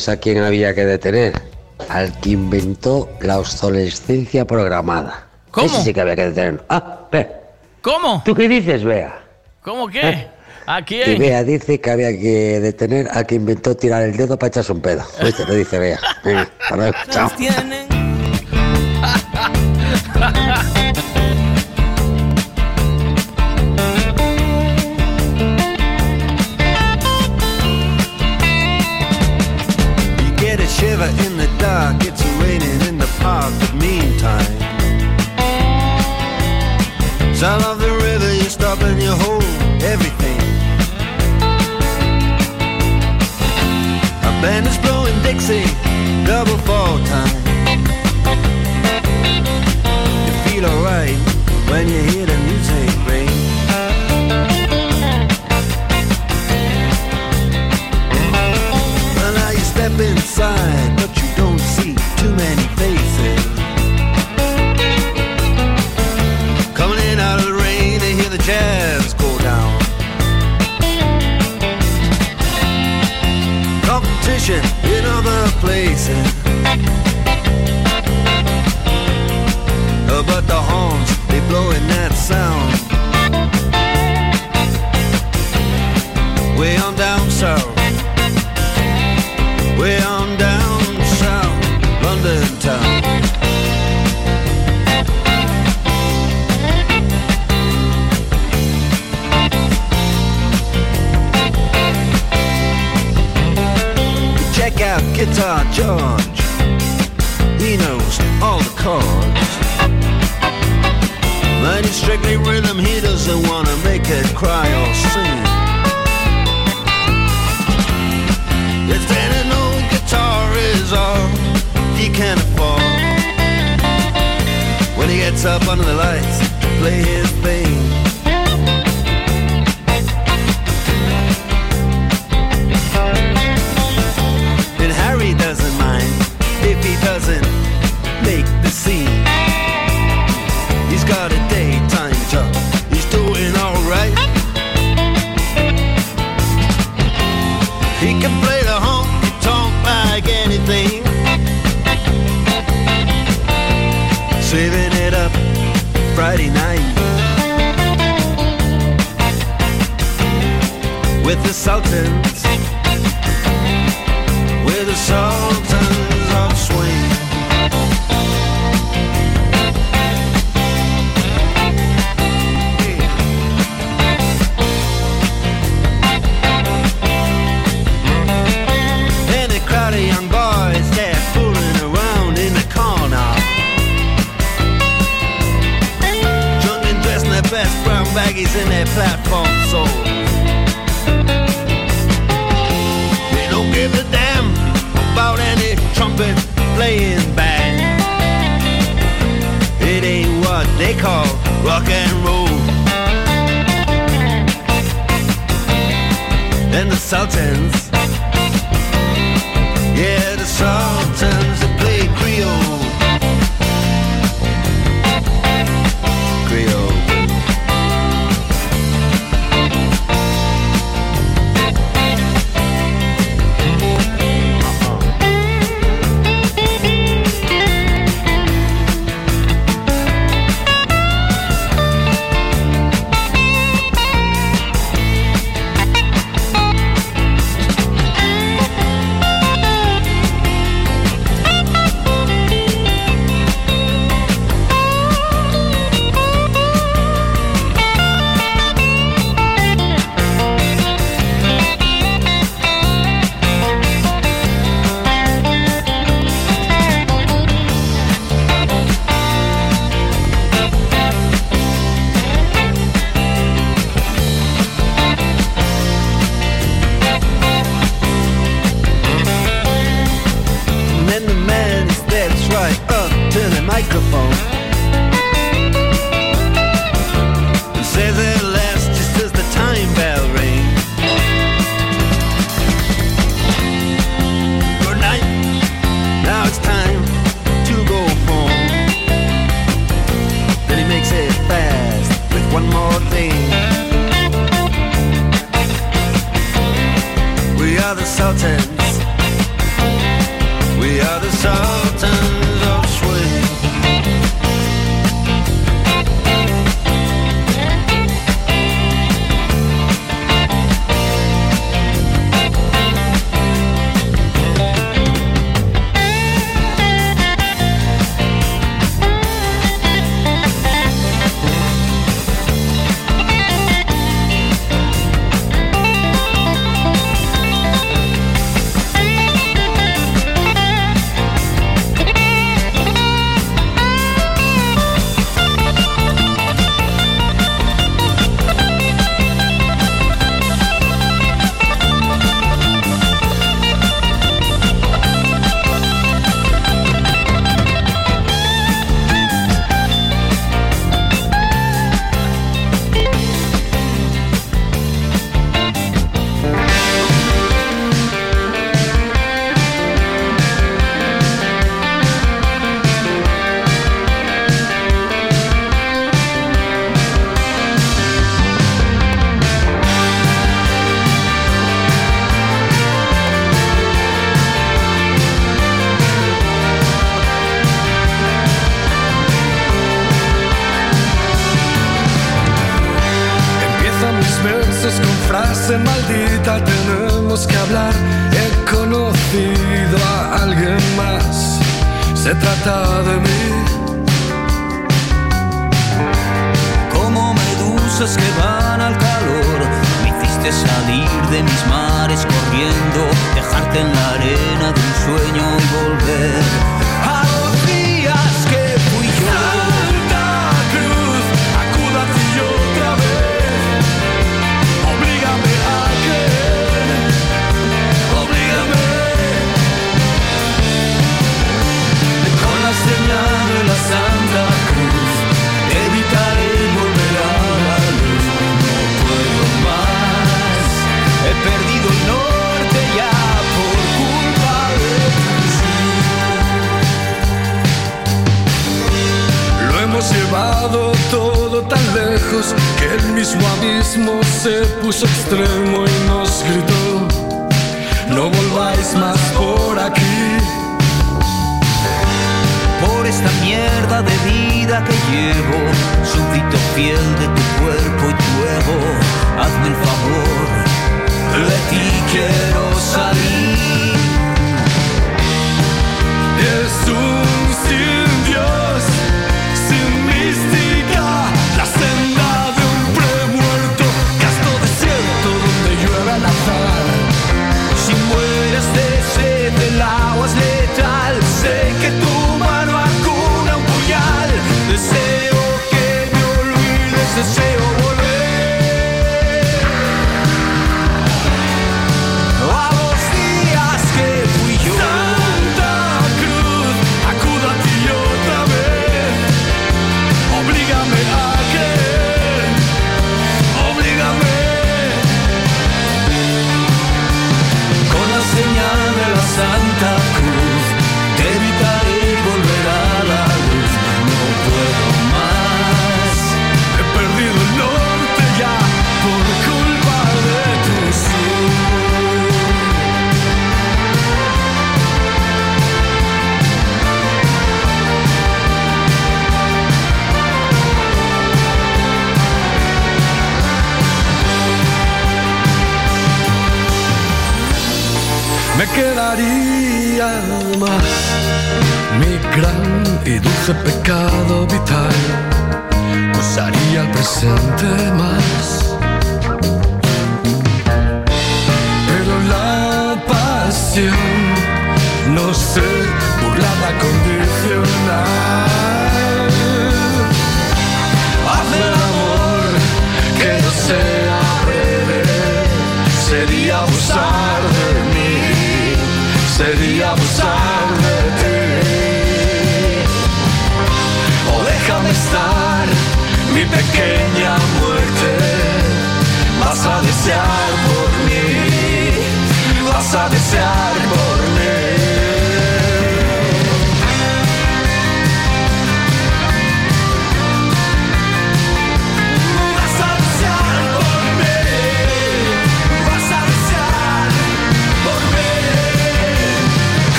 ¿Sabes a quién había que detener? Al que inventó la obsolescencia programada. ¿Cómo? Ese sí que había que detenerlo. Ah, ve. ¿Cómo? ¿Tú qué dices, Bea? ¿Cómo qué? ¿Eh? ¿A quién? Y Bea dice que había que detener al que inventó tirar el dedo para echarse un pedo. Lo dice Bea. Venga, para. Chao.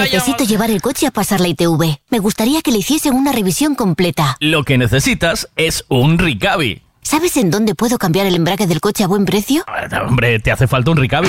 Necesito llevar el coche a pasar la ITV. Me gustaría que le hiciesen una revisión completa. Lo que necesitas es un Ricavi. ¿Sabes en dónde puedo cambiar el embrague del coche a buen precio? Hombre, te hace falta un Ricavi.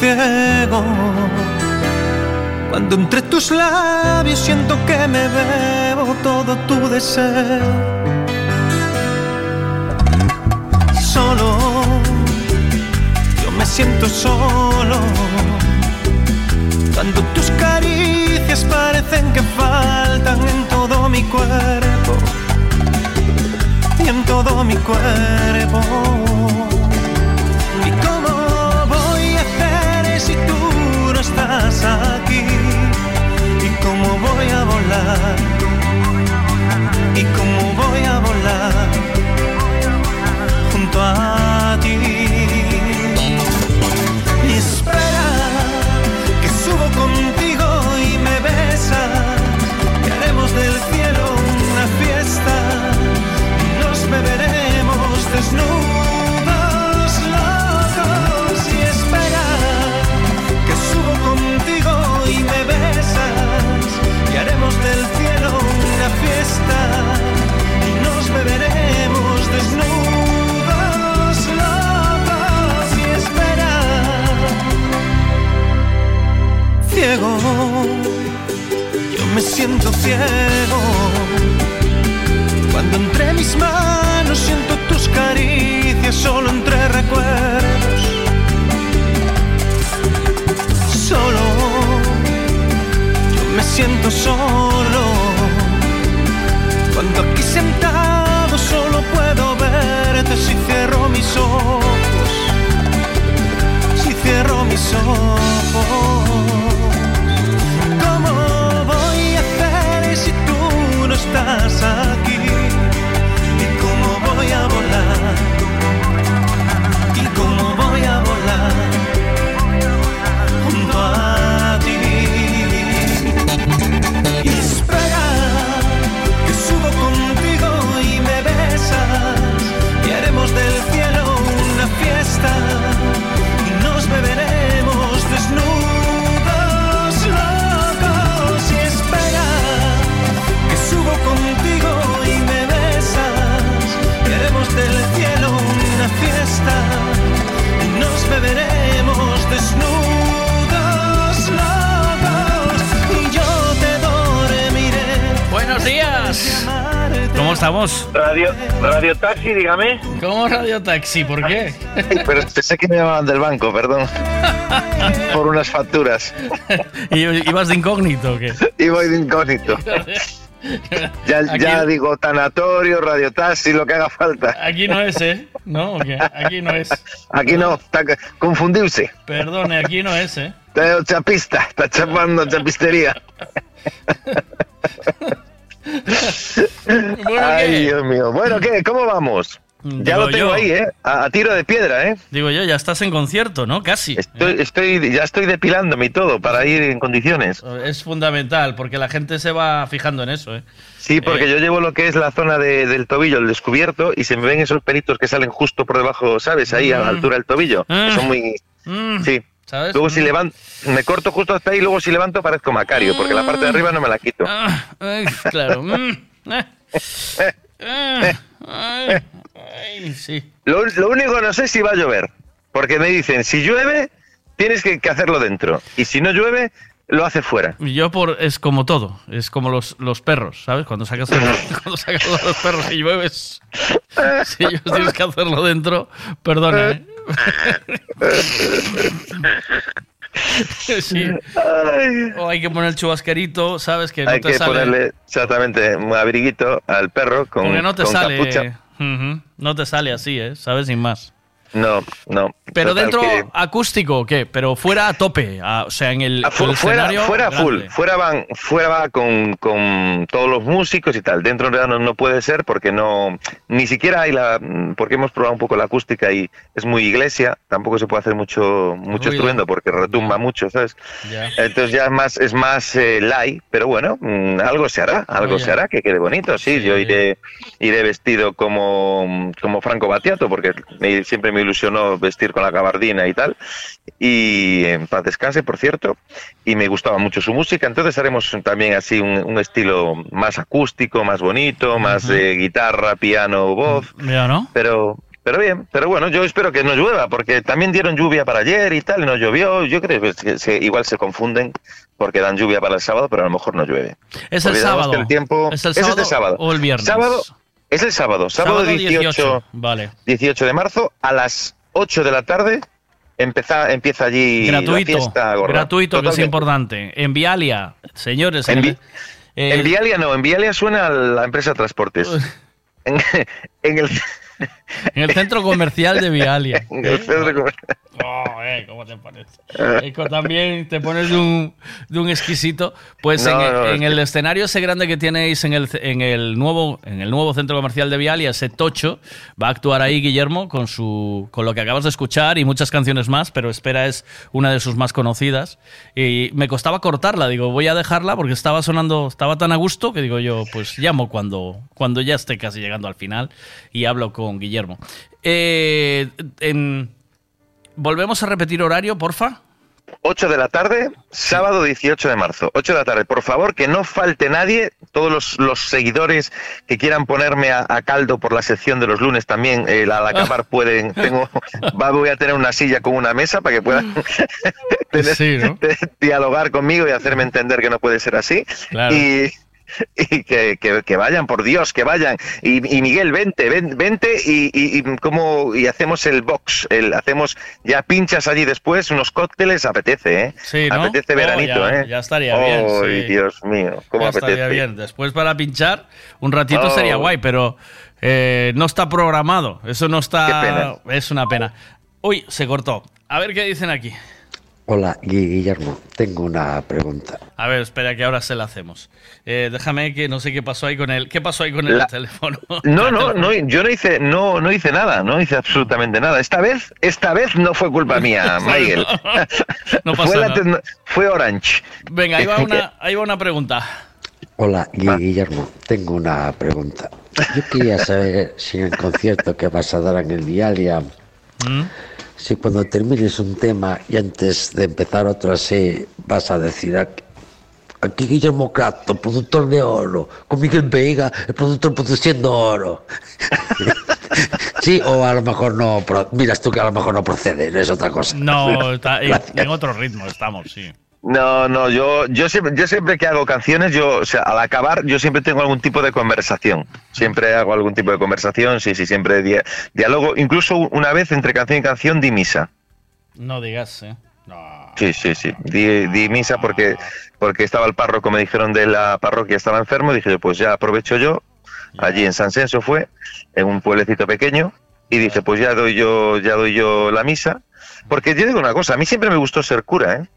Ciego. Cuando entre tus labios siento que me bebo todo tu deseo. Solo, yo me siento solo. Cuando tus caricias parecen que faltan en todo mi cuerpo. Y en todo mi cuerpo. ¿Y aquí? ¿Y cómo voy a volar? ¿Y cómo yo me siento ciego cuando entre mis manos siento tus caricias solo entre recuerdos. Solo, yo me siento solo. Cuando aquí sentado solo puedo verte si cierro mis ojos. Si cierro mis ojos. ¿Cómo estamos? Radio, radio Taxi, dígame. ¿Cómo Radio Taxi? ¿Por qué? Pero pensé que me llamaban del banco, perdón. Por unas facturas. ¿Y ibas de incógnito o qué? Y voy de incógnito. Ya, Aquí- ya digo tanatorio, radio taxi, lo que haga falta. Aquí no es, ¿eh? No, aquí no es. Aquí no, está confundirse. Perdone, aquí no es, ¿eh? Está chapista, está chapando chapistería. Ay, Dios mío. Bueno, ¿qué? ¿Cómo vamos? Ya Digo lo tengo yo. ahí, ¿eh? A, a tiro de piedra, ¿eh? Digo yo, ya estás en concierto, ¿no? Casi. Estoy, estoy, ya estoy depilándome y todo para ir en condiciones. Es fundamental, porque la gente se va fijando en eso, ¿eh? Sí, porque Eh. yo llevo lo que es la zona de- del tobillo, el descubierto, y se me ven esos pelitos que salen justo por debajo, ¿sabes? Ahí a la Mm. altura del tobillo. que Mm. son muy... Mm. Sí. ¿Sabes? Luego si Mm. levanto, me corto justo hasta ahí, luego si levanto parezco Macario, porque la parte de arriba no me la quito. Ah, ay, claro. mm, eh. Ah, ay, ay, sí. Lo, lo único no sé si va a llover, porque me dicen, si llueve, tienes que, que hacerlo dentro, y si no llueve, lo hace fuera. Yo por es como todo, es como los, los perros, ¿sabes? Cuando sacas, el- cuando sacas a los perros y llueves, si ellos tienes que hacerlo dentro, perdona, ¿eh? Sí. O hay que poner el chubasquerito, ¿sabes? Que no Hay te que sale. ponerle exactamente un abriguito al perro con, Porque no te con sale. capucha. Ujú. No te sale así, ¿eh? ¿Sabes? Sin más. No, no. Pero dentro que- acústico, ¿qué? Pero fuera a tope, a- o sea, en el, Ah, fu- el fuera, escenario fuera grande. full, fuera van, fuera va con, con todos los músicos y tal. Dentro en realidad no, no puede ser porque no, ni siquiera hay la, porque hemos probado un poco la acústica y es muy iglesia. Tampoco se puede hacer mucho, mucho estruendo porque retumba mucho, ¿sabes? Entonces ya es más, es más eh, light, pero bueno, mm, algo se hará, algo se hará que quede bonito. Sí, yo iré, iré vestido como, como Franco Battiato porque siempre me ilusionó vestir con la gabardina y tal. Y en paz descanse, por cierto, y me gustaba mucho su música. Entonces haremos también así un, un estilo más acústico, más bonito, más de guitarra, piano, voz. Ya, ¿no? Pero, pero bien, pero bueno, yo espero que no llueva, porque también dieron lluvia para ayer y tal, y no llovió. Yo creo que se- igual se confunden porque dan lluvia para el sábado, pero a lo mejor no llueve. Es el Olvidamos sábado. que el tiempo ¿Es el este sábado sábado o el viernes? Sábado es el sábado, sábado, 18, Vale. 18 de marzo a las 8 de la tarde empieza, empieza allí Gratuito. la fiesta gorda. Gratuito, que es Totalmente. importante. En Vialia, señores. En, en eh, en Vialia no, en Vialia suena a la empresa de transportes. En, en el, en el centro comercial de Vialia. en el centro comercial. Oh, eh, ¿cómo te parece? Que también te pones de un, de un exquisito. Pues No, en, no, en el escenario ese grande que tenéis en el, en el nuevo en el nuevo centro comercial de Vialia, ese tocho, va a actuar ahí Guillermo con su con lo que acabas de escuchar y muchas canciones más, pero espera es una de sus más conocidas. Y me costaba cortarla, digo, voy a dejarla porque estaba sonando, estaba tan a gusto que digo yo, pues llamo cuando, cuando ya esté casi llegando al final y hablo con Guillermo. Eh, en- Volvemos a repetir horario, porfa. 8 de la tarde, sábado 18 de marzo. 8 de la tarde. Por favor, que no falte nadie. Todos los, los seguidores que quieran ponerme a, a caldo por la sección de los lunes también, eh, al acabar pueden. Tengo, va, voy a tener una silla con una mesa para que puedan tener- dialogar conmigo y hacerme entender que no puede ser así. Claro. Y. Y que, que- que vayan, por Dios, que vayan. Y, y Miguel, vente, ven- vente y, y, y como, y hacemos el box, el, hacemos ya pinchas allí después, unos cócteles, apetece, ¿eh? Sí, ¿no? Apetece Oh, veranito, ya- ¿eh? ya estaría bien, Ay, sí. Dios mío, cómo Ya apetece. estaría bien. Después para pinchar, un ratito Oh. sería guay, pero eh, no está programado. Eso no está. Qué pena. Es una pena. Uy, se cortó. A ver qué dicen aquí. Hola, Gui- Guillermo, tengo una pregunta. A ver, espera que ahora se la hacemos. Eh, déjame que no sé qué pasó ahí con el. ¿Qué pasó ahí con el La- teléfono? No, no, no, yo no hice, no, no hice nada, no hice absolutamente nada. Esta vez, esta vez no fue culpa mía, Miguel. No pasa fue, nada. fue Orange. Venga, ahí va una, ahí va una pregunta. Hola, Gui- Guillermo, tengo una pregunta. Yo quería saber si en el concierto que vas a dar en el Vialia, ¿Mm? Si cuando termines un tema y antes de empezar otro así, vas a decir aquí, aquí Guillermo Crato, productor de oro, con Miguel Veiga, el productor produciendo oro. sí, o a lo mejor no, miras tú que a lo mejor no procede, no es otra cosa. No, está- en otro ritmo estamos, sí. No, no, yo, yo siempre, yo siempre que hago canciones, yo, o sea, al acabar, yo siempre tengo algún tipo de conversación. Siempre hago algún tipo de conversación, sí, sí, siempre dia- diálogo. Incluso una vez entre canción y canción di misa. No digas, ¿eh? Sí, sí, sí. Di, di misa porque, porque estaba el párroco, me dijeron de la parroquia, estaba enfermo. Dije, yo, pues ya aprovecho yo. Allí en San Censo fue, en un pueblecito pequeño. Y dije, pues ya doy yo, ya doy yo la misa. Porque yo digo una cosa, a mí siempre me gustó ser cura, ¿eh?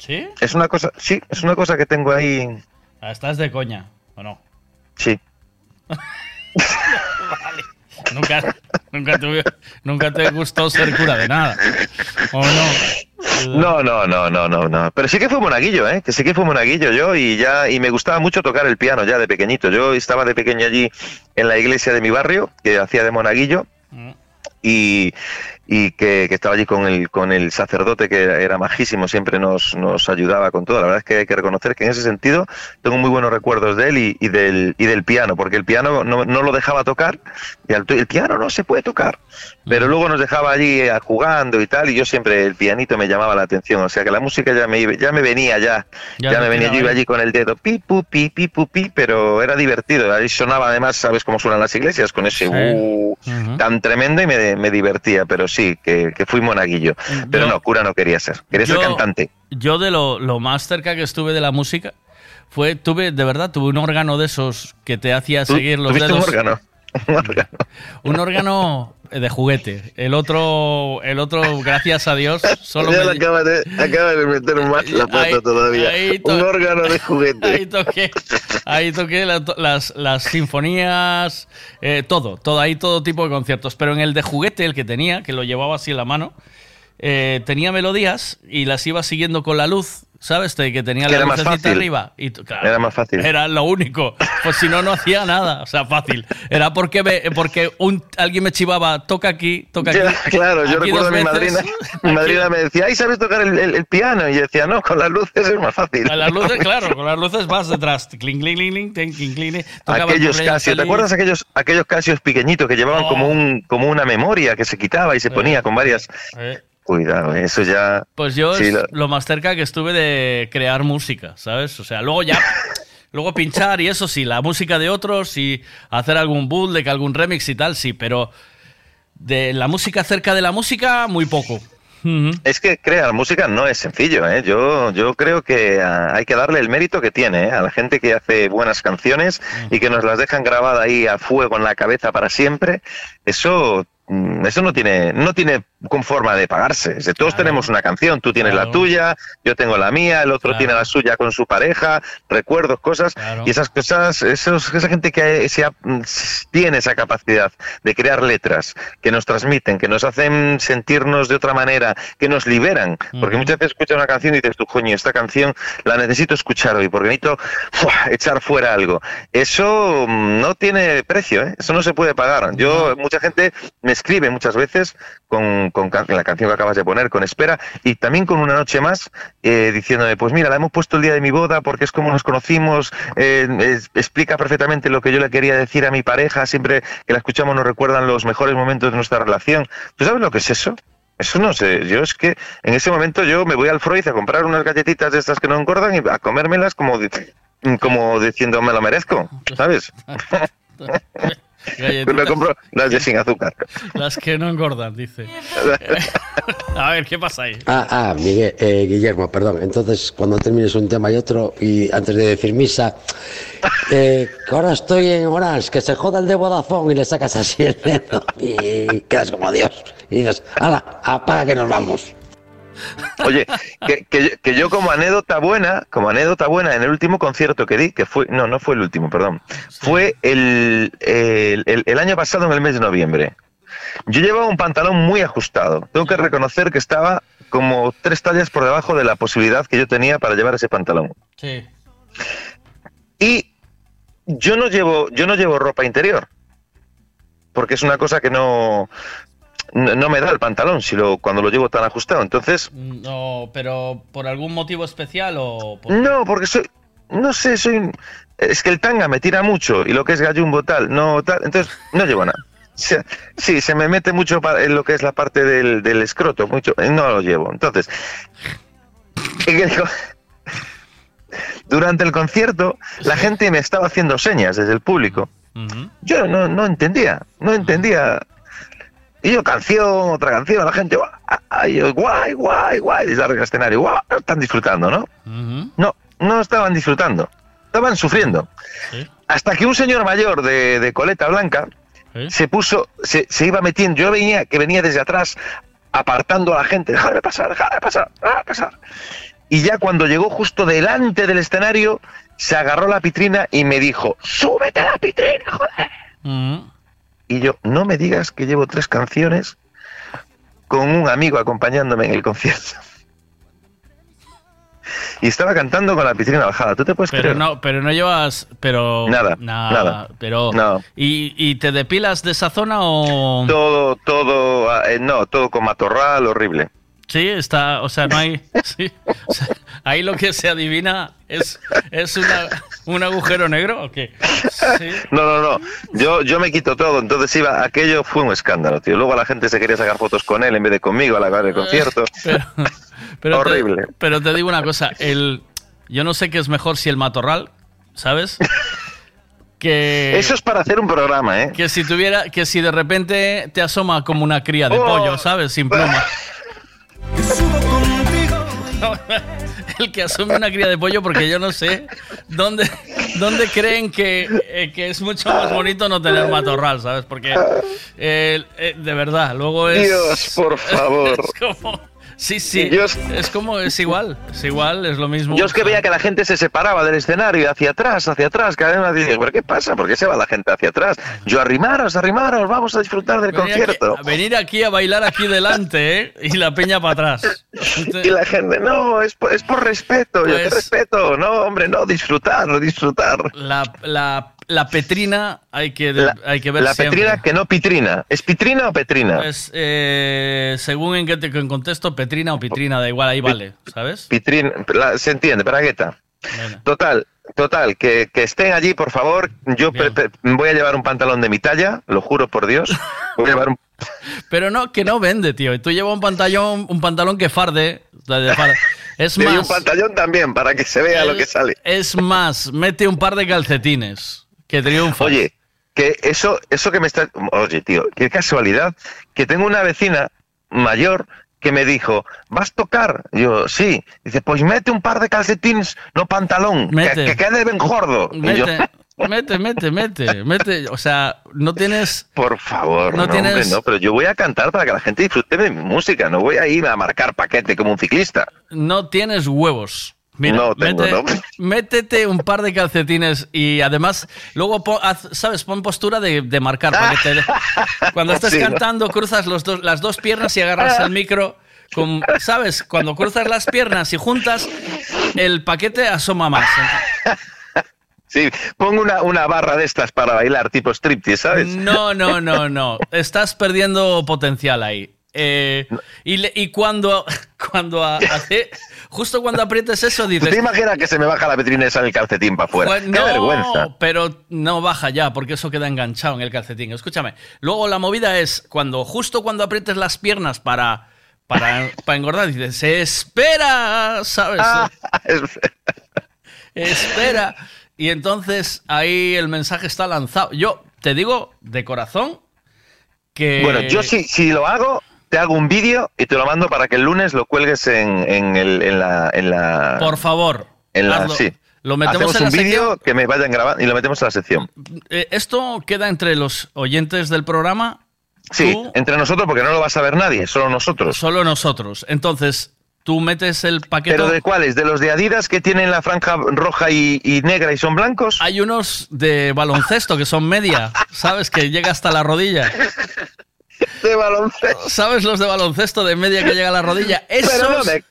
¿Sí? Es una cosa, sí, es una cosa que tengo ahí, Ah, ¿Estás de coña o no? sí. Nunca, nunca, te, nunca te gustó ser cura de nada. ¿O no? No, no, no, no, no, no. Pero sí que fue monaguillo, ¿eh? Que sí que fue monaguillo yo y ya y me gustaba mucho tocar el piano ya de pequeñito. Yo estaba de pequeño allí en la iglesia de mi barrio que hacía de monaguillo y, y que, que estaba allí con el, con el sacerdote que era, majísimo, siempre nos, nos ayudaba con todo. La verdad es que hay que reconocer que en ese sentido tengo muy buenos recuerdos de él y, y del, y del piano, porque el piano no, no lo dejaba tocar y al- el piano no se puede tocar, pero luego nos dejaba allí eh, jugando y tal y yo siempre el pianito me llamaba la atención, o sea que la música ya me, ya me venía ya, Ya ya, me venía, yo iba ahí. allí con el dedo, pi, pu, pi, pi, pu, pi, pero era divertido, ahí sonaba además, ¿sabes cómo suenan las iglesias? Con ese uh, tan tremendo y me, me divertía, pero sí, que, que fui monaguillo. Pero Yo- no, cura no quería ser, quería ser cantante. Yo de lo, lo más cerca que estuve de la música fue, tuve, de verdad, tuve un órgano de esos que te hacía ¿Tú- seguir los tuviste un órgano? Un órgano de juguete. El otro, el otro, gracias a Dios, solo Ya me- le acaba de, acaba de meter más la pata Ahí- todavía. ahí to- Un órgano de juguete. Ahí toqué, ahí toqué la- las, las sinfonías, eh, todo, todo, ahí todo tipo de conciertos. Pero en el de juguete, el que tenía, que lo llevaba así en la mano, eh, tenía melodías y las iba siguiendo con la luz, ¿sabes? Que tenía Que la lucecita arriba. Y, claro, Era más fácil. Era lo único. Pues si no, no hacía nada. O sea, fácil. Era porque, me- porque un, alguien me chivaba, toca aquí, toca aquí. Ya, claro, yo aquí recuerdo a mi madrina. Mi madrina me decía, ay, ¿sabes tocar el, el- el piano? Y yo decía, no, con las luces es más fácil. Con las luces, claro, con las luces vas detrás. Cling, cling, cling, cling, cling, cling, Aquellos cumpleaños Casio, ¿te acuerdas aquellos, aquellos Casios pequeñitos que llevaban como, un, como una memoria que se quitaba y se ponía con varias... Eh. Cuidado, eso ya... Pues yo Sí, es lo- lo más cerca que estuve de crear música, ¿sabes? O sea, luego ya, luego pinchar y eso sí, la música de otros y hacer algún bootleg, algún remix y tal, sí, pero de la música cerca de la música, muy poco. Es que crear música no es sencillo, ¿eh? Yo, yo creo que ah, hay que darle el mérito que tiene ¿eh? a la gente que hace buenas canciones y que nos las dejan grabadas ahí a fuego en la cabeza para siempre. Eso, mm, eso no tiene, no tiene con forma de pagarse. Es de, todos tenemos una canción, tú tienes la tuya, yo tengo la mía, el otro Claro. tiene la suya con su pareja, recuerdos, cosas, y esas cosas, esos, esa gente que se ha- tiene esa capacidad de crear letras que nos transmiten, que nos hacen sentirnos de otra manera, que nos liberan, porque muchas veces escuchas una canción y dices tú, coño, esta canción la necesito escuchar hoy, porque necesito ¡fua! echar fuera algo. Eso mm, no tiene precio, ¿eh? eso no se puede pagar. Yo, mucha gente me escribe muchas veces con, con la canción que acabas de poner, con Espera, y también con Una Noche Más, eh, diciéndome, pues mira, la hemos puesto el día de mi boda porque es como nos conocimos, eh, es- explica perfectamente lo que yo le quería decir a mi pareja, siempre que la escuchamos nos recuerdan los mejores momentos de nuestra relación. ¿Tú sabes lo que es eso? Eso no sé, yo es que en ese momento yo me voy al Freud a comprar unas galletitas de estas que no engordan y a comérmelas como, como diciendo me lo merezco, ¿sabes? Galletitas. me compro las de sin azúcar. Las que no engordan, dice. A ver, ¿qué pasa ahí? Ah, ah, Miguel, eh, Guillermo, perdón. Entonces, cuando termines un tema y otro, y antes de decir misa, eh, que ahora estoy en Orange, que se joda el de Vodafone y le sacas así el dedo y quedas como Dios. Y dices, hala, apaga que nos vamos. Oye, que, que- que yo como anécdota buena, como anécdota buena, en el último concierto que di, que fue, no, no fue el último, perdón, fue el, el- el- el año pasado en el mes de noviembre. Yo llevaba un pantalón muy ajustado. Tengo que reconocer que estaba como tres tallas por debajo de la posibilidad que yo tenía para llevar ese pantalón. Sí. Y yo no llevo, yo no llevo ropa interior. Porque es una cosa que no, no, me da el pantalón si lo, cuando lo llevo tan ajustado. Entonces, No, pero ¿por algún motivo especial o por- No, porque soy, no sé, soy, es que el tanga me tira mucho y lo que es gallumbo tal, no tal, entonces no llevo nada. Sí, se me mete mucho en lo que es la parte del, del escroto, mucho, no lo llevo. Entonces, durante el concierto, la gente me estaba haciendo señas desde el público. Yo no, no entendía, no entendía. Y yo, canción, otra canción, la gente, guay, guay, guay, guay, desde del escenario, guay, están disfrutando, ¿no? No, no estaban disfrutando, estaban sufriendo. Hasta que un señor mayor de, de coleta blanca se puso, se, se iba metiendo, yo venía, que venía desde atrás, apartando a la gente, déjame pasar, déjame pasar, déjame pasar. Y ya cuando llegó justo delante del escenario, se agarró la pitrina y me dijo, súbete a la pitrina, joder. Y yo, no me digas que llevo tres canciones con un amigo acompañándome en el concierto. Y estaba cantando con la piscina bajada. ¿Tú te puedes Pero creer? no, pero no llevas, pero Nada, nada, nada. pero No. ¿y, y te depilas de esa zona o Todo, todo, eh, no, todo con matorral, horrible. Sí está, o sea, no hay, sí, o sea, ahí lo que se adivina es es una, un agujero negro o qué? Sí. No, no, no. Yo, yo me quito todo. Entonces iba, aquello fue un escándalo, tío. Luego la gente se quería sacar fotos con él en vez de conmigo al acabar el concierto. Pero, pero Horrible. Te, pero te digo una cosa, el yo no sé qué es mejor si el matorral, ¿sabes? Que Eso es para hacer un programa, ¿eh? que si tuviera que si de repente te asoma como una cría de Oh. pollo, ¿sabes? Sin el que asume una cría de pollo porque yo no sé dónde ¿Dónde creen que, eh, que es mucho más bonito no tener matorral, ¿sabes? Porque, eh, eh, de verdad, luego es... Dios, por favor. Es como... Sí, sí, Yo- es como, es igual, es igual, es lo mismo. Yo es que veía que la gente se separaba del escenario hacia atrás, hacia atrás. Cada vez me dije, ¿pero qué pasa? ¿Por qué se va la gente hacia atrás? Yo arrimaros, arrimaros, vamos a disfrutar del Venir concierto. Aquí, venir aquí a bailar aquí delante, ¿eh? Y la peña para atrás. Y la gente, no, es por, es por respeto. Yo, ¿qué Pues- respeto? No, hombre, no, disfrutar, disfrutar. La, la, la petrina hay que, hay que ver La siempre. petrina que no pitrina. ¿Es pitrina o petrina? Es, eh, según en qué te en contexto, petrina o pitrina, da igual, ahí vale, ¿sabes? Pitrina, la- se entiende, bragueta. Total, total, que, que estén allí, por favor. Yo voy a llevar un pantalón de mi talla, lo juro por Dios. Voy a llevar un Pero no, que no vende, tío. Tú llevas un pantalón, un pantalón que farde. de- de farde. Es y un más, pantalón también, para que se vea lo que sale. es más, mete un par de calcetines. Que triunfa. Oye, que eso, eso que me está. Oye, tío, qué casualidad que tengo una vecina mayor que me dijo, ¿vas a tocar? Yo, sí. Dice, pues mete un par de calcetines, no pantalón, que, Mete. que quede bien gordo. Yo, Mete, mete, mete, mete, mete. O sea, no tienes. por favor, No no, tienes- hombre, no, pero yo voy a cantar para que la gente disfrute de mi música, no voy a ir a marcar paquete como un ciclista. No tienes huevos. Mira, No tengo, mete- ¿no? métete un par de calcetines y además luego pon- haz- sabes pon postura de, de marcar para que te- cuando estés Sí, ¿no? cantando cruzas los dos, las dos piernas y agarras el micro con, sabes cuando cruzas las piernas y juntas el paquete asoma más Sí, pongo una, una barra de estas para bailar, tipo striptease, ¿sabes? no no no no estás perdiendo potencial ahí Eh, y, le- y cuando cuando hace justo cuando aprietes eso dices ¿Te imaginas que se me baja la vitrina y sale el calcetín para afuera? Pues ¡Qué no, vergüenza! pero no baja ya, porque eso queda enganchado en el calcetín. Escúchame. Luego la movida es cuando, justo cuando aprietes las piernas para, para, para engordar, dices, espera, ¿sabes? Ah, espera. Y entonces ahí el mensaje está lanzado. Yo te digo de corazón que. Bueno, yo si, si lo hago, te hago un vídeo y te lo mando para que el lunes lo cuelgues en, en, el- en la... En la Por favor. en la- hazlo. sí. Lo metemos Hacemos en la un vídeo que me vayan grabando y lo metemos en la sección. Eh, esto queda entre los oyentes del programa. Sí, Tú- entre nosotros porque no lo va a saber nadie, solo nosotros. Solo nosotros. Entonces, tú metes el paquete. ¿Pero de cuáles? ¿De los de Adidas que tienen la franja roja y, y negra y son blancos? Hay unos de baloncesto que son media, ¿sabes? Que llega hasta la rodilla. De baloncesto. ¿Sabes los de baloncesto de media que llega a la rodilla? Pero no Esos, me-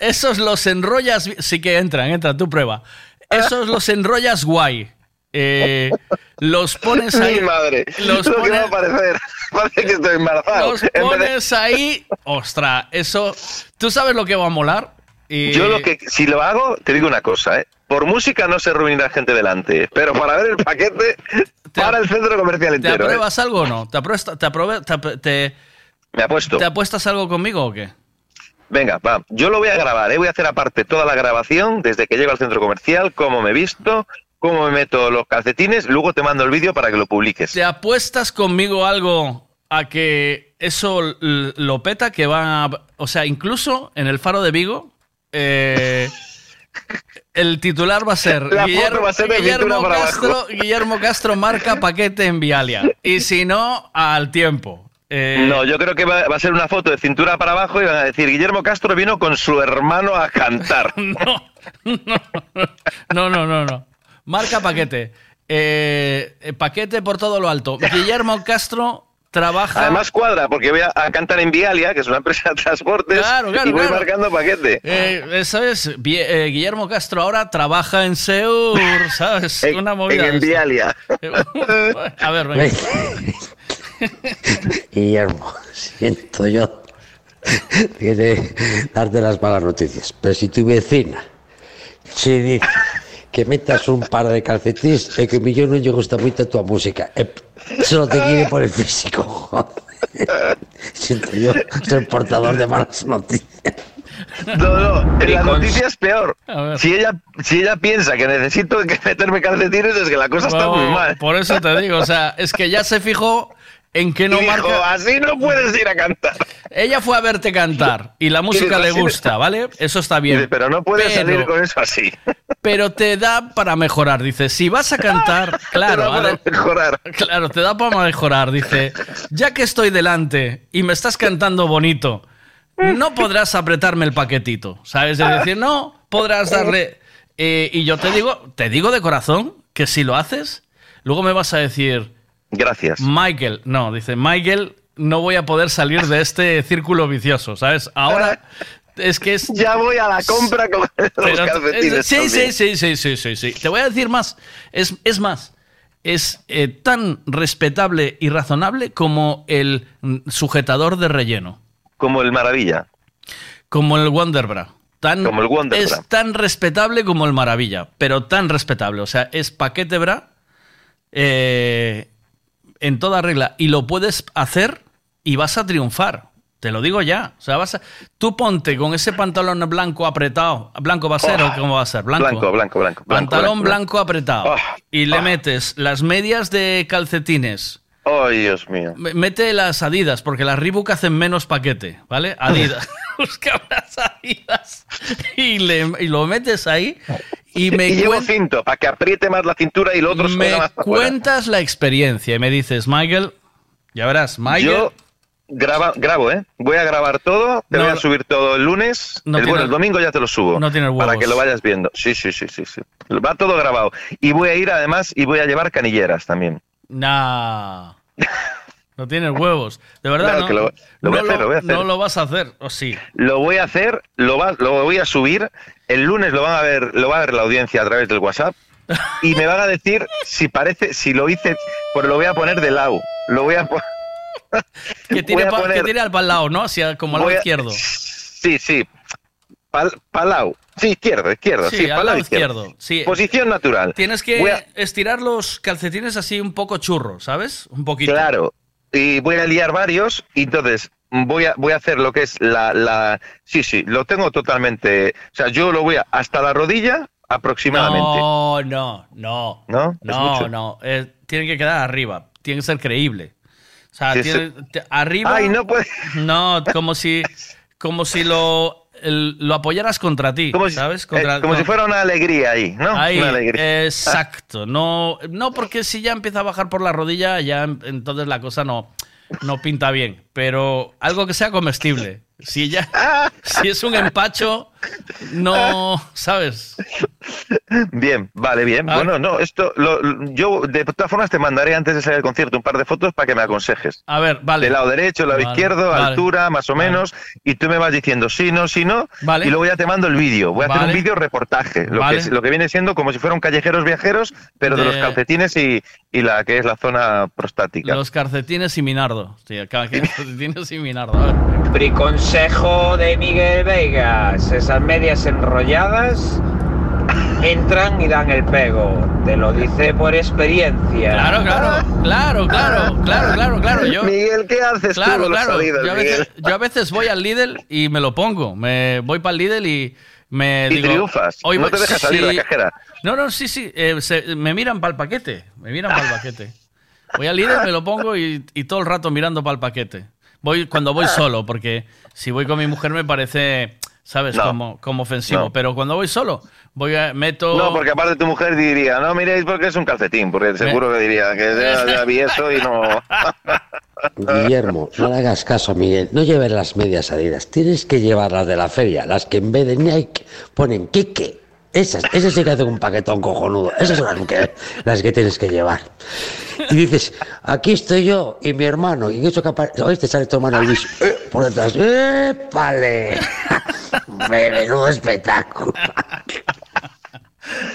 esos los enrollas. Sí que entran, entra, tú prueba. Esos los enrollas guay. Eh, los pones ahí. Mi madre, Los lo que va a pones, parecer. Parece que estoy embarazado. los pones ahí. Ostras, eso. ¿Tú sabes lo que va a molar? Yo lo que, si lo hago, te digo una cosa, ¿eh? Por música no se reunirá gente delante, pero para ver el paquete, para el centro comercial ¿Te entero, ¿eh? apruebas algo o no? ¿Te, apruebas- te, te te- Me apuesto. ¿Te apuestas algo conmigo o qué? Venga, va. Yo lo voy a grabar, ¿eh? Voy a hacer aparte toda la grabación desde que llego al centro comercial, cómo me he visto, cómo me meto los calcetines, luego te mando el vídeo para que lo publiques. ¿Te apuestas conmigo algo a que eso lo peta? Que va a- O sea, incluso en el Faro de Vigo, eh, el titular va a ser, Guillermo, va a ser de Guillermo cintura para Castro. Guillermo Castro marca paquete en Vialia. Y si no, al tiempo. Eh, No, yo creo que va, va a ser una foto de cintura para abajo y van a decir, Guillermo Castro vino con su hermano a cantar. No, no, no, no. Marca paquete. Eh, paquete por todo lo alto. Guillermo Castro trabaja. Además cuadra, porque voy a, a cantar en Vialia, que es una empresa de transportes, Claro, claro, y voy claro. marcando paquete. Eh, eso es, Vi- eh, Guillermo Castro ahora trabaja en Seur, ¿sabes? En- Una movida. en. Vialia. A ver, venga. Guillermo, siento yo que darte las malas noticias, pero si tu vecina se dice que metas un par de calcetines e que a millón non lle gusta moito a tua música e solo te quiere por el físico joder. siento yo ser portador de malas noticias No, no, la noticia es peor. Si ella, si ella piensa que necesito que meterme calcetines, es que la cosa está muy mal. Por eso te digo, o sea, es que ya se fijó en que no Y dijo, marca. así no puedes ir a cantar. Ella fue a verte cantar y la música le gusta, ¿vale? Eso está bien. Dice, pero no puedes Pero- salir con eso así. Pero te da para mejorar. Dice, si vas a cantar, claro, da para mejorar. Claro, te da para mejorar. Dice, ya que estoy delante y me estás cantando bonito, no podrás apretarme el paquetito. ¿Sabes? Es decir, no podrás darle. eh, y yo te digo, te digo de corazón que si lo haces, luego me vas a decir, Gracias. Michael, no, dice, Michael, no voy a poder salir de este círculo vicioso, ¿sabes? Ahora es que es... Ya voy a la compra con los calcetines. sí, sí, sí, sí, sí, sí, sí. Te voy a decir más. Es, es más, es eh, tan respetable y razonable como el sujetador de relleno, Como el Maravilla. como el Wonderbra. Tan, Como el Wonderbra. Es tan respetable como el Maravilla, pero tan respetable. O sea, es paquete bra eh, en toda regla. Y lo puedes hacer y vas a triunfar. Te lo digo ya. O sea, vas a, tú ponte con ese pantalón blanco apretado. ¿Blanco va a ser Oh, o cómo va a ser? Blanco. Blanco, blanco, blanco. Pantalón blanco, blanco, apretado. Oh, y le oh. metes las medias de calcetines. Oh, Dios mío. Me- Mete las Adidas, porque las Reebok hacen menos paquete, ¿vale? Adidas. Busca unas Adidas y, le- y lo metes ahí y me, y llevo cinto para que apriete más la cintura y lo otro se me más cuentas la experiencia y me dices, Michael, ya verás, Michael, Yo graba, grabo, ¿eh? Voy a grabar todo, te No, voy a subir todo el lunes. No el, tiene- bueno, el domingo ya te lo subo. no tienes Para que lo vayas viendo. Sí, sí, sí, sí, sí. Va todo grabado. Y voy a ir además y voy a llevar canilleras también. Nah, no tienes huevos. De verdad, Claro no, lo- lo voy a no hacer, lo voy a hacer. no lo vas a hacer, o sí. Lo voy a hacer, lo, va, lo voy a subir. El lunes lo van a ver, lo va a ver la audiencia a través del WhatsApp. Y me van a decir si parece, si lo hice, pues lo voy a poner de lado. Lo voy a poner. Que tire, Voy a pa- poner- que tire al lado, ¿no? Hacia, como al lado a- izquierdo. Sí, sí. Pal, palau. Sí, izquierdo, izquierdo. Sí, Sí, al lado izquierdo. izquierdo. Sí. Posición natural. Tienes que a- estirar los calcetines así un poco churro, ¿sabes? Un poquito. Claro. Y voy a liar varios. Y entonces voy a, voy a hacer lo que es la, la. Sí, sí, lo tengo totalmente. O sea, yo lo voy a hasta la rodilla aproximadamente. No, no, no. ¿No? ¿Es No, no. eh, tiene que quedar arriba. Tiene que ser creíble. O sea, tiene- arriba. Ay, no puede. No, como si, como si lo, el- lo apoyaras contra ti, Como si- ¿sabes? Contra- Eh, como no. si fuera una alegría ahí, ¿no? Ahí, Una alegría. exacto. No, no, porque si ya empieza a bajar por la rodilla, ya em- entonces la cosa no, no pinta bien. Pero algo que sea comestible. Si ya, si es un empacho, no, ¿sabes? Bien, vale, bien. Ah. Bueno, no, esto, lo- yo de todas formas te mandaré antes de salir al concierto un par de fotos para que me aconsejes. A ver, vale. Del lado derecho, lado Vale, izquierdo, vale. altura, más o menos, y tú me vas diciendo sí, no, sí, no, Vale. y luego ya te mando el vídeo. Voy a hacer un vídeo reportaje, lo, Vale. que, es- lo que viene siendo como si fueran callejeros viajeros, pero de, De- los calcetines y, y la que es la zona prostática. Los calcetines y Minardo. Sí, acá- calcetines y Minardo. A ver. Priconsejo de Miguel Vegas. Esas medias enrolladas entran y dan el pego. Te lo dice por experiencia. Claro, claro, claro, claro, claro, claro, claro. Yo, Miguel, ¿qué haces claro, tú con claro. salidas, yo, a veces, yo a veces voy al Lidl y me lo pongo. Me voy para el Lidl y me Y digo. triunfas, hoy no te dejas salir sí. la cajera. No, no, sí, sí. eh, se- me miran para el paquete. Me miran para el paquete. Voy al Lidl, me lo pongo y, y todo el rato mirando para el paquete. Voy cuando voy solo, porque si voy con mi mujer me parece, ¿sabes? No. Como, como ofensivo. No. Pero cuando voy solo, voy a, meto. No, porque aparte tu mujer diría, no miréis porque es un calcetín, porque seguro que diría que ya, ya vi eso y no... Guillermo, no le hagas caso a Miguel, no lleves las medias adidas, tienes que llevar las de la feria, las que en vez de Nike ponen Kike. Esas, esas sí que hacen un paquetón cojonudo, esas son las que, las que tienes que llevar. Y dices, aquí estoy yo y mi hermano, y eso que aparece, oíste, sale tu hermano Luis, eh, por detrás, ¡épale! Menudo espectáculo.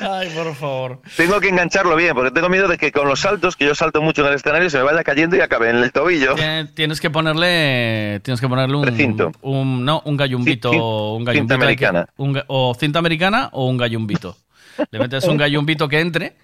Ay, por favor. Tengo que engancharlo bien, porque tengo miedo de que con los saltos, que yo salto mucho en el escenario, se me vaya cayendo y acabe en el tobillo. Tien- Tienes que ponerle, tienes que ponerle un, un no, un gallumbito, un cinta gallumbito que- americana. un o cinta americana o un gallumbito. Le metes un gallumbito que entre,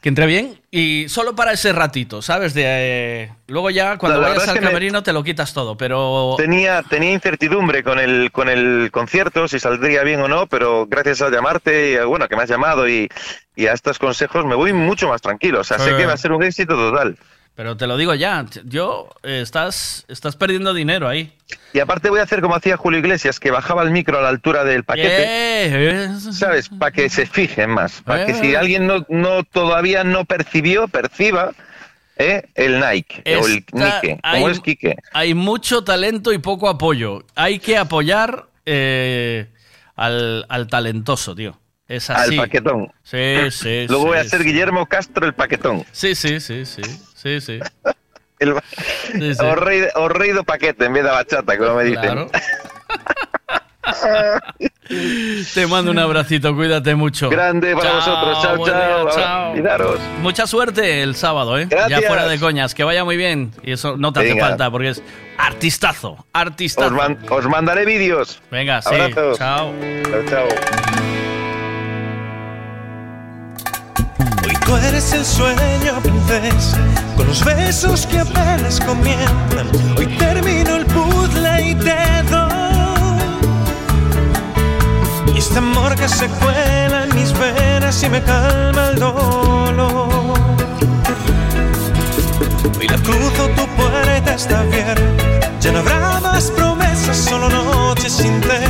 que entre bien y solo para ese ratito, ¿sabes? De eh, luego ya cuando la vayas al camerino te lo quitas todo, pero Tenía, tenía incertidumbre con el, con el concierto, si saldría bien o no, pero gracias a llamarte, y a, bueno, que me has llamado y, y a estos consejos, me voy mucho más tranquilo. O sea, sé que va a ser un éxito total. Pero te lo digo ya, yo eh, estás, estás perdiendo dinero ahí. Y aparte voy a hacer como hacía Julio Iglesias, que bajaba el micro a la altura del paquete. Eh, ¿Sabes? Para que se fijen más. Para que si alguien no, no todavía no percibió, perciba ¿eh? el Nike o el Nike. hay- ¿Cómo es Quique? Hay mucho talento y poco apoyo. Hay que apoyar eh, al, al talentoso, tío. Es Al así. paquetón. Sí, sí. Luego sí, voy a ser sí. Guillermo Castro el paquetón. Sí, sí, sí, sí. Sí, sí. El, Sí, sí. Paquete en vez de bachata, como me dicen. Claro. Te mando un abracito, cuídate mucho. Grande para vosotros. Chao, chao. día, chao. Cuidaros. Mucha suerte el sábado, ¿eh? Gracias. Ya fuera de coñas, que vaya muy bien. Y eso no te hace falta porque es artistazo, artistazo. Os, man- os mandaré vídeos. Venga, sí. Abrazos. Chao. Chao, chao. Tú eres el sueño, princesa, con los besos que apenas comienzan. Hoy termino el puzzle y te doy. Y este amor que se cuela en mis venas y me calma el dolor. Hoy la cruzo, tu puerta está abierta. Ya no habrá más promesas, solo noches sin té.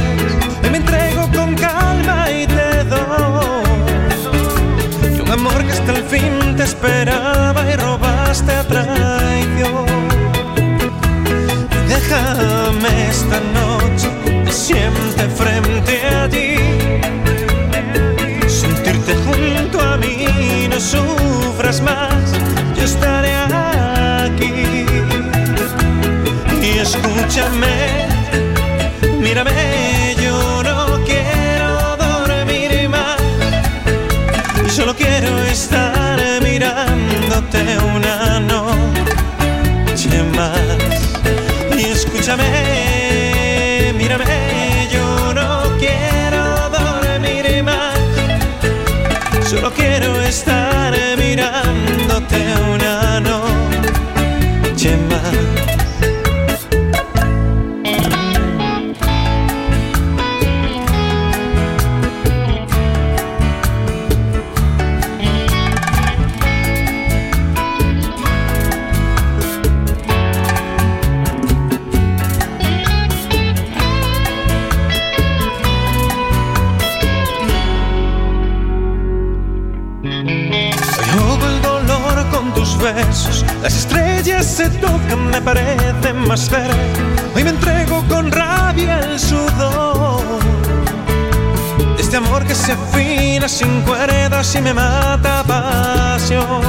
Fin te esperaba y robaste a traición. Déjame esta noche, te siente frente a ti. Sentirte junto a mí, no sufras más, yo estaré aquí. Y escúchame, mírame, quiero se tocan, me parecen más ver. Hoy me entrego con rabia el sudor. Este amor que se afina sin cuerdas y me mata pasión.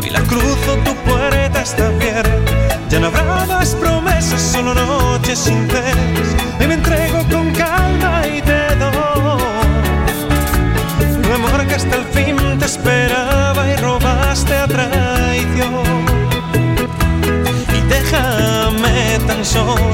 Hoy la cruzo, tu puerta está abierta. Ya no habrá más promesas, solo noches sin té. Déjame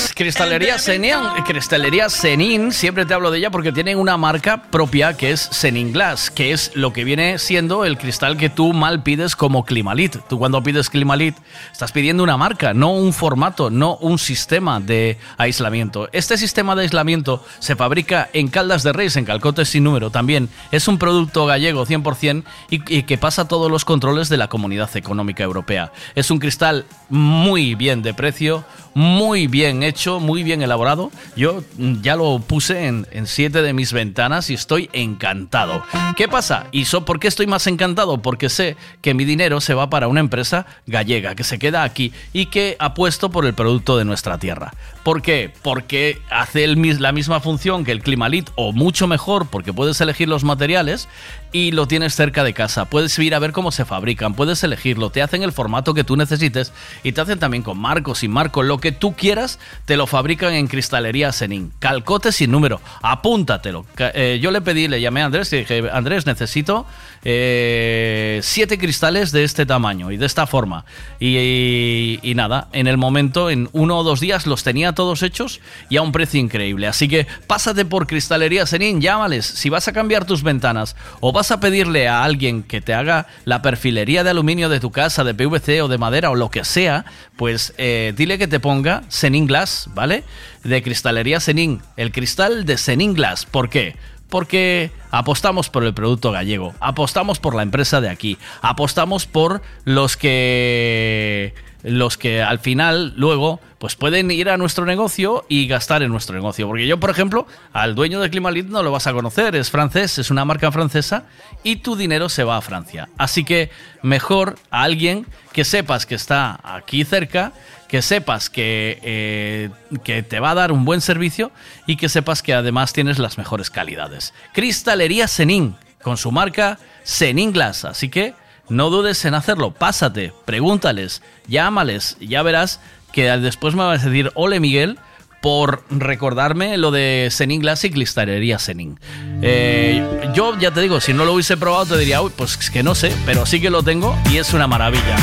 Pues Cristalería Senin, Cristalería Senin, siempre te hablo de ella porque tienen una marca propia que es Senin Glass, que es lo que viene siendo el cristal que tú mal pides como Climalit. Tú cuando pides Climalit estás pidiendo una marca, no un formato, no un sistema de aislamiento. Este sistema de aislamiento se fabrica en Caldas de Reis, en Calcotes sin número también. Es un producto gallego 100% y, y que pasa todos los controles de la Comunidad Económica Europea. Es un cristal muy bien de precio, muy bien hecho, muy bien elaborado. Yo mm, ya lo puse en, siete de mis ventanas y estoy encantado. ¿Qué pasa? ¿Y so, por qué estoy más encantado? Porque sé que mi dinero se va para una empresa gallega que se queda aquí y que apuesto por el producto de nuestra tierra. ¿Por qué? Porque hace el la misma función que el Climalit o mucho mejor porque puedes elegir los materiales y lo tienes cerca de casa. Puedes ir a ver cómo se fabrican, puedes elegirlo, te hacen el formato que tú necesites y te hacen también con marco, sin marco, lo que tú quieras, te lo fabrican en Cristalería Senin. Calcote sin número, apúntatelo. Eh, yo le pedí, le llamé a Andrés y dije, Andrés, necesito eh, siete cristales de este tamaño y de esta forma. Y, y- y nada, en el momento, en uno o dos días, los tenía todos hechos y a un precio increíble. Así que pásate por Cristalería Senin, llámales. Si vas a cambiar tus ventanas o vas a pedirle a alguien que te haga la perfilería de aluminio de tu casa, de PVC o de madera o lo que sea, pues eh, dile que te ponga Senin Glass, ¿vale? De Cristalería Senin, el cristal de Senin Glass. ¿Por qué? Porque apostamos por el producto gallego, apostamos por la empresa de aquí, apostamos por los que los que al final luego pues pueden ir a nuestro negocio y gastar en nuestro negocio. Porque yo, por ejemplo, al dueño de Climalit no lo vas a conocer, es francés, es una marca francesa y tu dinero se va a Francia. Así que mejor a alguien que sepas que está aquí cerca, que sepas que, eh, que te va a dar un buen servicio y que sepas que además tienes las mejores calidades. Cristalería Senin, con su marca Senin Glass. Así que no dudes en hacerlo, pásate, pregúntales, llámales, ya verás que después me vas a decir, ole Miguel, por recordarme lo de Senin Glass y Cristalería Senin. Eh, yo ya te digo, si no lo hubiese probado te diría, uy, pues es que no sé, pero sí que lo tengo y es una maravilla.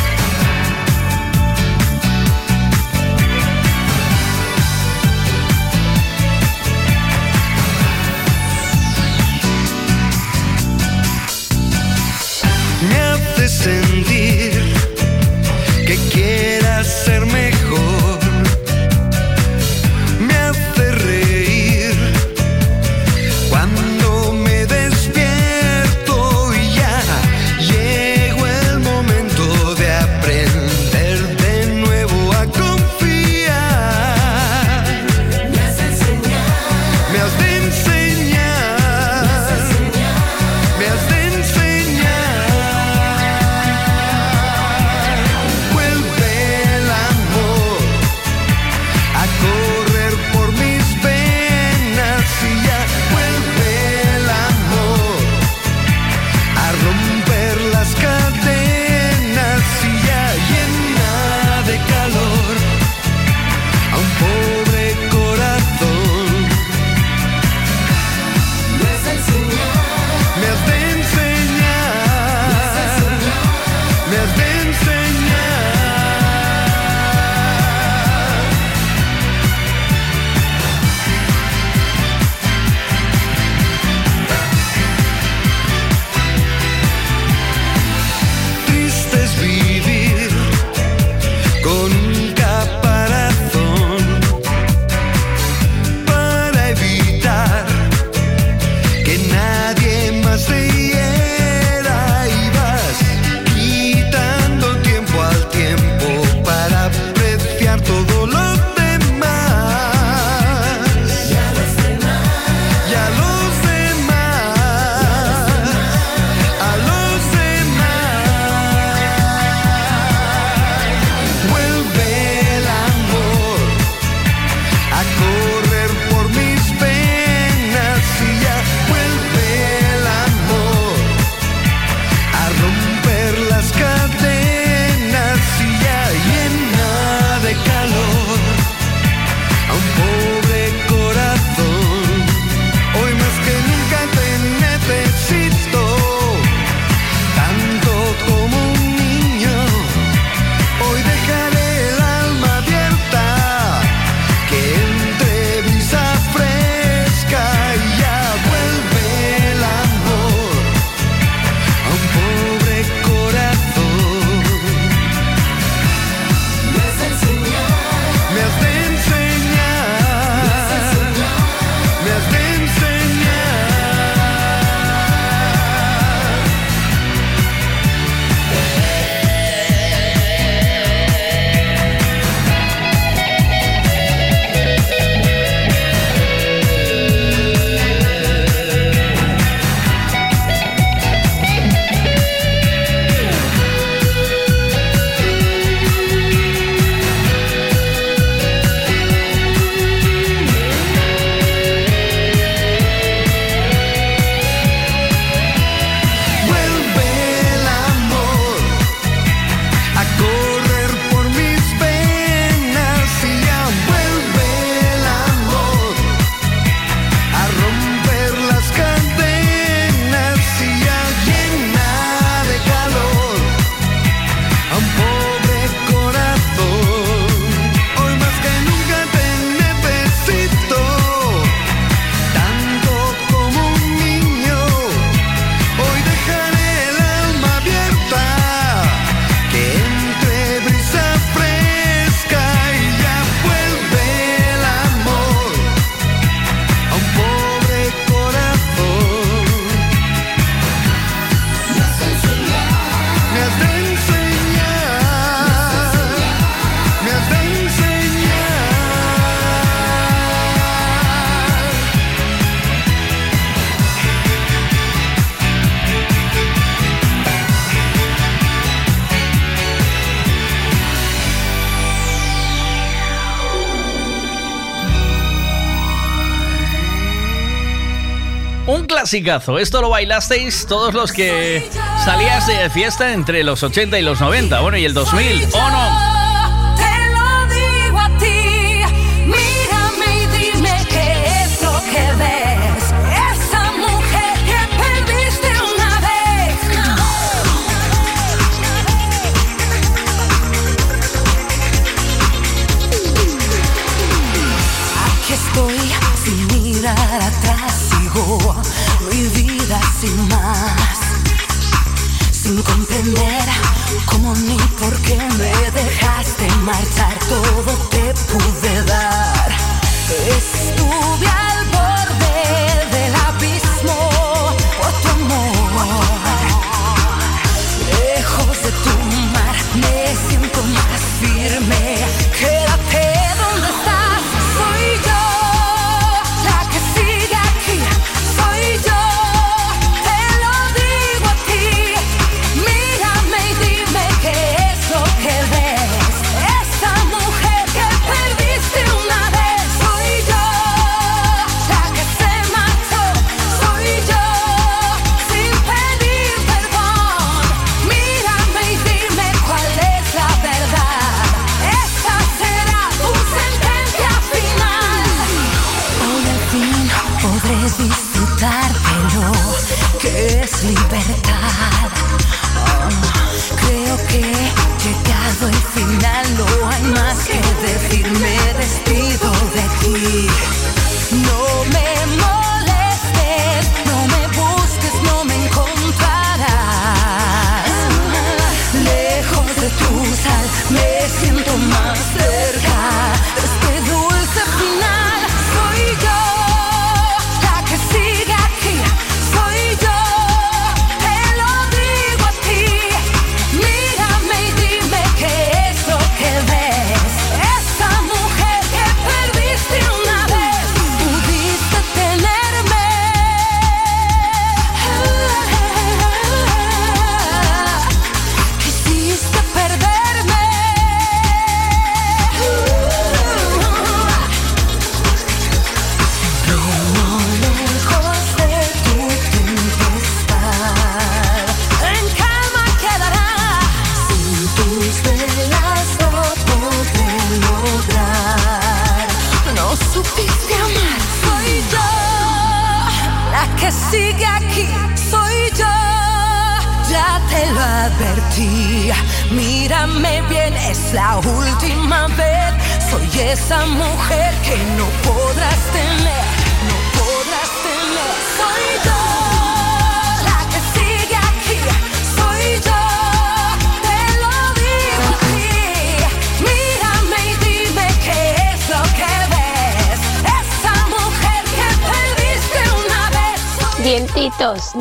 Clasicazo. Esto lo bailasteis todos los que salías de fiesta entre los 80 y los 90. Bueno, y el 2000. ¿O no?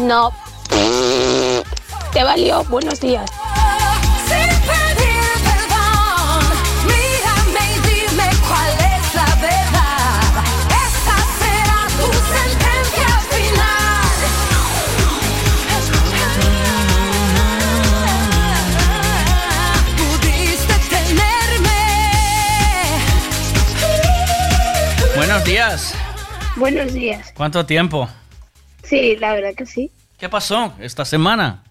No. Te valió. Buenos días. Sin pedir perdón, mírame y dime cuál es la verdad. Esa será tu sentencia final. Pudiste tenerme. Buenos días. Buenos días. ¿Cuánto tiempo? Sí, la verdad que sí. ¿Qué pasó esta semana?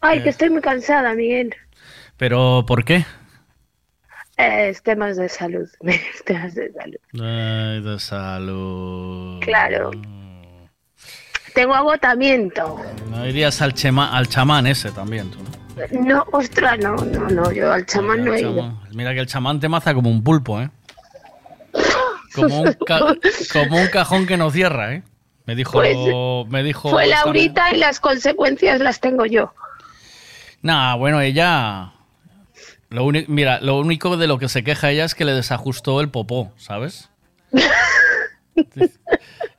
Ay, Eh. que estoy muy cansada, Miguel. ¿Pero por qué? Eh, Es temas de salud. temas de salud. Ay, de salud. Claro. Tengo agotamiento. No irías al, chema- al chamán ese también, tú, ¿no? No, ostras, no, no, no. Yo al chamán no he ido. Mira que el chamán te maza como un pulpo, ¿eh? Como un, ca- como un cajón que no cierra, ¿eh? Me dijo... Pues, me dijo Fue esta- Laurita y las consecuencias las tengo yo. Nah, bueno, ella... Lo Mira, lo único de lo que se queja ella es que le desajustó el popó, ¿sabes?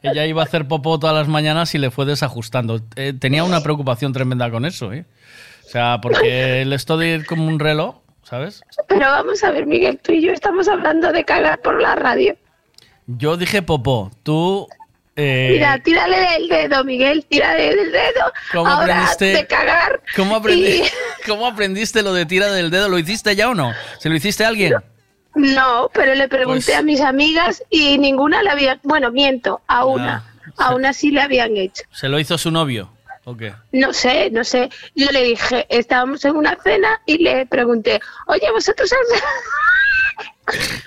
Ella iba a hacer popó todas las mañanas y le fue desajustando. Eh, tenía una preocupación tremenda con eso, ¿eh? O sea, porque el esto de ir como un reloj, ¿sabes? Pero vamos a ver, Miguel, tú y yo estamos hablando de cagar por la radio. Yo dije popó, tú... eh, Mira, tírale del dedo, Miguel, tírale del dedo. ¿Cómo Ahora aprendiste? de cagar. ¿Cómo, aprendi- Y- ¿Cómo aprendiste lo de tira del dedo? ¿Lo hiciste ya o no? ¿Se lo hiciste a alguien? No, pero le pregunté Pues- a mis amigas y ninguna la había. Bueno, miento, a una. aún así le habían hecho. ¿Se lo hizo su novio? ¿O qué? No sé, no sé. Yo le dije, estábamos en una cena y le pregunté, oye, ¿vosotros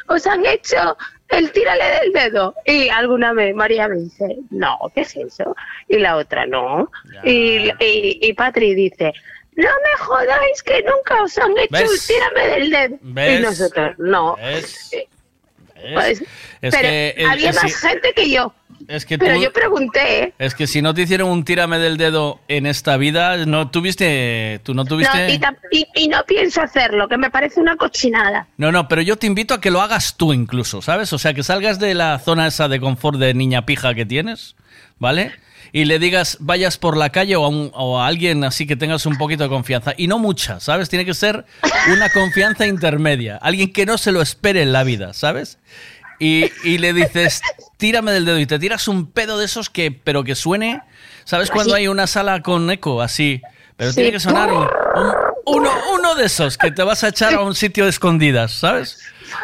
os han hecho el tírale del dedo? Y alguna vez María me dice, no, ¿qué es eso? Y la otra, no. Y, y, y Patri dice, no me jodáis que nunca os han hecho ¿Ves? el tírame del dedo. ¿Ves? Y nosotros, no. ¿Ves? Pues, Es pero que el- había el- más gente que yo. Es que Pero tú- yo pregunté. Es que si no te hicieron un tírame del dedo en esta vida, no tuviste. Tú no tuviste. No, y, tam- y- y no pienso hacerlo, que me parece una cochinada. No, no, pero yo te invito a que lo hagas tú incluso, ¿sabes? O sea, que salgas de la zona esa de confort de niña pija que tienes, ¿vale? Y le digas, vayas por la calle o a, un- o a alguien así que tengas un poquito de confianza. Y no mucha, ¿sabes? Tiene que ser una confianza intermedia. Alguien que no se lo espere en la vida, ¿sabes? Y, y le dices, tírame del dedo y te tiras un pedo de esos que, pero que suene, ¿sabes? Cuando hay una sala con eco así, pero Sí. tiene que sonar un- un- uno, uno de esos que te vas a echar a un sitio de escondidas, ¿sabes?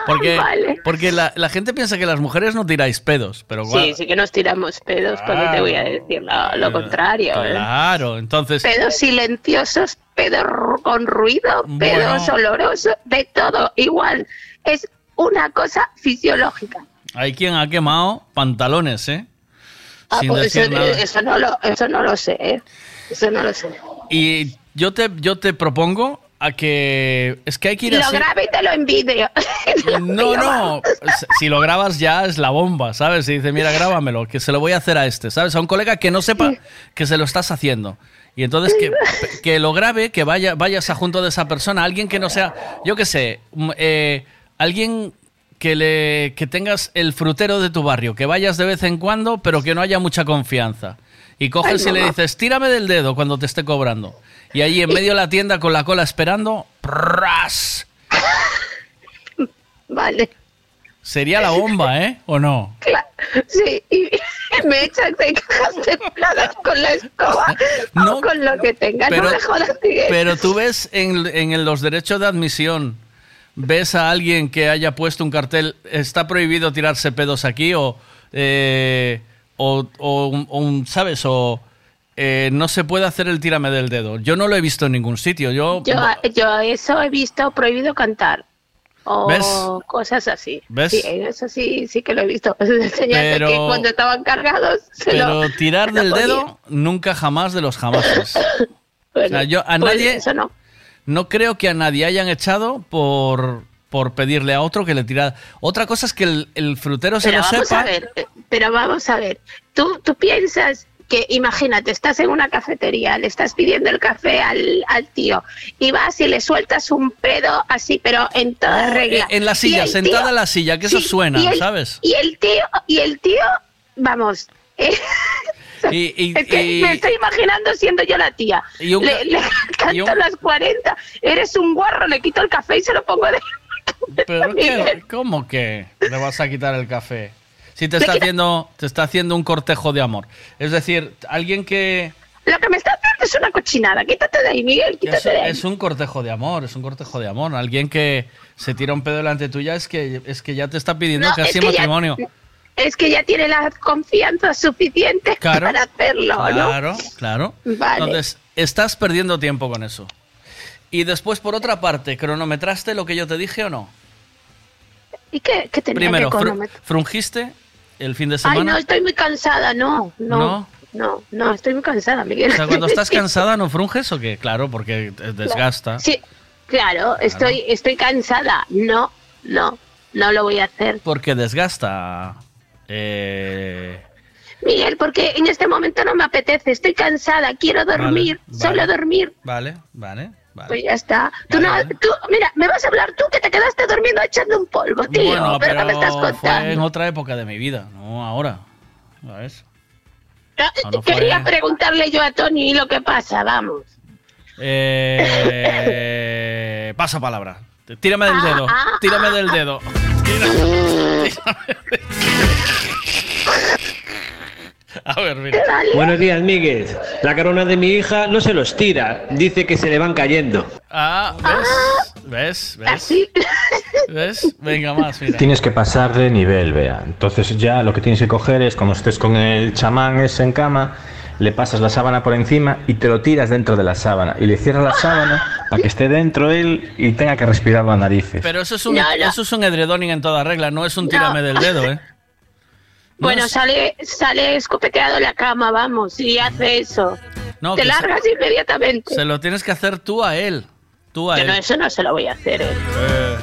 Porque, Vale. porque la, la gente piensa que las mujeres no tiráis pedos, pero Sí, guau, sí que nos tiramos pedos, cuando te voy a decir lo, lo contrario. ¿eh? claro, entonces Pedos silenciosos, pedos con ruido, pedos Bueno. olorosos, de todo igual. Es una cosa fisiológica. Hay quien ha quemado pantalones, ¿eh? Ah, Sin pues decir eso, nada. eso no lo, eso no lo sé, ¿eh? Eso no lo sé. Y yo te, yo te propongo a que... Es que hay que ir Y lo grabo y te lo envidio. No, no. Si lo grabas ya es la bomba, ¿sabes? Y dice, mira, grábamelo, que se lo voy a hacer a este, ¿sabes? A un colega que no sepa que se lo estás haciendo. Y entonces que, que lo grabe, que vaya, vayas a junto de esa persona, alguien que no sea, yo qué sé, mm, eh, alguien que le que tengas el frutero de tu barrio, que vayas de vez en cuando, pero que no haya mucha confianza. Y coges Ay, y le dices, tírame del dedo cuando te esté cobrando. Y ahí en medio de la tienda con la cola esperando, ¡pras! Vale. Sería la bomba, ¿eh? ¿O no? Claro, sí, y me echas de cajas de plagas con la escoba o con lo que tengas. pero- no me jodas, Miguel. Pero tú ves en, en los derechos de admisión, ves a alguien que haya puesto un cartel, está prohibido tirarse pedos aquí o, eh, o, o un- o un- ¿sabes? O eh, no se puede hacer el tírame del dedo. Yo no lo he visto en ningún sitio. Yo, Yo, yo eso he visto prohibido cantar. O ¿Ves? cosas así. ¿Ves? Sí, eso sí, sí que lo he visto. Pero- que cuando estaban cargados se pero lo- tirar se del dedo, nunca jamás de los jamases. Bueno, O sea, yo a pues nadie, eso no. No creo que a nadie hayan echado por, por pedirle a otro que le tirara. Otra cosa es que el, el frutero se lo vamos sepa. a ver, eh, pero vamos a ver. Tú, tú piensas que, imagínate, estás en una cafetería, le estás pidiendo el café al, al tío y vas y le sueltas un pedo así, pero en toda regla. En la silla, sentada tío- en la silla, que eso suena, y el- ¿sabes? Y el tío, y el tío, vamos. eh, Y, y- es que y- me estoy imaginando siendo yo la tía. Y un- le, le canto un- las 40, eres un guarro, le quito el café y se lo pongo de... ¿Pero qué? ¿Cómo que le vas a quitar el café? Si te está haciendo, te está haciendo un cortejo de amor. Es decir, alguien que Lo que me está haciendo es una cochinada. Quítate de ahí, Miguel, es, quítate de ahí. es un cortejo de amor, es un cortejo de amor. Alguien que se tira un pedo delante tuya es que es que ya te está pidiendo No, casi es que ya- matrimonio. Es que ya tiene la confianza suficiente Claro, para hacerlo, ¿no? Claro, claro. Vale. Entonces, estás perdiendo tiempo con eso. Y después, por otra parte, ¿cronometraste lo que yo te dije o no? ¿Y qué, qué tenía Primero, que cronometrar? ¿frungiste el fin de Ay, semana? no, estoy muy cansada, no, no, ¿No? no, no, estoy muy cansada, Miguel. O sea, cuando estás cansada, ¿no frunges o qué? Claro, porque desgasta. Sí, claro, estoy, estoy cansada. No, no, no lo voy a hacer. Porque desgasta. Eh, Miguel, porque en este momento no me apetece, estoy cansada, quiero dormir, vale. solo dormir. vale, vale, vale. Pues ya está. Tú no, tú, mira, me vas a hablar tú que te quedaste durmiendo echando un polvo, tío. bueno, pero, ¿qué me estás fue en contando? otra época de mi vida, no ahora. ¿Sabes? Ah, no, no fue- Quería preguntarle yo a Tony lo que pasa, vamos. Eh, paso palabra. Tírame del Ah, dedo. ah, Tírame del dedo. A ver, mira. Buenos días, Miguel. La corona de mi hija no se los tira. Dice que se le van cayendo. Ah, ¿ves? ¿Ves? ¿Ves? Así. ¿Ves? Venga, más, mira. Tienes que pasar de nivel, vea. Entonces ya lo que tienes que coger es, cuando estés con el chamán ese en cama, le pasas la sábana por encima y te lo tiras dentro de la sábana. Y le cierras la sábana para que esté dentro él y tenga que respirar las narices. Pero eso es un, No, no. Eso es un edredoning en toda regla, no es un tírame del dedo, ¿eh? No Bueno, sale, sale escopeteado la cama, vamos, y hace eso. No, Te se- largas inmediatamente. Se lo tienes que hacer tú a él. Tú a Yo él. no, eso no se lo voy a hacer. eh. Eh,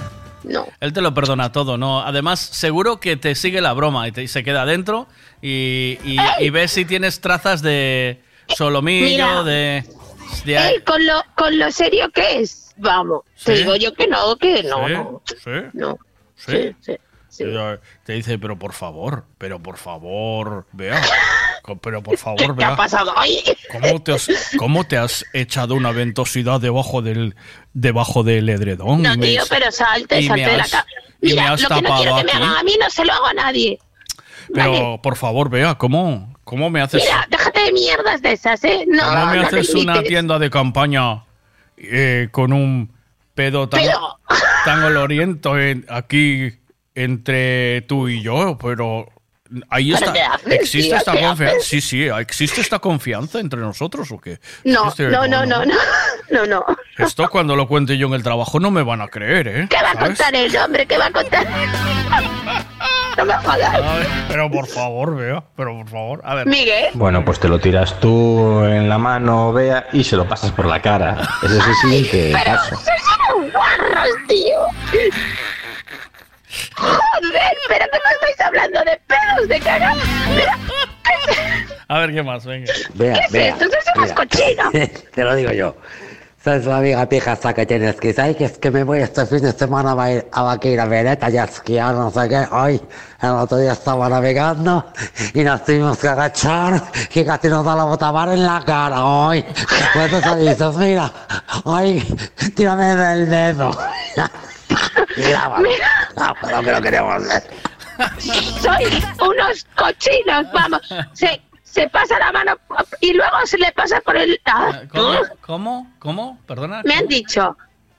No. Él te lo perdona todo, ¿no? Además, seguro que te sigue la broma y, te- y se queda adentro y, y, y ves si tienes trazas de solomillo, Mira. de... de- Él, con lo, con lo serio que es, vamos. Te digo yo que no, que no, ¿Sí? no. ¿Sí? No. ¿Sí? sí, sí. Te- dice, pero por favor, pero por favor, vea. Pero por favor, ¿Qué ha vea. pasado hoy? ¿Cómo te, has, ¿Cómo te has echado una ventosidad debajo del debajo del edredón? No, tío, pero salte, salte de la cama. y me has lo que no tapado quiero que me hagan a mí no se lo hago a nadie. Pero Vale. por favor, vea, ¿cómo, cómo me haces, Mira, déjate de mierdas de esas, ¿eh? No, cómo me no haces una tienda de campaña eh, con un pedo tan, Pedo. tan oloriento en- aquí entre tú y yo? Pero ahí ¿Pero está. ¿Existe tío? esta ¿Qué confianza? Sí, sí, ¿existe esta confianza entre nosotros o qué? No, no, no, no, no, no, no. Esto cuando lo cuente yo en el trabajo no me van a creer, ¿eh? ¿Qué va a ¿Sabes? contar el hombre? ¿Qué va a contar? No me jodas. Ay, pero por favor, vea, pero por favor. A ver. Miguel. Bueno, pues te lo tiras tú en la mano, vea, y se lo pasas por la cara. Ese es el siguiente Pero paso. tío. Joder, pero que no estáis hablando de pedos, de cagar. Mira, A ver qué más, venga. Vea, ¿qué es vea, esto? Mira. cochinos. Te lo digo yo. ¿Sabes la amiga pija esta que tienes que ¿sabes que es que me voy este fin de semana a ir a Vaqueira Vereta y a esquiar, no sé qué? Hoy, el otro día estaba navegando y nos tuvimos que agachar y casi nos da la botamar en la cara hoy. Pues eso dices, mira, ay, tírame del dedo. Grábalo. Grábalo, que lo queremos ver. Sois unos cochinos, vamos. Se, se pasa la mano y luego se le pasa por el... Ah, ¿Cómo? ¿Cómo? ¿Cómo? Perdona. Me han dicho,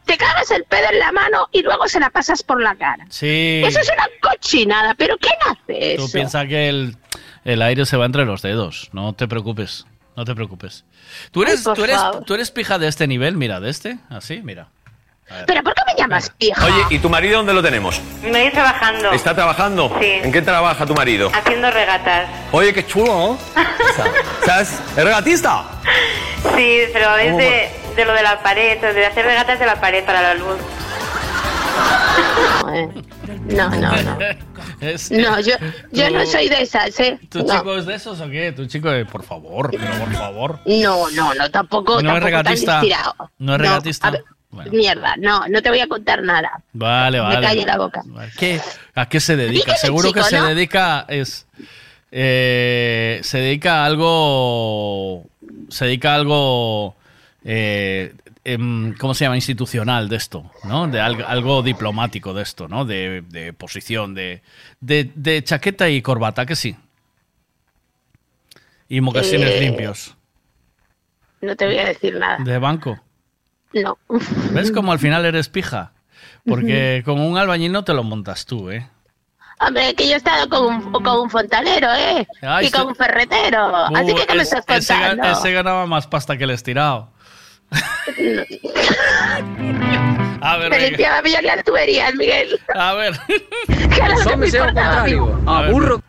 te cagas el pedo en la mano y luego se la pasas por la cara. Sí. Eso es una cochinada, pero ¿quién hace Tú eso? piensas que el, el aire se va entre los dedos. No te preocupes. No te preocupes. ¿Tú eres, Ay, tú eres, tú eres pija de este nivel? Mira, de este. Así, mira. ¿Pero por qué me llamas pija? Oye, ¿y tu marido dónde lo tenemos? Me ir trabajando. ¿Está trabajando? Sí. ¿En qué trabaja tu marido? Haciendo regatas. Oye, qué chulo, ¿no? ¿Sabes? ¿Es regatista? Sí, pero es ¿Cómo de, de lo de la pared, de hacer regatas de la pared para la luz. No, no, no. Es- No, yo, yo no soy de esas, ¿eh? ¿Tu No. chico es de esos o qué? Tu chico, eh, por favor, pero por favor. No, no, no, tampoco, No es tampoco regatista. No es regatista. Mierda, no, no te voy a contar nada. Vale, Me vale. calle la boca. ¿Qué? ¿A qué se dedica? Seguro que se ¿no? dedica es eh, se dedica a algo se dedica a algo eh, em, ¿cómo se llama? institucional de esto, ¿no? De algo, algo diplomático de esto, ¿no? De, de posición, de, de, de chaqueta y corbata, que sí. Y mocasines Eh, limpios. No te voy a decir nada. De banco. No. ¿Ves cómo al final eres pija? Porque con un albañil no te lo montas tú, ¿eh? Hombre, que yo he estado con un, con un fontanero, ¿eh? Ay, y con un ferretero. Así Uh, que, ¿qué me es- estás ese, contando? ese ganaba más pasta que el estirado. A ver, Me venga. limpiaba bien las tuberías, Miguel. A ver. Que era lo Os que me homes é o importaba a mí. contrario, a burro.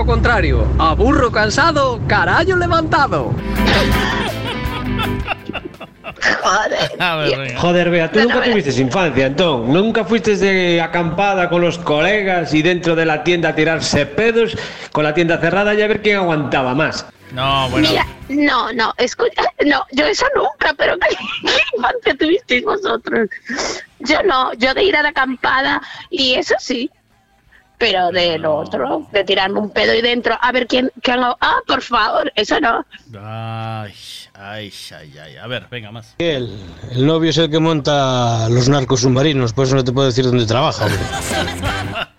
O contrario, a burro cansado, carallo levantado. Joder. A ver, venga. Joder, Bea, tú nunca tuviste infancia, entonces. Nunca fuiste de acampada con los colegas y dentro de la tienda a tirarse pedos con la tienda cerrada y a ver quién aguantaba más. No, bueno. Mira, no, no, escucha, no, yo eso nunca, pero ¿qué, infancia tuvisteis vosotros? Yo no, yo de ir a la acampada y eso sí, pero de lo otro, de tirarme un pedo y dentro, a ver quién, quién ah, por favor, eso no. Ay, ay, ay, ay. A ver, venga, más. El, el novio es el que monta los narcos submarinos, por eso no te puedo decir dónde trabaja, hombre.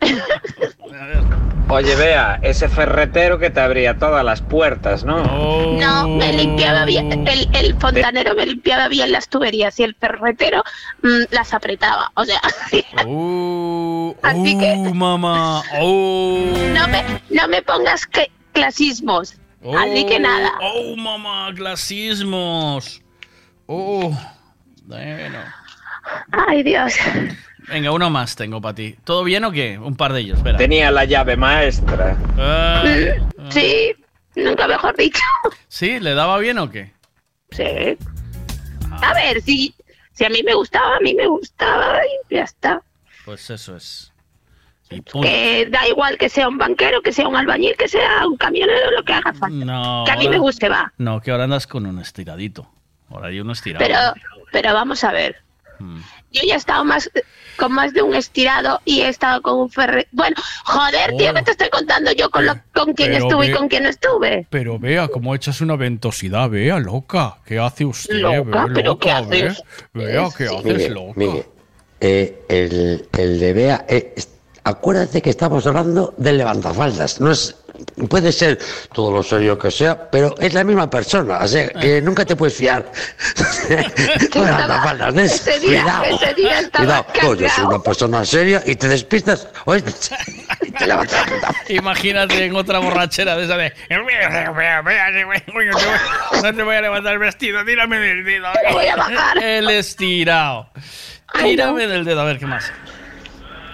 Oye, vea, ese ferretero que te abría todas las puertas, ¿no? No, me limpiaba bien, el, el fontanero me limpiaba bien las tuberías y el ferretero mm, las apretaba. O sea, así que Uh, mamá. Oh. no me, no me pongas que, clasismos. Así que nada. Oh, mamá, clasismos. Oh. Bueno. Ay, Dios. Venga, uno más tengo para ti. ¿Todo bien o qué? Un par de ellos, espera. Tenía la llave maestra. Ah, Sí, nunca mejor dicho. ¿Sí? ¿Le daba bien o qué? Sí. A ver, si, si a mí me gustaba, a mí me gustaba y ya está. Pues eso es. Y punto. Que da igual que sea un banquero, que sea un albañil, que sea un camionero, lo que haga falta. No. Que a mí ahora- me guste, va. No, que ahora andas con un estiradito. Ahora hay uno estirado. Pero, pero vamos a ver. Mm. Yo ya he estado más con más de un estirado y he estado con un ferre. Bueno, joder, tío, Oh. que te estoy contando yo con, lo, con quién Pero estuve y con quién no estuve. Pero vea, cómo echas una ventosidad, vea, loca. ¿Qué hace usted? Loca, Vea, pero loca, ¿qué haces? Vea, vea, ¿qué haces, Miguel, loca? Miguel, eh, el, el de Bea, eh, acuérdate que estamos hablando del levantafaldas. No es, puede ser todo lo serio que sea, pero es la misma persona. O sea, que nunca te puedes fiar. Con levantafaldas, ¿ves? Ese día- Cuidado. ese día estaba Cuidado. Oye, soy una persona seria y te despistas. Oye, y te levantas. Imagínate en otra borrachera de esa de. No te voy a levantar el vestido, tírame del dedo. Te voy a bajar. El estirado. Tírame del dedo, a ver qué más.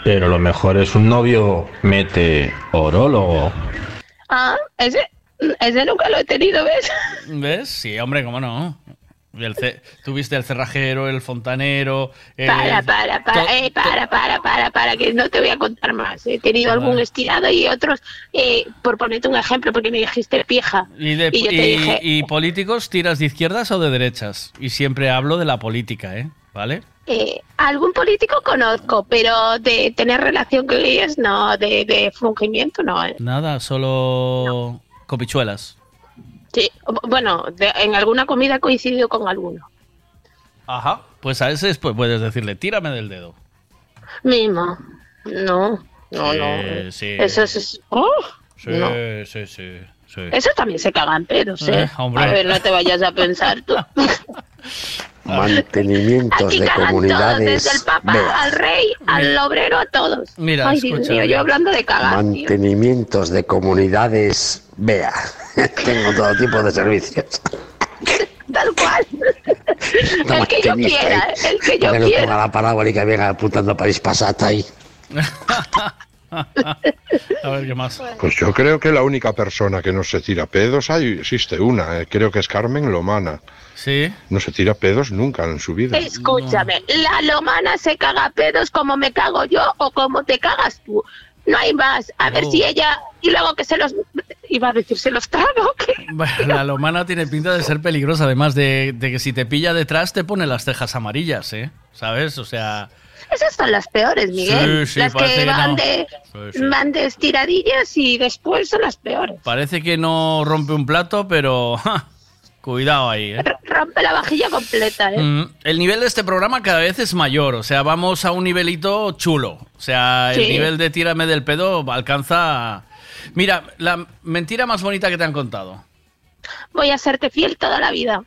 Pero lo mejor es un novio meteorólogo. Ah, ese, ese nunca lo he tenido, ¿ves? ¿Ves? Sí, hombre, cómo no. El Tuviste el cerrajero, el fontanero. el- Para, para, para, eh, para, para, para, para, que no te voy a contar más. He tenido algún estirado y otros, eh, por ponerte un ejemplo, porque me dijiste pija. Y, de- Y yo te y- dije- y políticos tiras de izquierdas o de derechas. Y siempre hablo de la política, ¿eh? ¿Vale? Eh, algún político conozco, pero de tener relación con ellos, no, de, de fungimiento, no. eh. Nada, solo copichuelas. Sí, bueno, de- en alguna comida he coincidido con alguno. Ajá. Pues a ese pues puedes decirle, tírame del dedo. Mismo. No, no, no. Sí. Eso es. ¡Oh! Sí, no. sí, sí, sí. Eso también se cagan pedos, ¿eh? Eh. A ver, no te vayas a pensar tú. Mantenimientos Aquí de comunidades. desde el papa Bea. al rey, al obrero, a todos. Mira, Ay, Dios mío, yo hablando de cagar, tío. Mantenimientos de comunidades. Vea. Tengo todo tipo de servicios. Tal cual. el que yo quiera, ¿eh? el que yo que no ponga quiera. la parábola y que venga apuntando París Pasata ahí. A ver qué más. Pues yo creo que la única persona que no se tira pedos, hay, existe una, eh, creo que es Carmen Lomana. Sí. No se tira pedos nunca en su vida. Escúchame, la lomana se caga pedos como me cago yo o como te cagas tú. No hay más. A ver si ella. Y luego que se los. Iba a decir, se los trago. Bueno, La lomana tiene pinta de ser peligrosa, además de, de que si te pilla detrás te pone las cejas amarillas, ¿eh? ¿Sabes? O sea, Esas son las peores, Miguel. Sí, sí, las que que van, no. de, Sí, sí. van de estiradillas y después son las peores. parece que no rompe un plato, pero ja, cuidado ahí, ¿eh? Rompe la vajilla completa, ¿eh? Mm, El nivel de este programa cada vez es mayor, o sea, vamos a un nivelito chulo. O sea, el Sí. nivel de tírame del pedo alcanza... Mira, la mentira más bonita que te han contado. Voy a serte fiel toda la vida.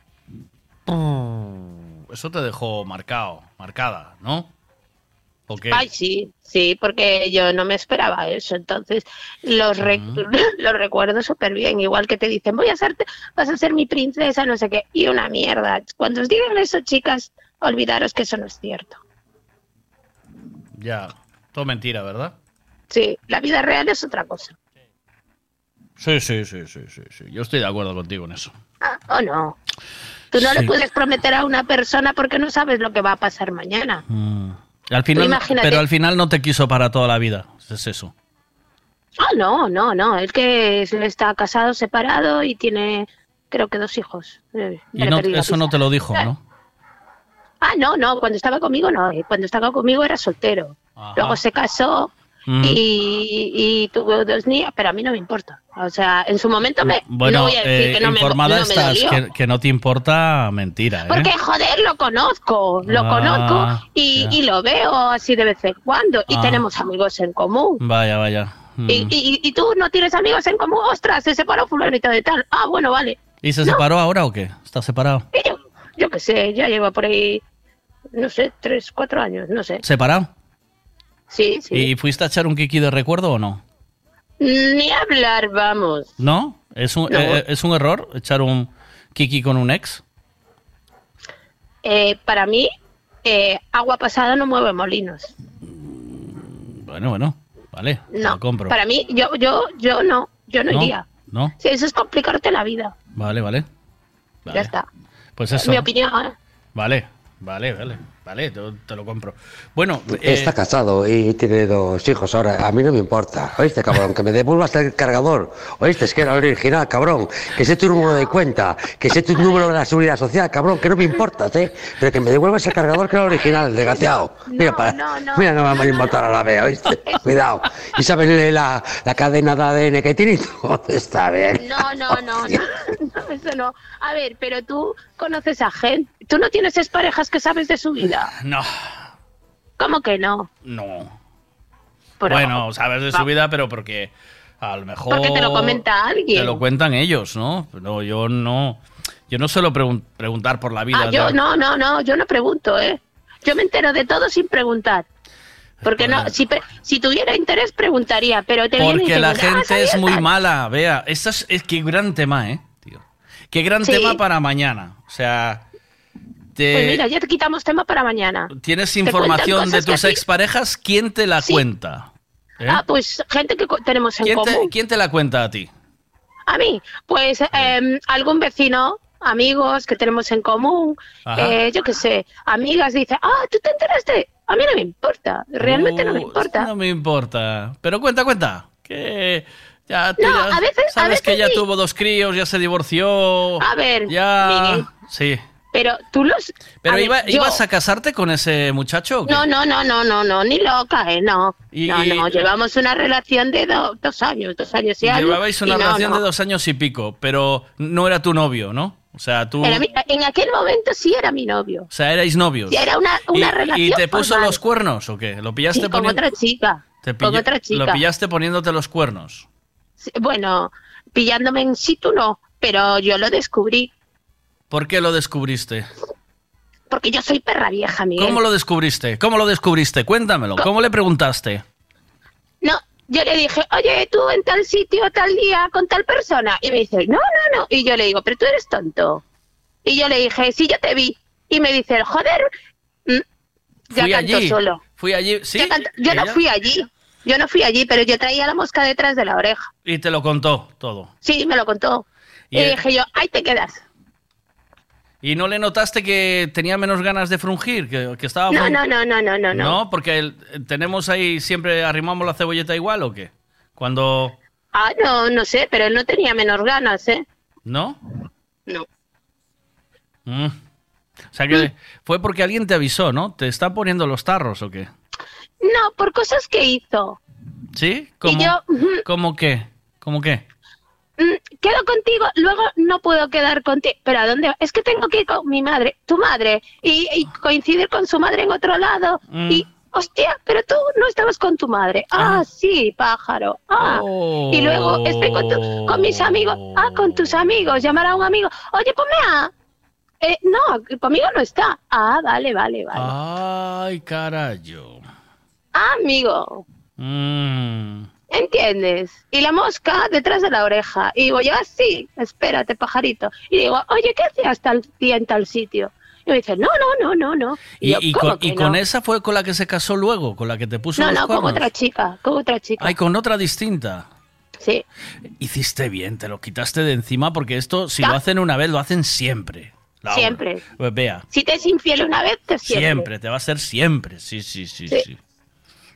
Eso te dejó marcado, marcada, ¿no? ¿O qué? Ay, sí, sí, porque yo no me esperaba eso. Entonces, los, re- los recuerdo súper bien. Igual que te dicen, voy a hacerte, vas a ser mi princesa, no sé qué. Y una mierda. Cuando os digan eso, chicas, olvidaros que eso no es cierto. Ya, todo mentira, ¿verdad? Sí, la vida real es otra cosa. Sí, sí, sí, sí, sí, sí. Yo estoy de acuerdo contigo en eso. Ah, ¿O no? Tú no Sí. le puedes prometer a una persona porque no sabes lo que va a pasar mañana. Al final, imagínate. pero al final no te quiso para toda la vida. Es eso. Ah, no, no, no. El que es- está casado, separado y tiene, creo que dos hijos. Eh, Y no, eso no te lo dijo, ¿no? Ah, no, no. Cuando estaba conmigo, no. eh, Cuando estaba conmigo era soltero. Luego se casó Mm. y, y tuvo dos niños, pero a mí no me importa. O sea, en su momento me. Bueno, no voy a decir eh, que no me, informada no me estás, que, que no te importa mentira, ¿eh? Porque, joder, lo conozco, lo Ah, conozco y, y lo veo así de vez en cuando. Y Ah. tenemos amigos en común. Vaya, vaya. Mm. Y, y, y tú no tienes amigos en común, ostras, se separó fulanito de tal. Ah, bueno, vale. ¿Y se No. separó ahora o qué? ¿Está separado? Y yo, yo qué sé, ya lleva por ahí, no sé, tres, cuatro años, no sé. ¿Separado? Sí, sí. ¿Y fuiste a echar un kiki de recuerdo o no? Ni hablar, vamos. ¿No? ¿Es un, No. eh, ¿es un error echar un kiki con un ex? Eh, para mí, eh, agua pasada no mueve molinos. Bueno, bueno, vale, No, lo compro. para mí, yo, yo, yo no, yo no, ¿No? iría. ¿No? Sí, eso es complicarte la vida. Vale, vale. Ya está. Pues eso. Mi opinión. ¿eh? Vale, vale, vale. Vale, te, te lo compro. Bueno, eh, Está casado y tiene dos hijos ahora. A mí no me importa. ¿Oíste, cabrón? Que me devuelvas el cargador. ¿Oíste? Es que era original, cabrón. Que sé tu número de cuenta. Que sé tu número de la seguridad social, cabrón. Que no me importa, ¿eh? Pero que me devuelvas el cargador que era original, desgraciado. Mira, para... Mira, no me van a matar a la vea, ¿oíste? Cuidado. ¿Y sabes la, la cadena de ADN que tiene? Está bien. No, no, no, no, no, eso no. A ver, pero tú conoces a gente. Tú no tienes parejas que sabes de su vida. No, ¿Cómo que no? no. Pero- bueno, sabes de su vida, pero porque a lo mejor... Porque te lo comenta alguien. Te lo cuentan ellos, ¿no? No, yo no... Yo no suelo pregun- preguntar por la vida. Ah, yo no, no, no, yo no pregunto, ¿eh? Yo me entero de todo sin preguntar. Porque no, si, tuviera interés preguntaría, pero te Porque la "Ah, gente es ¿sabías muy tal?". mala, vea. Esto es, es que gran tema, ¿eh? Tío. Qué gran Sí. tema para mañana. O sea, te- Pues mira, ya te quitamos tema para mañana. ¿tienes información de tus exparejas? ¿Quién te la cuenta? ¿Eh? Ah, pues gente que tenemos en ¿Quién, te, común. quién te la cuenta a ti? A mí, pues em, algún vecino, amigos que tenemos en común, eh, yo qué sé, amigas, dice, ah, ¿tú te enteraste? A mí no me importa, realmente no me importa. No me importa. Pero cuenta, cuenta. Que ya, tú No, ya a veces- a sabes que ya sí. tuvo dos críos, ya se divorció. A ver, ya. Miguel. Sí. Pero tú los... Pero ver, iba- yo- ibas a casarte con ese muchacho. No, no, no, no, no, no, ni loca, ¿eh? No, Y- no, no, llevamos una relación de do- dos años, dos años y algo. Llevabais una y relación no. de dos años y pico, pero no era tu novio, ¿no? O sea, tú. Era mi- en aquel momento sí era mi novio. O sea, erais novios. Sí, era una, una ¿Y, relación ¿Y te puso formal. los cuernos o qué? ¿Lo pillaste Sí, poniendo- otra chica. te con pilla- otra chica. Lo pillaste poniéndote los cuernos. Sí, Bueno, pillándome en situ no, pero yo lo descubrí. ¿Por qué lo descubriste? Porque yo soy perra vieja, Miguel. ¿Cómo lo descubriste? ¿Cómo lo descubriste? Cuéntamelo. ¿Cómo le preguntaste? No, yo le dije, oye, tú en tal sitio, tal día, con tal persona. Y me dice, no, no, no. Y yo le digo, pero tú eres tonto. Y yo le dije, sí, yo te vi. Y me dice, joder, mm, ya Fui canto allí. solo. Fui allí, sí. Canto- yo no fui allí. Yo no fui allí, pero yo traía la mosca detrás de la oreja. Y te lo contó todo. Sí, me lo contó. Y Y, dije yo, ahí te quedas. ¿Y no le notaste que tenía menos ganas de frungir? Que, que estaba No, no, no, no, no, no, no. Porque el- tenemos ahí siempre arrimamos la cebolleta igual o qué? Cuando. Ah, no, no sé, pero él no tenía menos ganas, ¿eh? ¿No? No. Mm. O sea que fue porque alguien te avisó, ¿no? ¿Te está poniendo los tarros o qué? No, por cosas que hizo. ¿Sí? ¿Cómo, Y yo, ¿Cómo qué? ¿Cómo qué? Mm, quedo contigo, luego no puedo quedar contigo. ¿Pero a dónde? va? Es que tengo que ir con mi madre, tu madre, y, y coincidir con su madre en otro lado. Mm. Y, hostia, pero tú no estabas con tu madre. Ah, sí, pájaro. Ah. Y luego estoy con, tu- con mis amigos. Ah, con tus amigos. Llamar a un amigo. Oye, ponme a... Eh, no, conmigo no está. Ah, vale, vale, vale. Ay, carajo. Ah, amigo. Mm. ¿Entiendes? Y la mosca detrás de la oreja. Y digo, yo así, espérate, pajarito. Y digo, oye, ¿qué hacías tal día en tal sitio? Y me dice, no, no, no, no, no. Y, ¿Y, yo, y ¿cómo con, no? con esa fue con la que se casó luego? ¿Con la que te puso No, los no, con cuernos? otra chica, con otra chica. Ay, con otra distinta. Sí. Hiciste bien, te lo quitaste de encima porque esto, si Ya. lo hacen una vez, lo hacen siempre. Laura. Siempre. Pues vea, Si te es infiel una vez, te siempre. siempre, te va a ser siempre. Sí, sí, sí, Sí. sí.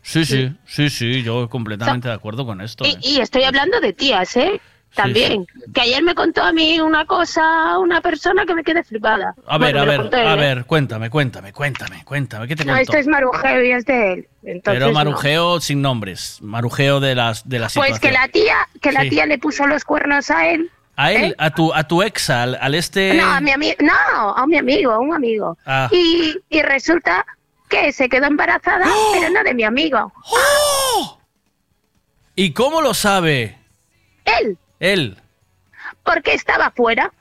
Sí, sí, sí, sí, yo completamente de acuerdo con esto. Y, ¿eh? y estoy hablando de tías, ¿eh? También. Que ayer me contó a mí una cosa, una persona que me quedé flipada. A ver, Bueno, a ver, a ¿eh? ver, cuéntame, cuéntame, cuéntame, cuéntame, ¿qué te No, contó? esto es marujeo y es de él. Entonces, Pero no. marujeo sin nombres, marujeo de las de la situación. Pues que la tía, que la Sí. tía le puso los cuernos a él. A él, ¿eh? a tu a tu ex, al, al este No, a mi amigo, no, a mi amigo, a un amigo. Ah. Y, y resulta que se quedó embarazada, ¡Oh! pero no de mi amigo. ¿Y cómo lo sabe? Él, Él. porque estaba fuera,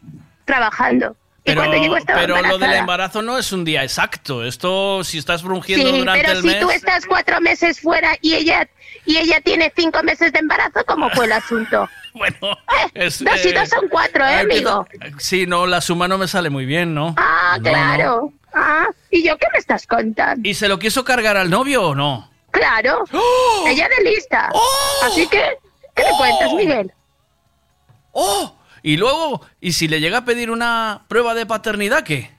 trabajando. Y Pero, cuando llegó estaba pero lo del embarazo no es un día exacto. Esto, si estás frungiendo Sí, durante pero el si mes. tú estás cuatro meses fuera y ella y ella tiene cinco meses de embarazo, ¿cómo fue el asunto? bueno, es, dos y eh, dos son cuatro, ¿eh, que- amigo? Sí, no, la suma no me sale muy bien, ¿no? Ah, No, no. claro. Ah, ¿y yo qué me estás contando? ¿Y se lo quiso cargar al novio o no? Claro. ¡Oh! Ella de lista. Así que, ¿qué le cuentas, Miguel? ¡Oh! Y luego, ¿y si le llega a pedir una prueba de paternidad, qué?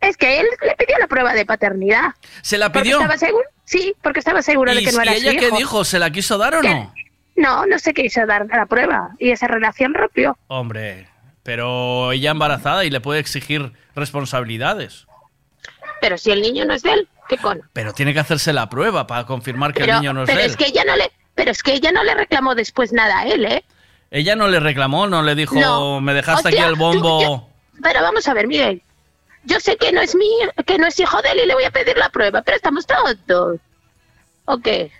Es que él le pidió la prueba de paternidad. ¿Se la Porque pidió? estaba seguro, sí, porque estaba seguro de ¿Y, que no y era ella su qué hijo. dijo? ¿Se la quiso dar o ¿Qué? no? No, no se quiso dar la prueba y esa relación rompió. Hombre, pero ella embarazada y le puede exigir responsabilidades. Pero si el niño no es de él, ¿qué con? Pero tiene que hacerse la prueba para confirmar que Pero, el niño no es pero de él. es que ella no le, pero es que ella no le reclamó después nada a él, ¿eh? Ella no le reclamó, no le dijo, No. me dejaste aquí el bombo. tú- yo- Pero vamos a ver, Miguel. Yo sé que no es mi, que no es hijo de él y le voy a pedir la prueba, pero estamos tontos. ¿O qué?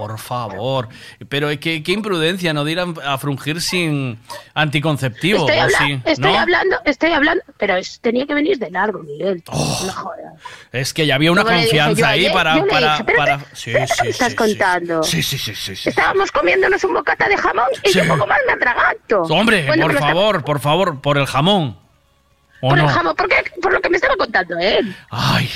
Por favor. Pero qué, qué imprudencia no de ir a, a frungir sin anticonceptivo. Estoy, ¿o habla- sí? estoy ¿No? hablando, estoy hablando, pero es- tenía que venir de largo, Miguel. Oh. No jodas. Es que ya había una confianza ahí para... yo le para, dije, pero para... ¿qué- Sí, sí, estás sí, contando? Sí, sí, sí, sí, sí. Estábamos comiéndonos un bocata de jamón y yo poco más me atraganto. Hombre, Bueno, por está- favor, por favor, por el jamón. ¿O Por no? el jamón, porque, por lo que me estaba contando él. Ay.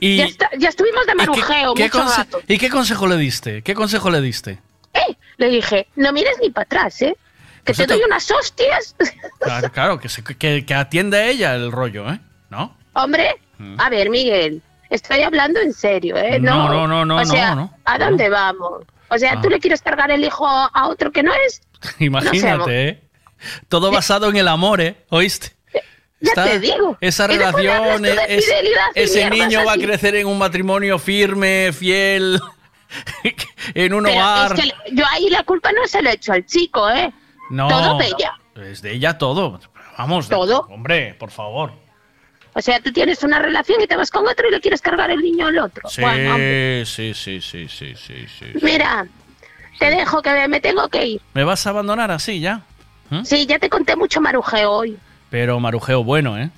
Y- ya, está- ya estuvimos de ¿Y qué- marujeo qué mucho rato. ¿Y qué consejo le diste? ¿Qué consejo le diste? Eh, le dije, no mires ni para atrás, ¿eh? Que Pues te esto- doy unas hostias. Claro, claro, que, se- que, que atienda a ella el rollo, ¿eh? ¿No? Hombre, Mm. a ver, Miguel, estoy hablando en serio, ¿eh? No, No, no, no, no, O sea, no, no. ¿a dónde vamos? O sea, Ah. ¿tú le quieres cargar el hijo a otro que no es? Imagínate, No sé, ¿eh? Todo basado en el amor, ¿eh? ¿Oíste? Ya te digo. Esa relación, es- ese niño va a crecer en un matrimonio firme, fiel, en un Pero hogar. es que le- yo ahí la culpa no se lo he hecho al chico, ¿eh? No, Todo de ella. es de ella todo. Vamos, de- ¿Todo? hombre, por favor. O sea, tú tienes una relación y te vas con otro y le quieres cargar el niño al otro. Sí, Bueno, hombre. sí, sí, sí, sí, sí, sí. Mira, te dejo que me tengo que ir. ¿Me vas a abandonar así ya? ¿Mm? Sí, ya te conté mucho marujeo hoy. Pero marujeo bueno, ¿eh?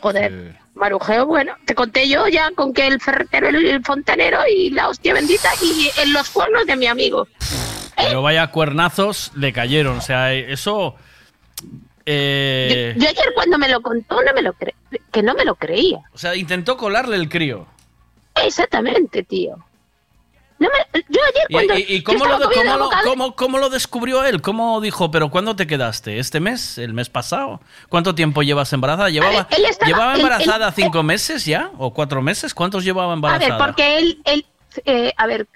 Joder, marujeo, bueno, te conté yo ya con que el ferretero, el, el fontanero y la hostia bendita y en los cuernos de mi amigo. Pero vaya cuernazos le cayeron. O sea, eso. eh, Yo ayer cuando me lo contó, no me lo cre que no me lo creía. o sea, intentó colarle el crío. Exactamente, tío. No me- yo ayer ¿Y, cuando y- y yo cómo, lo, cómo lo- bocado- cómo- cómo lo descubrió él? ¿Cómo dijo, pero cuándo te quedaste? ¿Este mes? ¿El mes pasado? ¿Cuánto tiempo llevas embarazada? ¿Llevaba, él estaba- ¿llevaba él- embarazada él- cinco meses ya? ¿O cuatro meses? ¿Cuántos llevaba A embarazada? ver, porque él, él eh, a ver,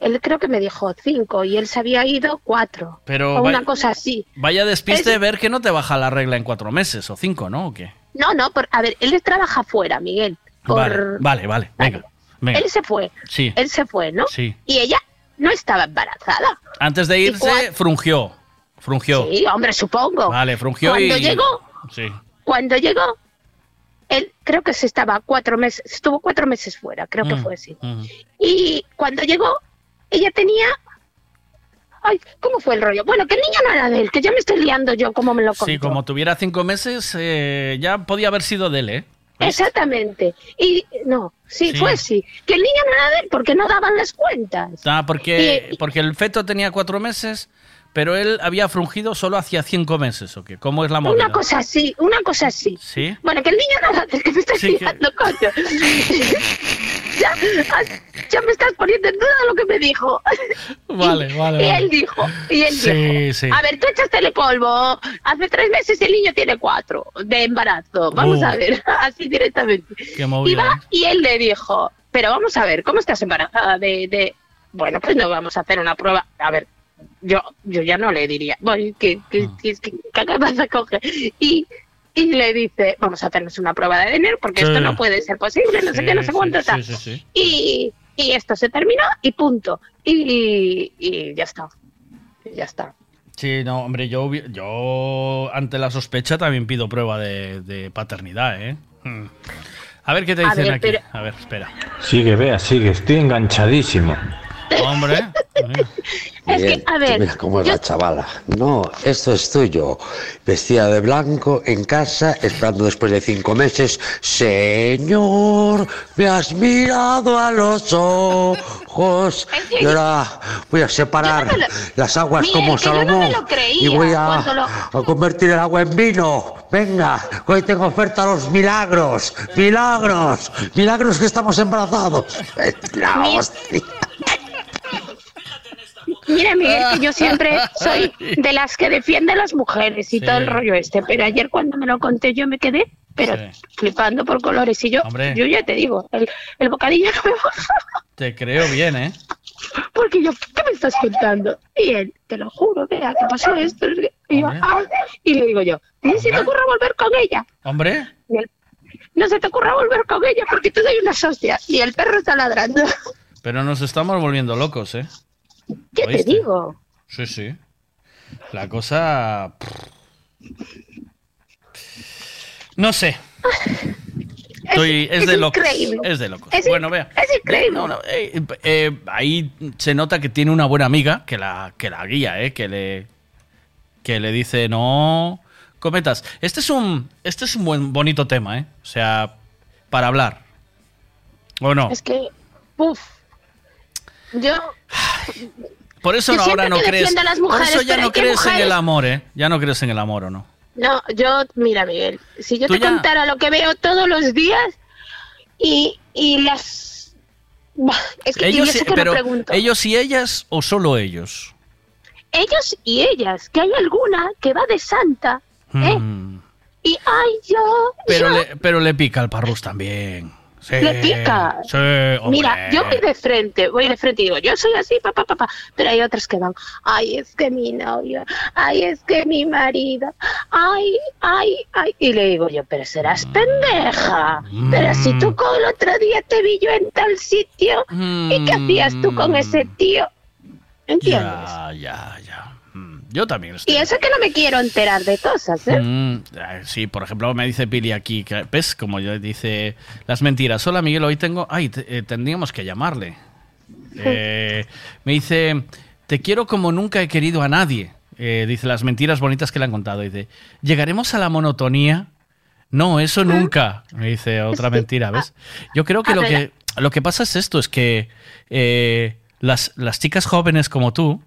él creo que me dijo cinco y él se había ido cuatro. Pero o vaya- una cosa así. Vaya despiste Es- ver que no te baja la regla en cuatro meses o cinco, ¿no? ¿O qué? No, no, por, a ver, él trabaja fuera, Miguel. Por, Vale, vale, vale. Venga, venga. Él se fue, Sí, él se fue, ¿no? sí. Y ella no estaba embarazada. Antes de ¿Y irse, frungió. Frungió. Sí, hombre, supongo. Vale, frungió Cuando y... llegó, Sí. cuando llegó, él creo que se estaba cuatro meses, estuvo cuatro meses fuera, creo que Mm, fue así. mm. Y cuando llegó, ella tenía... Ay, ¿cómo fue el rollo? Bueno, que el niño no era de él, que ya me estoy liando yo como me lo contó. Sí, como tuviera cinco meses, eh, ya podía haber sido de él, ¿eh? Exactamente. Y no, sí, Sí. fue así. Que el niño no era de él porque no daban las cuentas. Ah, porque, porque el feto tenía cuatro meses, pero él había frungido solo hacía cinco meses, ¿o qué? ¿Cómo es la movida? Una cosa así, una cosa así. ¿Sí? Bueno, que el niño no que me estás Sí, que- coño. ya, ya me estás poniendo en duda lo que me dijo. Vale, vale, Y vale. él dijo, y él Sí, dijo, sí. a ver, tú echaste polvo, hace tres meses y el niño tiene cuatro de embarazo, vamos Uh. a ver, así directamente. Qué Y, va, ¿eh? y él le dijo, pero vamos a ver, ¿cómo estás embarazada de, de... Bueno, pues no vamos a hacer una prueba. A ver, yo yo ya no le diría, voy, que, que, que, que, que acabas de coger. Y, y le dice, vamos a hacernos una prueba de dinero porque Sí. esto no puede ser posible, no sé qué, no sé cuánto sí, tal. sí, sí. Y, y esto se terminó y punto. Y, y ya está. Y ya está. Sí, no, hombre, yo, yo ante la sospecha también pido prueba de, de paternidad, ¿eh? Hmm. A ver qué te A dicen ver, aquí. pero- A ver, espera. Sigue, vea, sigue, estoy enganchadísimo. Hombre. Es que, a ver, Mira cómo es yo- la chavala. No, esto es tuyo. Vestida de blanco en casa, esperando después de cinco meses. Señor, me has mirado a los ojos. Y ahora voy a separar no lo- las aguas como no Salomón. creía y voy a, cuando lo- a convertir el agua en vino. Venga, hoy tengo oferta a los milagros. Milagros. Milagros que estamos embarazados. La hostia. Mira, Miguel, que yo siempre soy de las que defiende a las mujeres y Sí. todo el rollo este, pero ayer cuando me lo conté yo me quedé, pero flipando por colores. Y yo, Hombre. yo ya te digo, el, el bocadillo no me Te creo bien, ¿eh? porque yo, ¿qué me estás contando? Y él, te lo juro, vea, que pasó esto. Y, yo, "Ah", y le digo yo, ni se te ocurra volver con ella. Hombre. Y él, no se te ocurra volver con ella porque te doy una hostia. Y el perro está ladrando. Pero nos estamos volviendo locos, ¿eh? ¿Qué te digo? Sí, sí. La cosa... No sé. Estoy- es, es de locos. increíble. Es de locos. Es bueno, vea. es increíble. No, no, eh, eh, ahí se nota que tiene una buena amiga que la, que la guía, ¿eh? Que le, que le dice, no cometas. Este es un, este es un buen, bonito tema, ¿eh? O sea, para hablar. ¿O no? Es que, uff, yo... Por eso Yo no, ahora no crees. defiendo a las por eso ya no crees en el amor, ¿eh? Ya no crees en el amor, ¿o no? No, yo, mira, Miguel, si yo te ya- contara lo que veo todos los días y, y las... Es que Ellos, que pero no pregunto. ellos y ellas o solo ellos. Ellos y ellas, que hay alguna que va de santa, ¿eh? Mm. Y ay, yo... Pero yo- le, pero le pica al parrus también. Sí, Le pica. Sí. Mira, yo voy de frente, voy de frente y digo, yo soy así, papá, papá, pero hay otras que van, ay, es que mi novio, ay, es que mi marido, ay, ay, ay, y le digo yo, pero serás pendeja, pero si tú con el otro día te vi yo en tal sitio, ¿y qué hacías tú con ese tío? ¿Entiendes? Ya, ya, ya. Yo también estoy. Y eso que no me quiero enterar de cosas, ¿eh? Mm, sí, por ejemplo, me dice Pili aquí, que, ¿ves? Como yo dice las mentiras. Hola, Miguel, hoy tengo... Ay, eh, tendríamos que llamarle. Eh, me dice, te quiero como nunca he querido a nadie. Eh, dice las mentiras bonitas que le han contado. Dice, ¿llegaremos a la monotonía? No, eso nunca. Me dice otra mentira, ¿ves? Yo creo que a lo que, lo que pasa es esto, es que las, las chicas jóvenes como tú,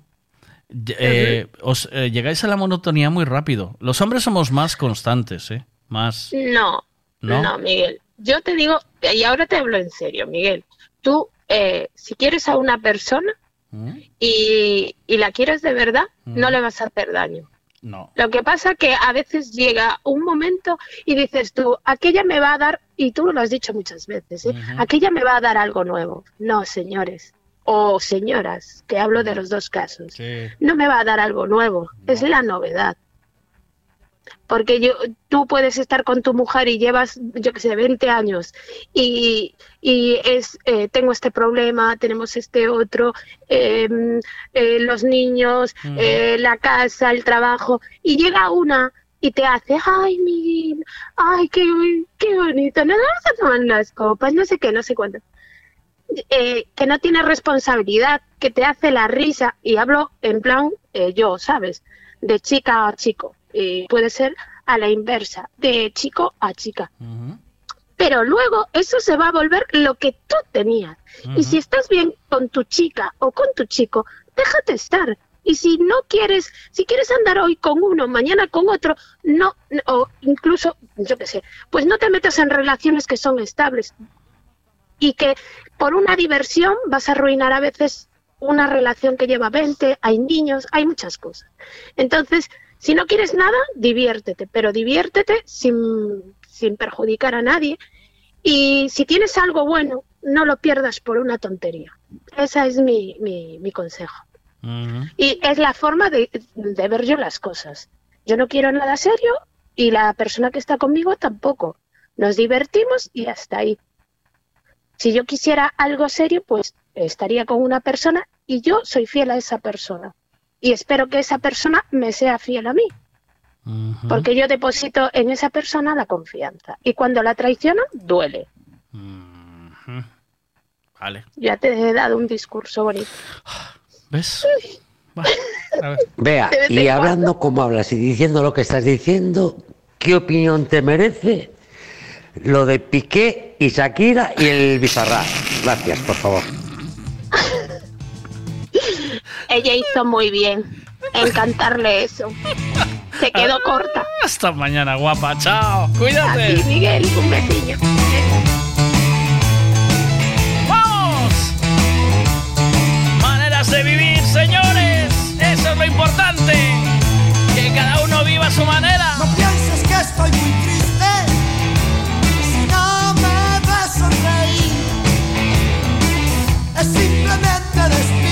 eh, os eh, llegáis a la monotonía muy rápido. Los hombres somos más constantes, ¿eh? Más... No, ¿No? no, Miguel. Yo te digo, y ahora te hablo en serio, Miguel. Tú, eh, si quieres a una persona y, y la quieres de verdad, no le vas a hacer daño. No. Lo que pasa que a veces llega un momento y dices tú, aquella me va a dar, y tú lo has dicho muchas veces, ¿eh? aquella me va a dar algo nuevo. No, señores o señoras, que hablo de los dos casos. No me va a dar algo nuevo, es la novedad. Porque yo, tú puedes estar con tu mujer y llevas, yo qué sé, 20 años y, y es, eh, tengo este problema, tenemos este otro, eh, eh, los niños, eh, la casa, el trabajo, y llega una y te hace, ay, Miguel, ay, qué, qué bonito, nos vamos a tomar unas copas, no sé qué, no sé cuánto. Eh, que no tiene responsabilidad, que te hace la risa, y hablo en plan eh, yo, ¿sabes? De chica a chico. Y puede ser a la inversa, de chico a chica. Pero luego eso se va a volver lo que tú tenías. Y si estás bien con tu chica o con tu chico, déjate estar. Y si no quieres, si quieres andar hoy con uno, mañana con otro, no, no- o incluso, yo qué sé, pues no te metas en relaciones que son estables. Y que por una diversión vas a arruinar a veces una relación que lleva 20, hay niños, hay muchas cosas. Entonces, si no quieres nada, diviértete, pero diviértete sin, sin perjudicar a nadie. Y si tienes algo bueno, no lo pierdas por una tontería. Ese es mi, mi, mi consejo. Y es la forma de, de ver yo las cosas. Yo no quiero nada serio y la persona que está conmigo tampoco. Nos divertimos y hasta ahí. Si yo quisiera algo serio, pues estaría con una persona y yo soy fiel a esa persona. Y espero que esa persona me sea fiel a mí. Porque yo deposito en esa persona la confianza. Y cuando la traiciono, duele. Vale. Ya te he dado un discurso bonito. ¿Ves? Vea, y cuando. hablando como hablas y diciendo lo que estás diciendo, ¿qué opinión te merece lo de Piqué y Shakira y el Bizarrap? Gracias, por favor. Ella hizo muy bien en cantarle eso. Se quedó corta. Hasta mañana, guapa. Chao. A Cuídate. ti, Miguel, un besillo. ¡Vamos! Maneras de vivir, señores. Eso es lo importante. Que cada uno viva a su manera. No pienses que estoy muy triste simplemente despiste,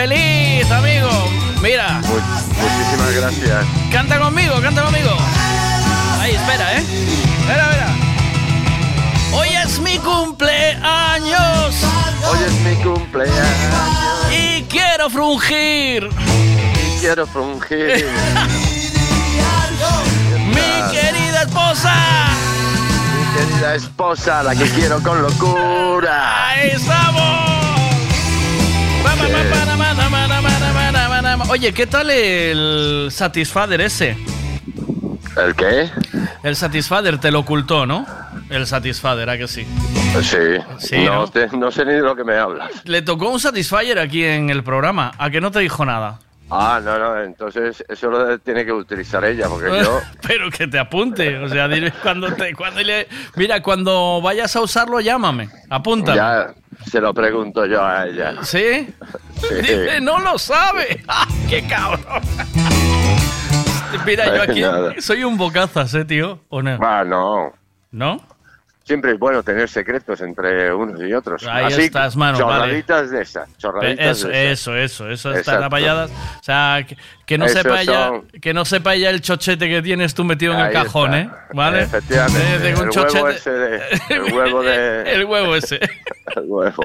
feliz, amigo. Mira, Mu- muchísimas gracias. canta conmigo, canta conmigo. Ahí, espera, ¿eh? Espera, espera. Hoy es mi cumpleaños Hoy es mi cumpleaños y quiero frungir. y quiero frungir. Mi querida esposa. Mi querida esposa, la que quiero con locura. Ahí estamos. Oye, ¿qué tal el Satisfader ese? ¿El qué? El Satisfader te lo ocultó, ¿no? El Satisfader, ¿a que sí? Sí. Sí, no, ¿no? te- no sé ni de lo que me hablas. Le tocó un Satisfyer aquí en el programa, ¿a que no te dijo nada? Ah, no, no, entonces eso lo tiene que utilizar ella, porque yo... Pero que te apunte, o sea, dile cuando te, cuando le, mira, cuando vayas a usarlo, llámame, apúntame. Ya, Se lo pregunto yo a ella. ¿Sí? Sí. Dice, no lo sabe. ¡Ah, ¡Qué cabrón! Mira, yo aquí soy un bocazas, ¿eh, tío? ¿O no? Ah, no. ¿No? Siempre es bueno tener secretos entre unos y otros. Ahí Así, estás, mano, Chorraditas de esas. Chorraditas Eso, de esas. eso, eso, Exacto. apayadas. O sea, que, que no sepa son- que no sepa ella el chochete que tienes tú metido en el cajón, está. ¿eh? ¿Vale? Efectivamente. Eh, de un el chochete- huevo ese de... El huevo de... El huevo ese. el huevo.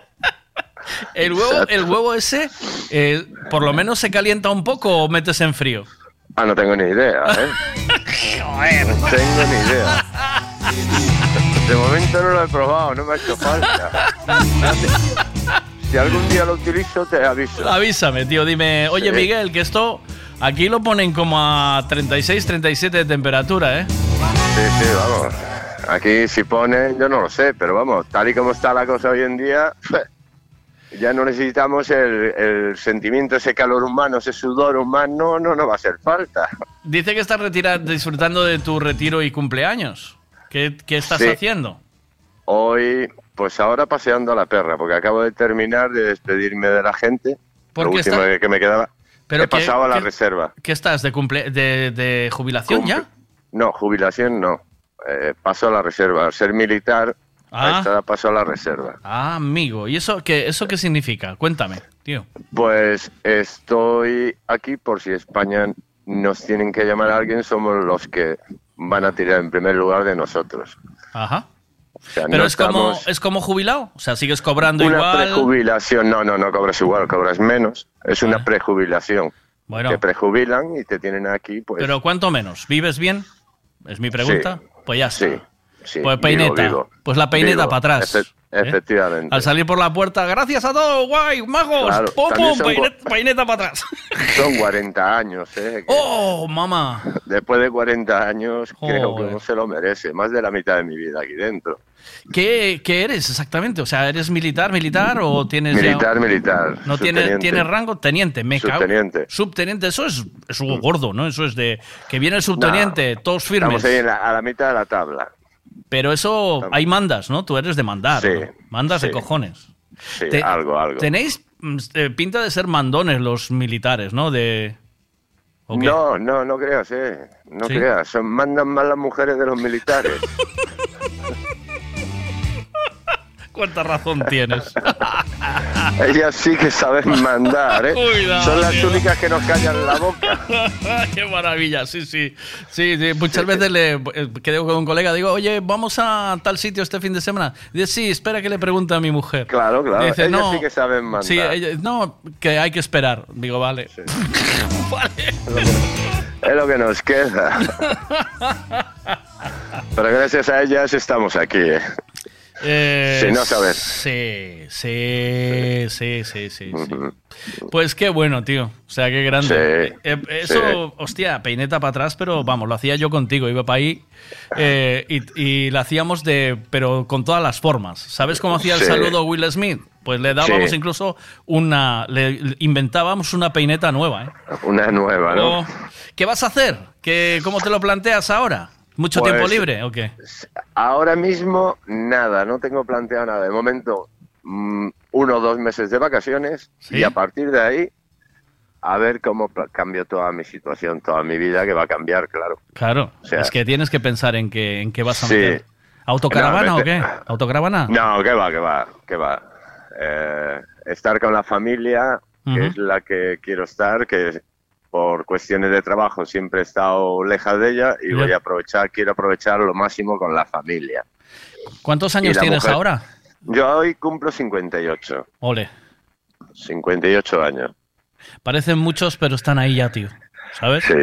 El huevo, el huevo ese, eh, por lo menos se calienta un poco o metes en frío. Ah, no tengo ni idea, ¿eh? No tengo ni idea. De momento no lo he probado, no me ha hecho falta. Si algún día lo utilizo, te aviso. Avísame, tío, dime, oye Sí. Miguel, que esto aquí lo ponen como a 36, 37 de temperatura, ¿eh? Sí, sí, vamos. Aquí si ponen, yo no lo sé, pero vamos, tal y como está la cosa hoy en día, ya no necesitamos el, el sentimiento, ese calor humano, ese sudor humano, no nos va a hacer falta. Dice que estás disfrutando de tu retiro y cumpleaños. ¿Qué, qué estás Sí. haciendo? Hoy, pues ahora paseando a la perra, porque acabo de terminar de despedirme de la gente. ¿Por lo qué último está- que me quedaba. Pero He pasado a la reserva. ¿Qué estás? ¿De, cumple de, de jubilación ya? No, jubilación no. Eh, paso a la reserva. Al ser militar, Ah. paso a la reserva. Ah, amigo. ¿Y eso qué, eso qué significa? Cuéntame, tío. Pues estoy aquí por si España nos tienen que llamar a alguien, somos los que van a tirar en primer lugar de nosotros. Ajá. O sea, Pero no es, como, es como jubilado. O sea, sigues cobrando una igual. prejubilación, no, no, no cobras igual, cobras menos. Es una prejubilación. Bueno. Te prejubilan y te tienen aquí, pues. Pero ¿cuánto menos? ¿Vives bien? Es mi pregunta. Pues ya está. Sí, sí. Pues vivo, peineta. vivo. Pues la peineta Vivo, para atrás. ¿Eh? Efectivamente. Al salir por la puerta, gracias a todos, guay, magos. Claro, peineta, peineta para atrás. Son 40 años, ¿eh? ¡Oh, mamá! Después de 40 años, creo que Joder. no se lo merece. Más de la mitad de mi vida aquí dentro. ¿Qué, qué eres exactamente? O sea, ¿eres militar, militar o tienes ya- Militar, militar. ¿No tiene, subteniente. tiene rango? Teniente, me cago. Subteniente. Subteniente, eso es, es algo gordo, ¿no? Eso es de que viene el subteniente, todos firmes. Estamos ahí la- a la mitad de la tabla. Pero eso, hay mandas, ¿no? Tú eres de mandar. Sí, ¿no? Mandas de cojones. Sí, Te- algo, algo. Tenéis mm, eh, pinta de ser mandones los militares, ¿no? De... No, no, no creas, eh. No ¿Sí? creas. Son, mandan más las mujeres de los militares. ¿Cuánta razón tienes? Ellas sí que saben mandar, eh. Cuidado, Son las tío. únicas que nos callan la boca. Qué maravilla, sí, sí. Sí, sí, muchas veces le eh, quedo con un colega, digo, oye, vamos a tal sitio este fin de semana. Dice, sí, espera que le pregunte a mi mujer. Claro, claro. Dice, Ellas no. sí que saben mandar. Sí, ella- no, que hay que esperar. Digo, vale. Es lo que nos queda. Pero gracias a ellas estamos aquí, eh. Eh, Sí, no saber. Sí, sí, sí, sí, sí. sí. Pues qué bueno, tío. O sea, qué grande. Sí, Eh, eh, eso, sí. hostia, peineta para atrás, pero vamos, lo hacía yo contigo. Iba para ahí eh, y, y la hacíamos de, pero con todas las formas. ¿Sabes cómo hacía el saludo Will Smith? Pues le dábamos incluso una, le inventábamos una peineta nueva, ¿eh? Una nueva, ¿no? Oh, ¿Qué vas a hacer? ¿Qué, ¿Cómo te lo planteas ahora? ¿Mucho Pues- tiempo libre o qué? Ahora mismo, nada, no tengo planteado nada. De momento, mm, uno o dos meses de vacaciones ¿Sí? y a partir de ahí, a ver cómo cambio toda mi situación, toda mi vida, que va a cambiar, claro. Claro, O sea- es que tienes que pensar en qué, en qué vas a Sí. meter. ¿Autocaravana No, o qué? ¿Autocaravana? No, que va, que va, que va. Eh, estar con la familia, que es la que quiero estar, que por cuestiones de trabajo siempre he estado lejos de ella y voy a aprovechar, quiero aprovechar lo máximo con la familia. ¿Cuántos años tienes mujer- ahora? Yo hoy cumplo 58, Ole, 58 años. parecen muchos, pero están ahí ya, tío. ¿Sabes? Sí,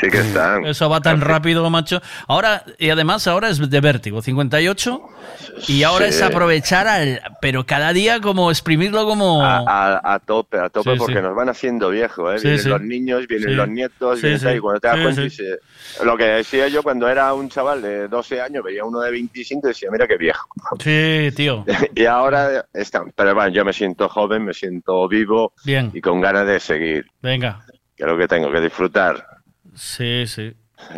sí que están. Eso va tan rápido, macho. Ahora, y además ahora es de vértigo, 58. Y ahora Sí. es aprovechar al. Pero cada día como exprimirlo como. A, a- a tope, a tope, Sí, porque sí. nos van haciendo viejos, ¿eh? Vienen los niños, vienen los nietos, ahí, cuando te das cuenta y se- Lo que decía yo cuando era un chaval de 12 años, veía uno de 25 y decía, mira qué viejo. Sí, tío. y ahora están, pero bueno, yo me siento joven, me siento vivo Bien. y con ganas de seguir. Venga. Que es lo que tengo que disfrutar. Sí, sí.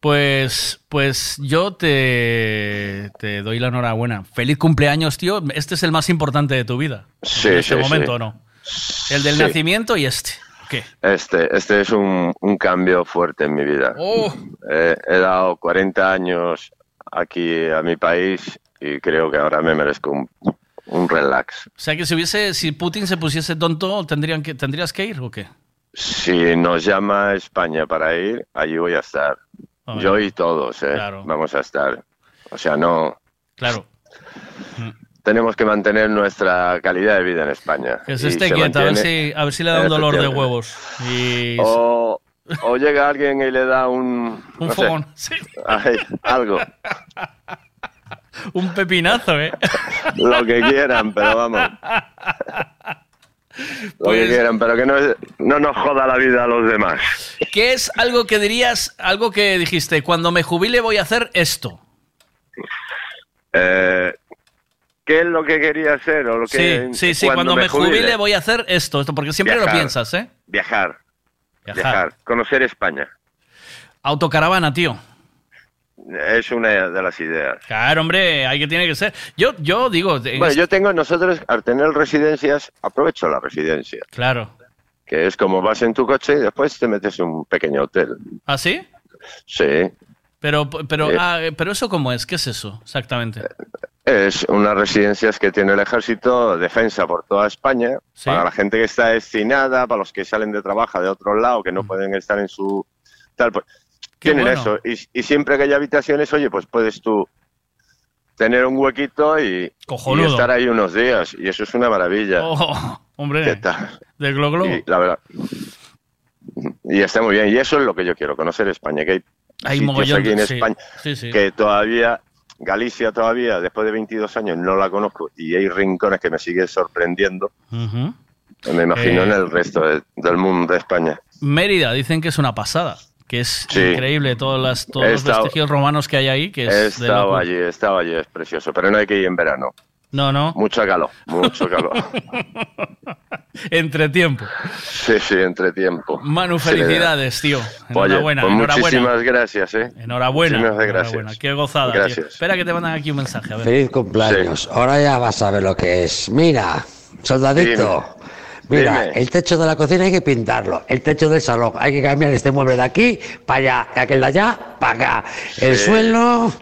Pues, pues yo te, te doy la enhorabuena. Feliz cumpleaños, tío. Este es el más importante de tu vida. Sí, en este sí, momento, sí. ¿o no? El del Sí. nacimiento y este. ¿Qué? Este, este es un, un cambio fuerte en mi vida. Oh, Eh, he dado 40 años aquí a mi país y creo que ahora me merezco un, un relax. o sea que si hubiese, si Putin se pusiese tonto, tendrían que, ¿tendrías que ir o qué? Si nos llama España para ir, allí voy a estar. Yo y todos, ¿eh? Claro. Vamos a estar. O sea, no. Claro. Tenemos que mantener nuestra calidad de vida en España. Que se esté quieta, a ver, si, a ver si le da un dolor de huevos. Y O, o llega alguien y le da un. un no sé, fogón. Sí. algo. Un pepinazo, ¿eh? Lo que quieran, pero vamos. Lo Pues- que quieran, pero que no, no nos joda la vida a los demás. ¿Qué es algo que dirías, algo que dijiste, cuando me jubile voy a hacer esto? Eh, ¿Qué es lo que quería hacer? O lo que, Sí, sí, sí, cuando, me jubile, voy a hacer esto, esto, porque siempre lo piensas, ¿eh? Viajar. Viajar. Viajar. Conocer España. Autocaravana, tío. Es una de las ideas. Claro, hombre, hay que tiene que ser. Yo, yo digo, en Bueno, yo tengo, nosotros al tener residencias, aprovecho la residencia. claro. Que es como vas en tu coche y después te metes en un pequeño hotel. ¿Ah, sí? Sí. Pero, pero, Eh. ah, pero eso cómo es, ¿qué es eso exactamente? Es unas residencias que tiene el ejército, defensa por toda España, Sí. para la gente que está destinada, para los que salen de trabajo de otro lado, que no pueden estar en su... Tal, pues, tienen bueno. eso. Y, y siempre que hay habitaciones, oye, pues puedes tú tener un huequito y, estar ahí unos días. Y eso es una maravilla. Oh, hombre, ¿Qué tal? de Glo Glo. Y la verdad. Y está muy bien. Y eso es lo que yo quiero, conocer España. Que hay, Hay sitios aquí en sí. España Sí, sí. que todavía, Galicia todavía, después de 22 años, no la conozco. Y hay rincones que me siguen sorprendiendo. Me imagino Eh. en el resto de- del mundo de España. Mérida, dicen que es una pasada, que es Sí. increíble todos, las, todos los vestigios romanos que hay ahí, que es loco. allí, he estado allí, es precioso. Pero no hay que ir en verano. No, no, Mucho calor, mucho calor. entre tiempo. Sí, sí, entre tiempo. Manu, felicidades, tío. Oye, Enhorabuena, pues enhorabuena. muchísimas gracias, ¿eh? Enhorabuena. Muchísimas gracias. enhorabuena. Qué gozada, tío. Gracias. Espera que te mandan aquí un mensaje, a ver. Feliz cumpleaños. Ahora ya vas a ver lo que es. Mira, soldadito. Mira, Dime. el techo de la cocina hay que pintarlo. El techo del salón hay que cambiar este mueble de aquí para allá. y Aquel de allá para acá. El Sí. suelo,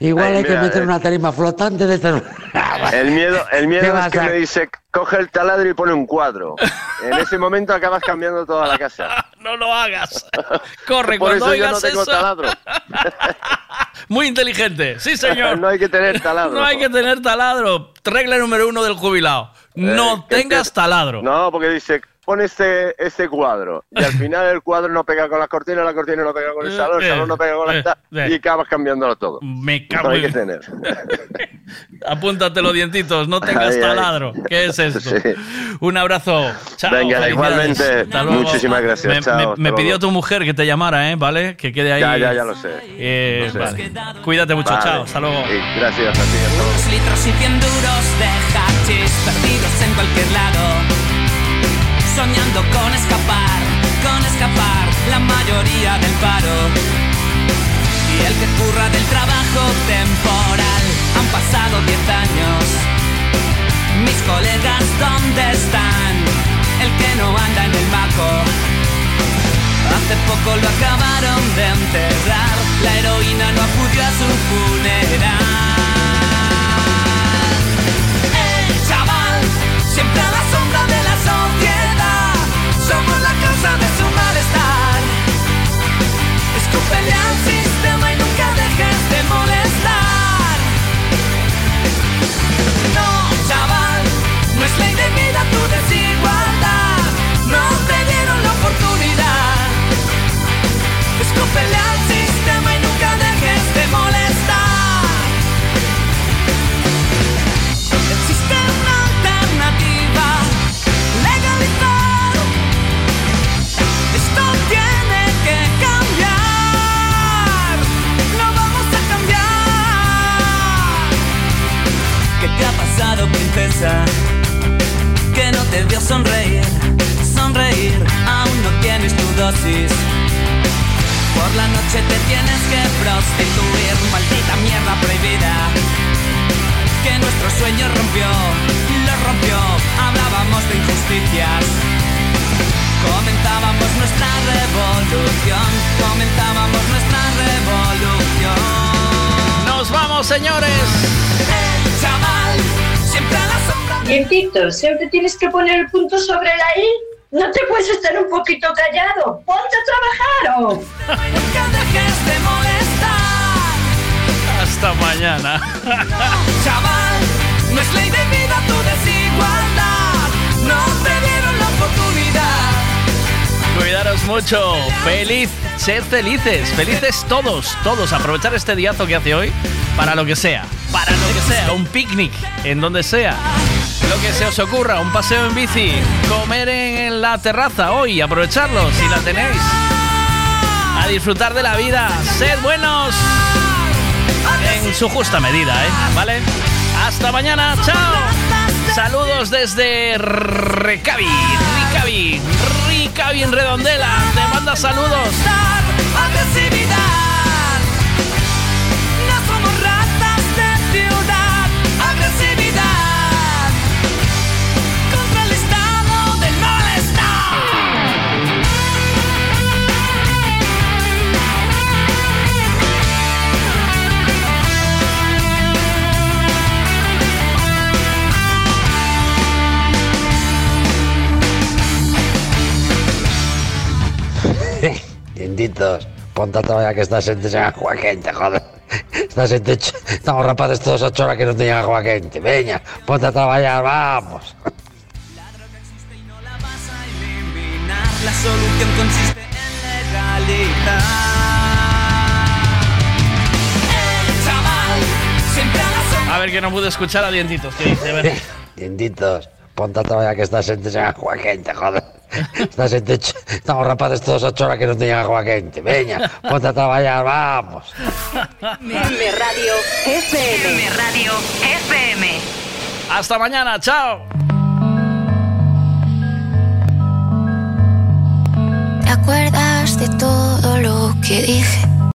igual Ay, hay que mira, meter eh. una tarima flotante de este- El miedo, el ¿Qué miedo es que a- me dice, coge el taladro y pone un cuadro. En ese momento acabas cambiando toda la casa. No lo hagas. Corre, Por cuando eso yo oigas no tengo eso. taladro. Muy inteligente, sí señor. No hay que tener taladro. No hay que tener taladro. Regla número uno del jubilado. No Eh, que tengas este- taladro. No, porque dice, pon este, este cuadro. Y al final el cuadro no pega con las cortinas, la cortina no pega con el salón, el salón no pega con la... Eh, ta- eh. Y acabas cambiándolo todo. Me No cago hay en... que tener. Apúntate los dientitos, no tengas Ay, ay. taladro. ¿Qué es esto? Sí. Un abrazo. Chao. Venga, igualmente. Hasta luego. Muchísimas gracias. Me, Chao, me- me pidió tu mujer que te llamara, ¿eh? ¿Vale? Que quede ahí. Ya, ya, ya lo sé. Eh, Lo sé. vale. Cuídate mucho, Vale. chao. Hasta luego. Y gracias a ti. hasta luego. Unos litros y cien duros de hachís perdidos en cualquier lado. Soñando con escapar, con escapar la mayoría del paro. Y el que curra del trabajo temporal, han pasado diez años. Mis colegas, ¿dónde están? El que no anda en el maco. Hace poco lo acabaron de enterrar. La heroína no acudió a su funeral. El chaval, siempre a la sombra de la sociedad. Somos la causa de su malestar. Escúpele al sistema y nunca dejes de molestar. No, chaval, no es ley de vida tu desigualdad. No te dieron la oportunidad. Escúpele al Que no te vio sonreír, sonreír. Aún no tienes tu dosis. Por por la noche te tienes que prostituir, maldita mierda prohibida. Que nuestro sueño rompió, lo rompió, hablábamos de injusticias. Comentábamos nuestra revolución, comentábamos nuestra revolución. Nos vamos, señores. El chaval, Dientito, siempre tienes que poner el punto sobre la I. No te puedes estar un poquito callado. Ponte a trabajar. oh. Nunca dejes de molestar. Hasta mañana. Chaval, no es ley de vida tu desigualdad. No te dieron la oportunidad. Cuidaros mucho. Feliz. Sed felices. Felices todos. Todos. Aprovechar este diazo que hace hoy para lo que sea. Para lo que sea. Un picnic. En donde sea. Lo que se os ocurra. Un paseo en bici. Comer en la terraza hoy. Aprovecharlo si la tenéis. A disfrutar de la vida. Sed buenos. En su justa medida, ¿eh? ¿Vale? Hasta mañana. Chao. Saludos desde Recavi. Ricavi. Ricavi en Redondela. Te manda saludos. Ponte a trabajar que esta gente se haga quente, joder. Esta gente, estamos rapaces todos ocho horas que no tenían agua quente. Veña, ponte a trabajar, vamos. La solución consiste en legalizar. El chaval siempre a ver que no pude escuchar a Dientitos. ¿Qué dice? Dientitos, ponte a trabajar que esta gente se haga quente, joder. Esta gente, estamos rapaces todos ocho horas que no tenían agua quente. Veña, ponte a trabajar, vamos. M Radio FM. M Radio FM. Hasta mañana. Chao. ¿Te acuerdas de todo lo que dije?